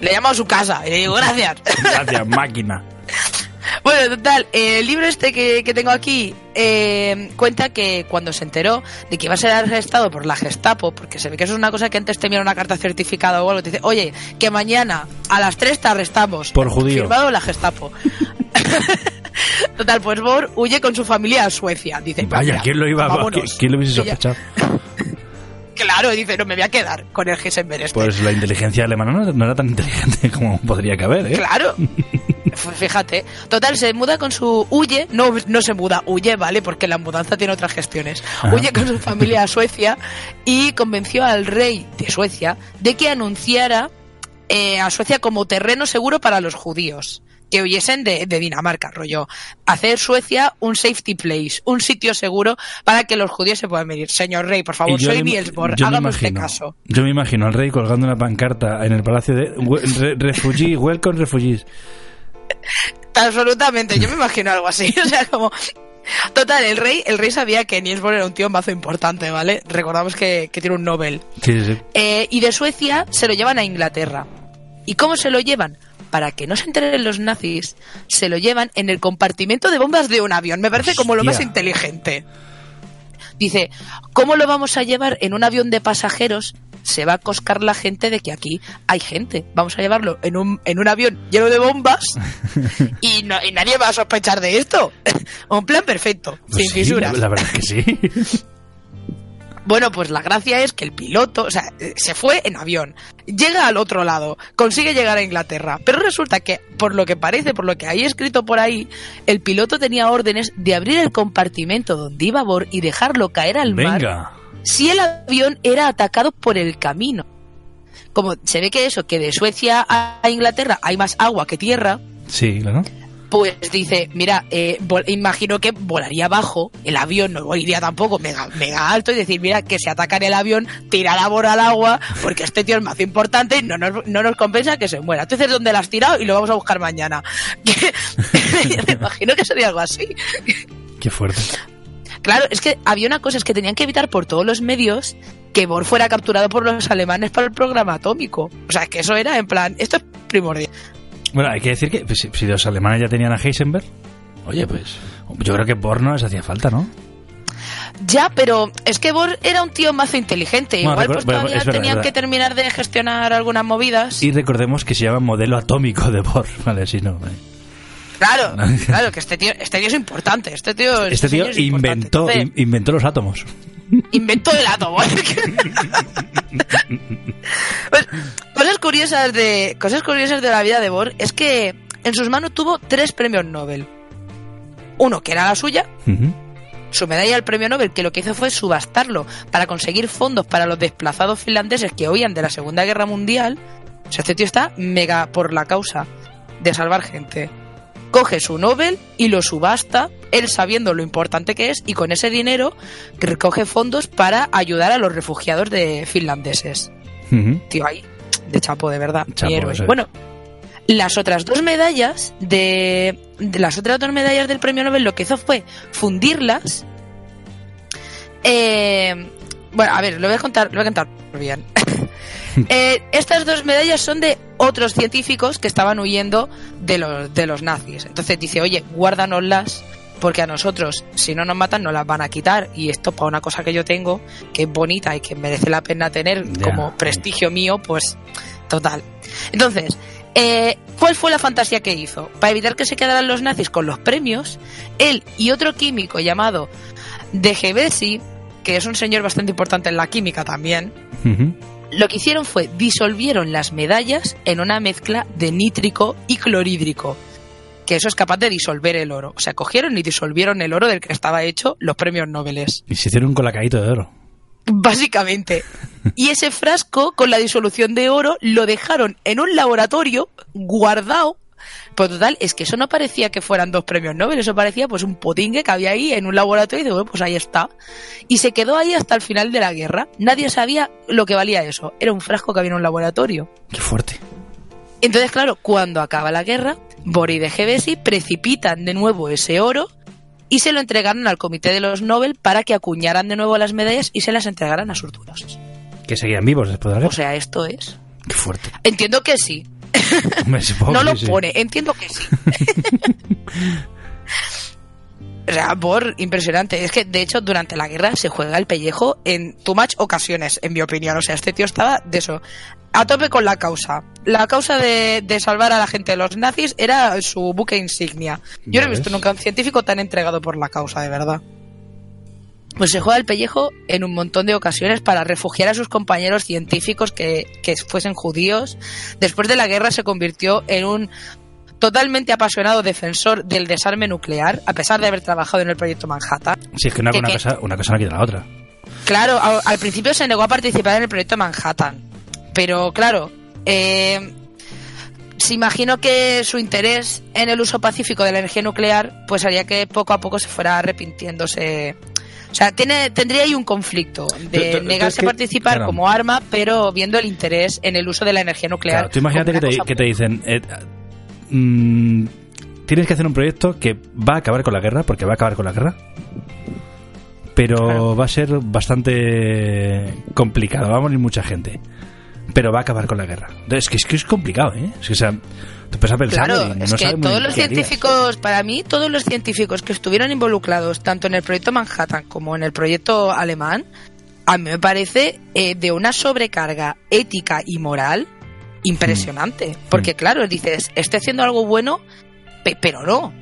Le llamo a su casa y le digo gracias. Gracias, máquina. Bueno, total, eh, el libro este que, que tengo aquí eh, cuenta que cuando se enteró de que iba a ser arrestado por la Gestapo, porque se ve que eso es una cosa que antes te una carta certificada o algo, te dice, oye, que mañana a las 3 te arrestamos. Por judío. Firmado la Gestapo. [laughs] Total, pues Bor huye con su familia a Suecia. Dice, Vaya, "Mira, ¿quién lo iba a vámonos". ¿quién lo hubiese sospechado? [laughs] Claro, dice, no me voy a quedar con el Heisenberg este. Pues la inteligencia alemana no, no era tan inteligente [laughs] como podría caber, ¿eh? Claro. [laughs] Fíjate. Total, se muda con su... Huye, no, no se muda, huye, ¿vale? Porque la mudanza tiene otras gestiones. Ajá. Huye con su familia a Suecia y convenció al rey de Suecia de que anunciara eh, a Suecia como terreno seguro para los judíos. Que huyesen de, de Dinamarca, rollo. Hacer Suecia un safety place, un sitio seguro para que los judíos se puedan venir. Señor rey, por favor, soy me hágame usted caso. Yo me imagino al rey colgando una pancarta en el palacio de "We- re- welcome refugees. Absolutamente, yo me imagino algo así. [laughs] O sea, como. Total, el rey, el rey sabía que Niels Bohr era un tío mazo importante, ¿vale? Recordamos que, que tiene un Nobel. Sí, sí. Eh, y de Suecia se lo llevan a Inglaterra. ¿Y cómo se lo llevan? Para que no se enteren los nazis, se lo llevan en el compartimento de bombas de un avión. Me parece como lo más inteligente. Dice, ¿cómo lo vamos a llevar en un avión de pasajeros? Se va a coscar la gente de que aquí hay gente. Vamos a llevarlo en un, en un avión lleno de bombas [laughs] y, no- y nadie va a sospechar de esto. [laughs] un plan perfecto, Pues sin sí, fisuras. La, la verdad es que sí. [laughs] Bueno, pues la gracia es que el piloto, o sea, eh, se fue en avión, llega al otro lado, consigue llegar a Inglaterra, pero resulta que, por lo que parece, por lo que hay escrito por ahí, el piloto tenía órdenes de abrir el compartimento donde iba a Bor y dejarlo caer al mar Venga. si el avión era atacado por el camino. Como se ve que eso, que de Suecia a a Inglaterra hay más agua que tierra, Sí, claro. Pues dice, mira, eh, imagino que volaría abajo, el avión no iría tampoco mega, mega alto y decir, mira, que se ataca en el avión, tirar a Bora al agua, porque este tío es más importante y no nos, no nos compensa que se muera. Entonces, ¿dónde la has tirado? Y lo vamos a buscar mañana. [laughs] Me imagino que sería algo así. Qué fuerte. Claro, es que había una cosa, es que tenían que evitar por todos los medios que Bor fuera capturado por los alemanes para el programa atómico. O sea, es que eso era en plan, esto es primordial. Bueno, hay que decir que pues, si, los alemanes ya tenían a Heisenberg, oye, pues yo creo que Born no les hacía falta, ¿no? Ya, pero es que Bor era un tío más inteligente. Bueno, Igual pues todavía verdad, tenían que terminar de gestionar algunas movidas. Y recordemos que se llama modelo atómico de Bohr, [laughs] ¿vale? Si no, vale. Claro, [laughs] claro, que este tío, este tío es importante. Este tío, Este tío es inventó, inventó los átomos. Inventó el átomo. Pues, cosas curiosas de cosas curiosas de la vida de Bohr es que en sus manos tuvo tres premios Nobel. Uno que era la suya, su medalla del premio Nobel, que lo que hizo fue subastarlo para conseguir fondos para los desplazados finlandeses que huían de la Segunda Guerra Mundial. O sea, este tío está mega por la causa de salvar gente. Coge su Nobel y lo subasta, él sabiendo lo importante que es, y con ese dinero recoge fondos para ayudar a los refugiados de finlandeses. Tío, ahí, de chapo, de verdad. mi Chapo, héroe. eso es. Bueno, las otras dos medallas de, de las otras dos medallas del premio Nobel lo que hizo fue fundirlas. Eh, bueno, a ver, lo voy a contar, lo voy a contar bien. [laughs] [laughs] Eh, estas dos medallas son de otros científicos que estaban huyendo de los, de los nazis. Entonces dice, oye, guárdanoslas porque a nosotros, si no nos matan, nos las van a quitar. Y esto para una cosa que yo tengo, que es bonita y que merece la pena tener como prestigio mío, pues total. Entonces, eh, ¿cuál fue la fantasía que hizo? Para evitar que se quedaran los nazis con los premios, él y otro químico llamado De Gebesi, que es un señor bastante importante en la química también, Ujú. Lo que hicieron fue disolvieron las medallas en una mezcla de nítrico y clorhídrico, que eso es capaz de disolver el oro. O sea, cogieron y disolvieron el oro del que estaba hecho los premios Nobel. Y se hicieron un colacadito de oro. Básicamente. Y ese frasco con la disolución de oro lo dejaron en un laboratorio guardado. Pues total, es que eso no parecía que fueran dos premios Nobel, eso parecía pues un potingue que había ahí en un laboratorio y digo, bueno, pues ahí está. Y se quedó ahí hasta el final de la guerra. Nadie sabía lo que valía eso. Era un frasco que había en un laboratorio. Qué fuerte. Entonces, claro, cuando acaba la guerra, Bori de Gebesi precipitan de nuevo ese oro y se lo entregaron al comité de los Nobel para que acuñaran de nuevo las medallas y se las entregaran a sus dueños. Que seguían vivos después de la O guerra. sea, esto es. Qué fuerte. Entiendo que sí. [laughs] Hombre, no lo sí. pone, entiendo que sí. [laughs] O sea, impresionante. Es que, de hecho, durante la guerra se juega el pellejo en too much ocasiones, en mi opinión. O sea, este tío estaba de eso. A tope con la causa. La causa de, de salvar a la gente de los nazis era su buque insignia. Yo no he visto nunca un científico tan entregado por la causa, de verdad. Pues se juega el pellejo en un montón de ocasiones para refugiar a sus compañeros científicos que, que fuesen judíos. Después de la guerra se convirtió en un totalmente apasionado defensor del desarme nuclear, a pesar de haber trabajado en el proyecto Manhattan. Si es que una, una que- cosa, una cosa no quita la otra. Claro, al principio se negó a participar en el proyecto Manhattan, pero claro, eh, se imagino que su interés en el uso pacífico de la energía nuclear pues haría que poco a poco se fuera arrepintiéndose. O sea, tiene, tendría ahí un conflicto de tú- tú negarse es que- a participar claro. como arma, pero viendo el interés en el uso de la energía nuclear. Claro, tú imagínate que te dicen, eh, mm, tienes que hacer un proyecto que va a acabar con la guerra, porque va a acabar con la guerra, pero va a ser bastante complicado, va a morir mucha gente, pero va a acabar con la guerra. Es que es, que es complicado, ¿eh? Es que, o sea, empiezas a pensar Claro, y no es que todos los científicos, para mí, todos los científicos que estuvieron involucrados tanto en el proyecto Manhattan como en el proyecto alemán, a mí me parece eh, de una sobrecarga ética y moral impresionante. Mm. Porque, claro, dices, estoy haciendo algo bueno, pe- pero no.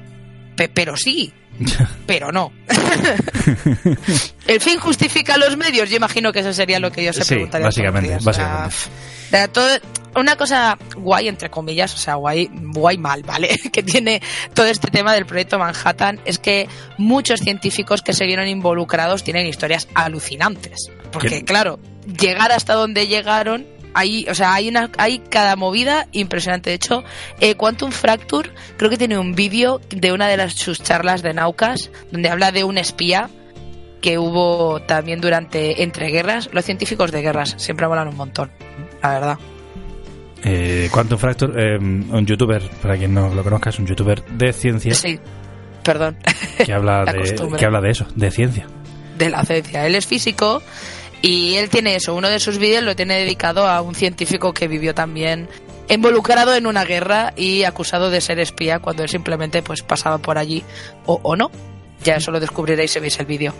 Pe- pero sí. [laughs] pero no. [laughs] el fin justifica los medios. Yo imagino que eso sería lo que yo se Sí, preguntaría. básicamente, días. Básicamente. o sea, todo- una cosa guay, entre comillas, o sea, guay, guay mal, ¿vale? [laughs] Que tiene todo este tema del proyecto Manhattan es que muchos científicos que se vieron involucrados tienen historias alucinantes. Porque, claro, llegar hasta donde llegaron, hay, o sea, hay una, hay cada movida impresionante. De hecho, eh, Quantum Fracture creo que tiene un vídeo de una de las, sus charlas de Naucas donde habla de un espía que hubo también durante entre guerras. Los científicos de guerras siempre molan un montón, la verdad. Eh, Quantum Fracture, eh, un youtuber, para quien no lo conozca, es un youtuber de ciencia Sí, perdón, que habla [laughs] La de que habla de eso, de ciencia. de la ciencia. Él es físico y él tiene eso. Uno de sus vídeos lo tiene dedicado a un científico que vivió también involucrado en una guerra y acusado de ser espía cuando él simplemente pues pasaba por allí o, o no. Ya eso lo descubriréis si veis el vídeo.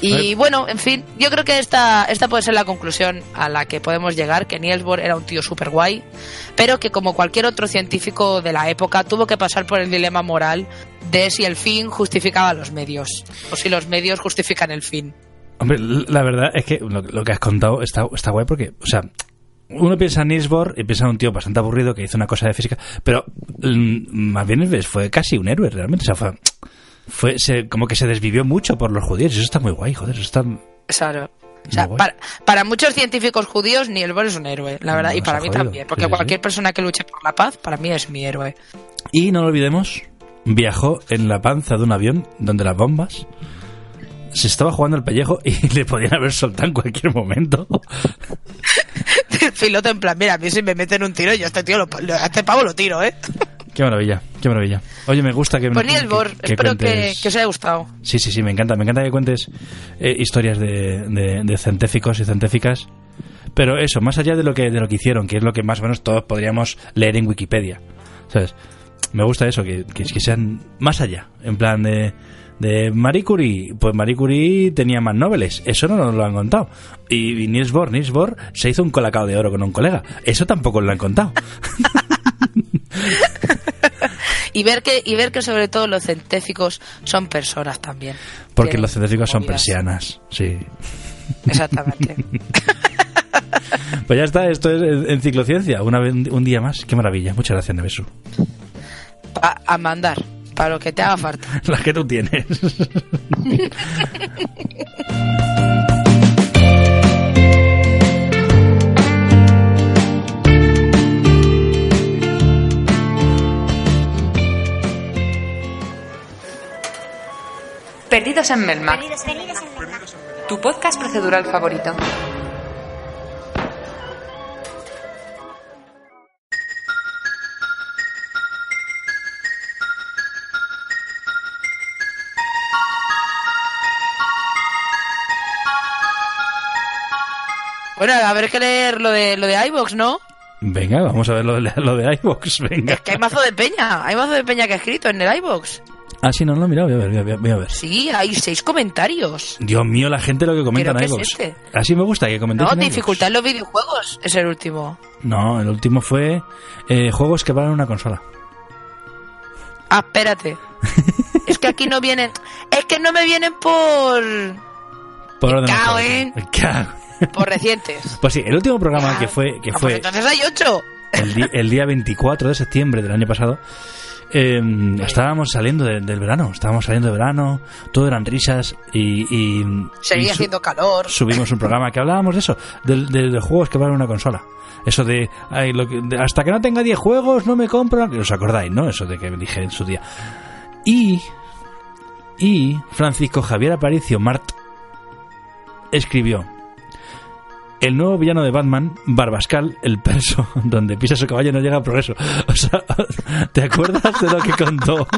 Y bueno, en fin, yo creo que esta, esta puede ser la conclusión a la que podemos llegar, que Niels Bohr era un tío súper guay, pero que como cualquier otro científico de la época tuvo que pasar por el dilema moral de si el fin justificaba los medios o si los medios justifican el fin. Hombre, la verdad es que lo, lo que has contado está, está guay porque, o sea, uno piensa en Niels Bohr y piensa en un tío bastante aburrido que hizo una cosa de física, pero mm, más bien fue casi un héroe realmente, o sea, fue, fue se- como que se desvivió mucho por los judíos, eso está muy guay, joder, eso está... Claro. O sea, para, para muchos científicos judíos, Niels Bohr es un héroe, la verdad, No, y para mí jodido. también, porque Sí, sí, cualquier persona que luche por la paz, para mí es mi héroe. Y no lo olvidemos, viajó en la panza de un avión donde las bombas se estaba jugando el pellejo y [laughs] le podían haber soltado en cualquier momento. El [laughs] piloto en plan, mira, a mí si me meten un tiro, yo a este tío, lo, a este pavo lo tiro, ¿eh? [laughs] Qué maravilla, qué maravilla. Oye, me gusta que... Pues Niels Bohr, que espero que, que os haya gustado. Sí, sí, sí, me encanta. Me encanta que cuentes eh, historias de, de, de científicos y científicas. Pero eso, más allá de lo que de lo que hicieron, que es lo que más o menos todos podríamos leer en Wikipedia. ¿Sabes? Me gusta eso, que, que, que sean más allá. En plan de, de Marie Curie. Pues Marie Curie tenía más noveles. Eso no nos lo han contado. Y, y Niels Bohr, Niels Bohr se hizo un colacao de oro con un colega. Eso tampoco lo han contado. [laughs] Y ver que, y ver que sobre todo los científicos son personas también. Porque Tienen los científicos son persianas. Sí. Exactamente. [laughs] Pues ya está, esto es Enciclociencia, una vez, un día más. Qué maravilla, muchas gracias, Nevesu. A mandar, para lo que te haga falta. [laughs] La que tú tienes. Perdidos en Melmac, tu podcast procedural favorito. Bueno, a ver que leer lo de, lo de iVox, ¿no? Venga, vamos a ver lo de, lo de iVox, venga. Que hay mazo de peña, hay mazo de peña que ha escrito en el iVox. Ah, sí, no, no, mira, voy a ver, voy a ver. Voy a ver. Sí, hay seis comentarios. Dios mío, la gente lo que comenta en es este. Así me gusta que comentéis No, en dificultad en los videojuegos es el último. No, el último fue eh, juegos que valen una consola. Ah, espérate. [laughs] es que aquí no vienen. Es que no me vienen por. Por orden alfabético. ¿eh? Cago. Por recientes. [laughs] Pues sí, el último programa que fue, que Ah, pues fue entonces hay ocho. el, el día 24 de septiembre del año pasado, eh, estábamos saliendo de- del verano, estábamos saliendo de verano, todo eran risas y... y- Seguía y haciendo calor. subimos un programa que hablábamos de eso, de, de- de juegos que valen una consola. Eso de, ay, lo que- de, hasta que no tenga 10 juegos no me compro... ¿Os acordáis, no? Eso de que dije en su día. Y... Y Francisco Javier Aparicio Mart escribió el nuevo villano de Batman, Barbascal, el perso, [laughs] donde pisa su caballo no llega a progreso. O sea, [laughs] ¿te acuerdas de lo que contó? [laughs]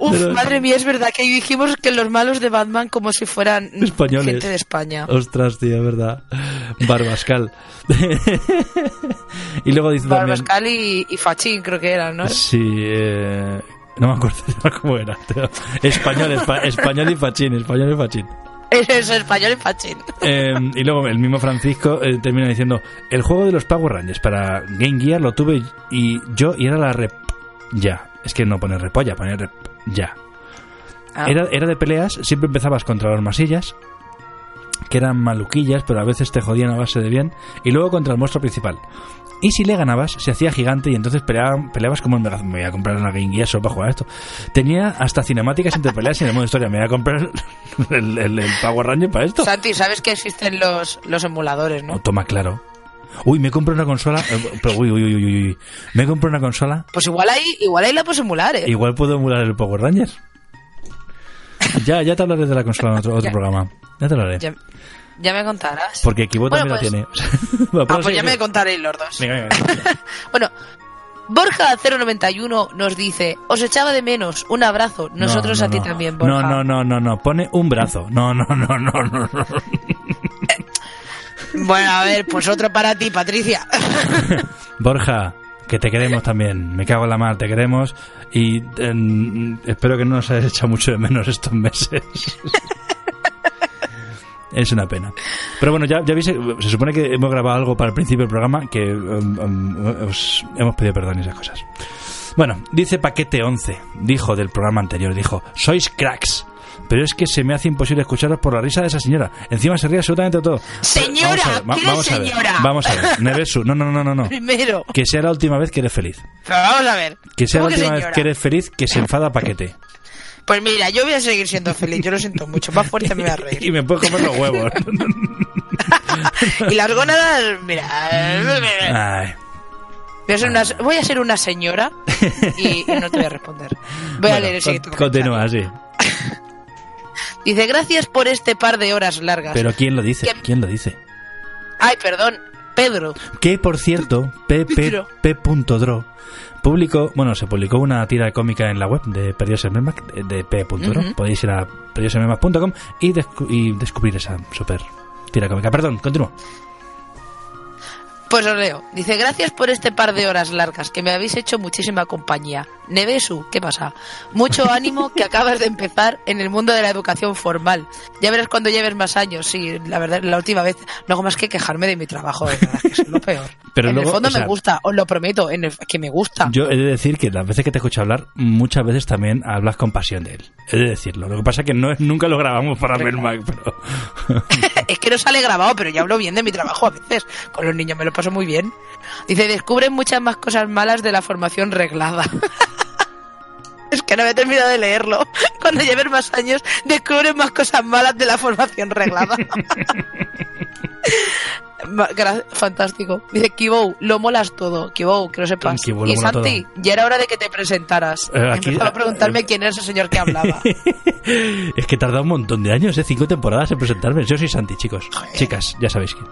Uf, los madre mía, es verdad que dijimos que los malos de Batman como si fueran españoles. gente de España. Ostras, tío, es verdad. Barbascal. y luego dice también... Barbascal y, y Fachín creo que eran, ¿no? Sí, eh, no me acuerdo cómo era. Español, espa- español y fachín, español y fachín. Es es español y Fachín. Eh, y luego el mismo Francisco eh, termina diciendo el juego de los Power Rangers para Game Gear lo tuve y yo y era la rep ya es que no pone repolla pone rep ya Ah. era, era de peleas siempre empezabas contra las masillas que eran maluquillas pero a veces te jodían a base de bien y luego contra el monstruo principal y si le ganabas se hacía gigante y entonces peleaban- peleabas como el mega me voy a comprar una Game Gear solo para jugar a esto tenía hasta cinemáticas entre peleas y en el modo historia me voy a comprar [laughs] el, el- el Power Ranger para esto Santi, sabes que existen los, los emuladores, ¿no? no, toma claro. Uy, me compro una consola. eh, Pero, uy, uy, uy, uy, uy. Me compro una consola. Pues igual ahí, igual ahí la puedes emular, ¿eh? Igual puedo emular el Power Rangers. Ya, ya te hablaré de la consola en otro, otro programa. Ya te hablaré. Ya, ya me contarás. Porque Kibo Bueno, también pues- la tiene. [laughs] Ah, pero pues ya me contaréis los dos. Venga, venga, venga. [laughs] Bueno, Borja091 nos dice, os echaba de menos, un abrazo, nosotros No, a no, ti no. también, Borja. No, no, no, no, no. Pone un brazo. No, no, no, no, no. no. Bueno, a ver, pues otro para ti, Patricia. [laughs] Borja, que te queremos también. Me cago en la mar, te queremos. Y em, espero que no nos hayas echado mucho de menos estos meses. Es una pena. Pero bueno, ya, ya veis, se supone que hemos grabado algo para el principio del programa que em, em, os hemos pedido perdón y esas cosas. Bueno, dice Paquete 11, dijo del programa anterior, dijo, sois cracks. Pero es que se me hace imposible escucharos por la risa de esa señora. Encima se ríe absolutamente todo. Señora, Vamos a ver, va- ¿qué vamos a ver, señora? vamos a ver. Nevesu, no, no, no, no, no. Primero. Que sea la última vez que eres feliz. Pero vamos a ver. Que sea la ¿Cómo que última vez que eres feliz, que se enfada paquete. Pues mira, yo voy a seguir siendo feliz, yo lo siento mucho, más fuerte me voy a reír. [laughs] Y me puedes comer los huevos. [laughs] Y las gónadas, mira, Ay, voy a ser una, voy a ser una señora y, y no te voy a responder. Voy a leer el siguiente con- continúa así. [laughs] Dice, gracias por este par de horas largas. Pero ¿quién lo dice? ¿Quién? ¿Quién lo dice? Ay, perdón, Pedro. Que por cierto, pp.dro publicó, bueno, se publicó una tira cómica en la web de Perdidos en Melmac, de, de p.dro. Ujú. Podéis ir a perdidosenmelmac.com y, descu- y descubrir esa super tira cómica. Perdón, continúa. Pues os leo. Dice, gracias por este par de horas largas, que me habéis hecho muchísima compañía. Nevesu, ¿qué pasa? Mucho ánimo que acabas de empezar en el mundo de la educación formal. Ya verás cuando lleves más años. Sí, la verdad, la última vez no hago más que quejarme de mi trabajo, de verdad, que es lo peor. [laughs] Pero en luego, el fondo o sea, me gusta, os lo prometo, en el, que me gusta. Yo he de decir que las veces que te escucho hablar, muchas veces también hablas con pasión de él. He de decirlo. Lo que pasa es que no es, nunca lo grabamos para Melmac, pero... [laughs] es que no sale grabado, pero yo hablo bien de mi trabajo a veces. Con los niños me lo paso muy bien. Dice, descubren muchas más cosas malas de la formación reglada. [laughs] es que no me he terminado de leerlo. [laughs] Cuando lleves más años, descubren más cosas malas de la formación reglada. [laughs] Fantástico. Dice Kibou, lo molas todo. Kibou, que lo sepas. Kibou lo y Santi, ya era hora de que te presentaras. Eh, aquí- Empezaba a preguntarme quién era ese señor que hablaba. es que tarda un montón de años, ¿eh? Cinco temporadas en presentarme. Yo soy Santi, chicos. Chicas, ya sabéis quién.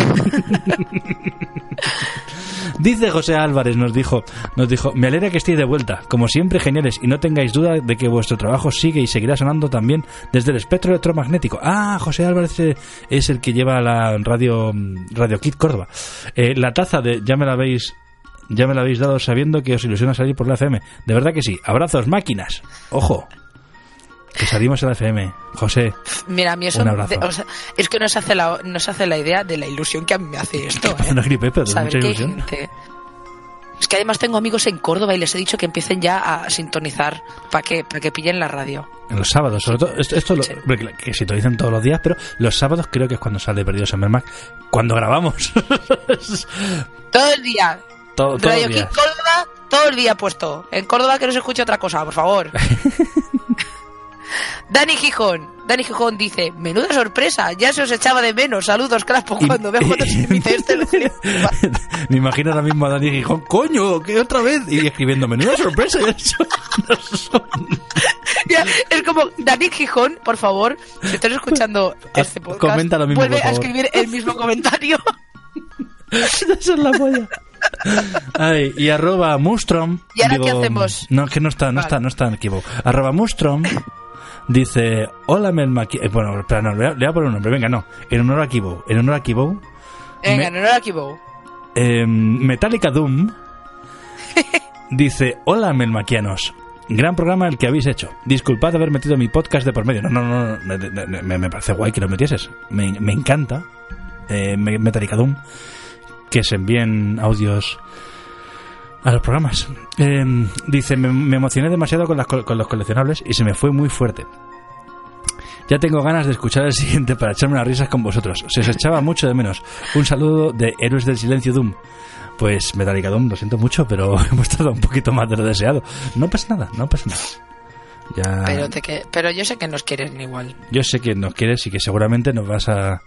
[laughs] Dice José Álvarez, nos dijo, nos dijo, me alegra que estéis de vuelta, como siempre geniales, y no tengáis duda de que vuestro trabajo sigue y seguirá sonando también desde el espectro electromagnético. Ah, José Álvarez eh, es el que lleva la radio, Radio Kit Córdoba. Eh, la taza de, ya me la habéis Ya me lo habéis dado sabiendo que os ilusiona salir por la FM. De verdad que sí. Abrazos, máquinas. Ojo. Que salimos en la FM. José. Mira, a mí eso Un abrazo. de- o sea, es que nos hace, la, nos hace la idea de la ilusión que a mí me hace esto. [laughs] ¿eh? Una gripe, pero mucha que ilusión. gente- Es que además tengo amigos en Córdoba y les he dicho que empiecen ya a sintonizar para que, para que pillen la radio. En los sábados, sobre todo. Esto, esto lo- que se dicen todos los días, pero los sábados creo que es cuando sale Perdidos en Mermac. Cuando grabamos. [laughs] Todo el día. todo, todo Radio el día. Córdoba, todo el día puesto. En Córdoba que no se escuche otra cosa, por favor. [laughs] Dani Gijón. Dani Gijón dice, menuda sorpresa, ya se os echaba de menos. Saludos, crapo, cuando veo cuando [laughs] se emite este... [laughs] Me imagino ahora mismo a Dani Gijón. ¡Coño! ¿Qué otra vez? Y escribiendo, menuda sorpresa. y eso- [laughs] Ya, es como, Dani Gijón, por favor, si estás escuchando este podcast, comenta lo mismo, vuelve por a escribir el mismo comentario. Eso es la polla. Ay, y arroba Mustrom. ¿Y ahora qué hacemos? No, que no está, no está, no está en equipo. Arroba Mustrom dice: Hola. Ki-". Eh, Bueno, espera, no, le voy, a, le voy a poner un nombre. Venga, no. En honor a Kibo. En honor a Kibo. Venga, Me- no era equivoco. eh, Metallica Doom [laughs] dice: Hola Melmaquianos. Gran programa el que habéis hecho. Disculpad haber metido mi podcast de por medio. No, no, no. no, me- me, parece guay que lo metieses. Me, me encanta. Eh, Me- Metallica Doom. Que se envíen audios a los programas. Eh, dice, me, me emocioné demasiado con, las co- con los coleccionables y se me fue muy fuerte. Ya tengo ganas de escuchar el siguiente para echarme unas risas con vosotros. Se os echaba mucho de menos. Un saludo de Héroes del Silencio Doom. Pues Metallica Doom, lo siento mucho, pero [laughs] hemos tardado un poquito más de lo deseado. No pasa nada, no pasa nada. Ya, Pero, te que, pero yo sé que nos quieren igual. yo sé que nos quieres y que seguramente nos vas a,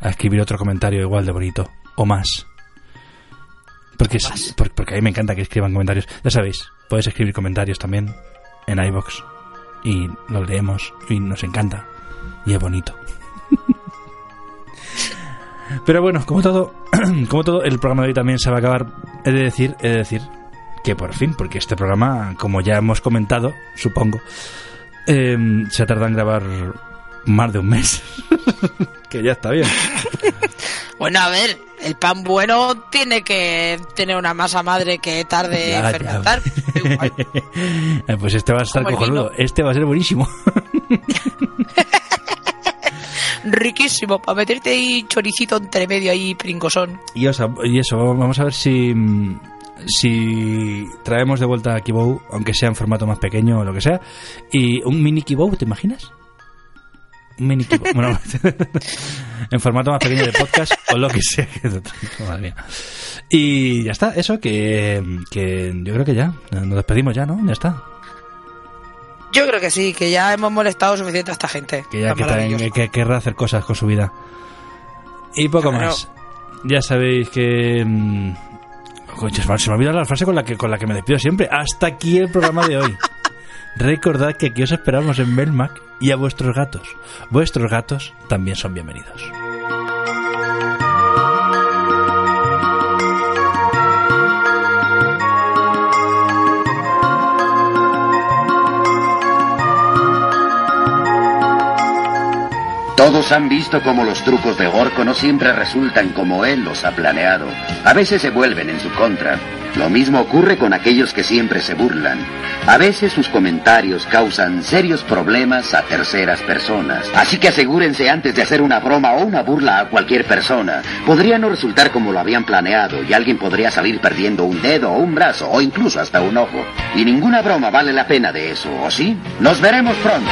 a escribir otro comentario igual de bonito. O más. Porque, es- porque a mí me encanta que escriban comentarios. Ya sabéis, podéis escribir comentarios también en iBox y los leemos y nos encanta. Y es bonito. [laughs] Pero bueno, como todo, [clears throat] como todo, el programa de hoy también se va a acabar. He de decir, he de decir que por fin, porque este programa, como ya hemos comentado, supongo, eh, se ha tardado en grabar más de un mes. [laughs] que ya está bien. [laughs] Bueno, a ver, el pan bueno tiene que tener una masa madre que tarde Ya, en ya. fermentar. [laughs] Eh, pues este va a estar cojonudo. Este va a ser buenísimo. Riquísimo, para meterte ahí choricito entre medio ahí pringosón. Y, o sea, y eso, vamos a ver si mm, si traemos de vuelta a Kibou, aunque sea en formato más pequeño o lo que sea. Y un mini Kibou, ¿te imaginas? Mini [laughs] bueno, [laughs] en formato más pequeño de podcast o lo que sea. Madre mía. Y ya está, eso, que, que yo creo que ya. Nos despedimos ya, ¿no? Ya está. Yo creo que sí, que ya hemos molestado suficiente a esta gente. que ya que, maravilloso. también- que querrá hacer cosas con su vida. Y poco Claro. más. Ya sabéis que... mm, coño, se me- olvidado la frase con la, que, con la que me despido siempre. Hasta aquí el programa de hoy. Recordad que aquí os esperamos en Melmac y a vuestros gatos. Vuestros gatos también son bienvenidos. Todos han visto cómo los trucos de Gorko no siempre resultan como él los ha planeado. A veces se vuelven en su contra. Lo mismo ocurre con aquellos que siempre se burlan. A veces sus comentarios causan serios problemas a terceras personas. Así que asegúrense antes de hacer una broma o una burla a cualquier persona. Podría no resultar como lo habían planeado y alguien podría salir perdiendo un dedo o un brazo o incluso hasta un ojo. Y ninguna broma vale la pena de eso, ¿o sí? Nos veremos pronto.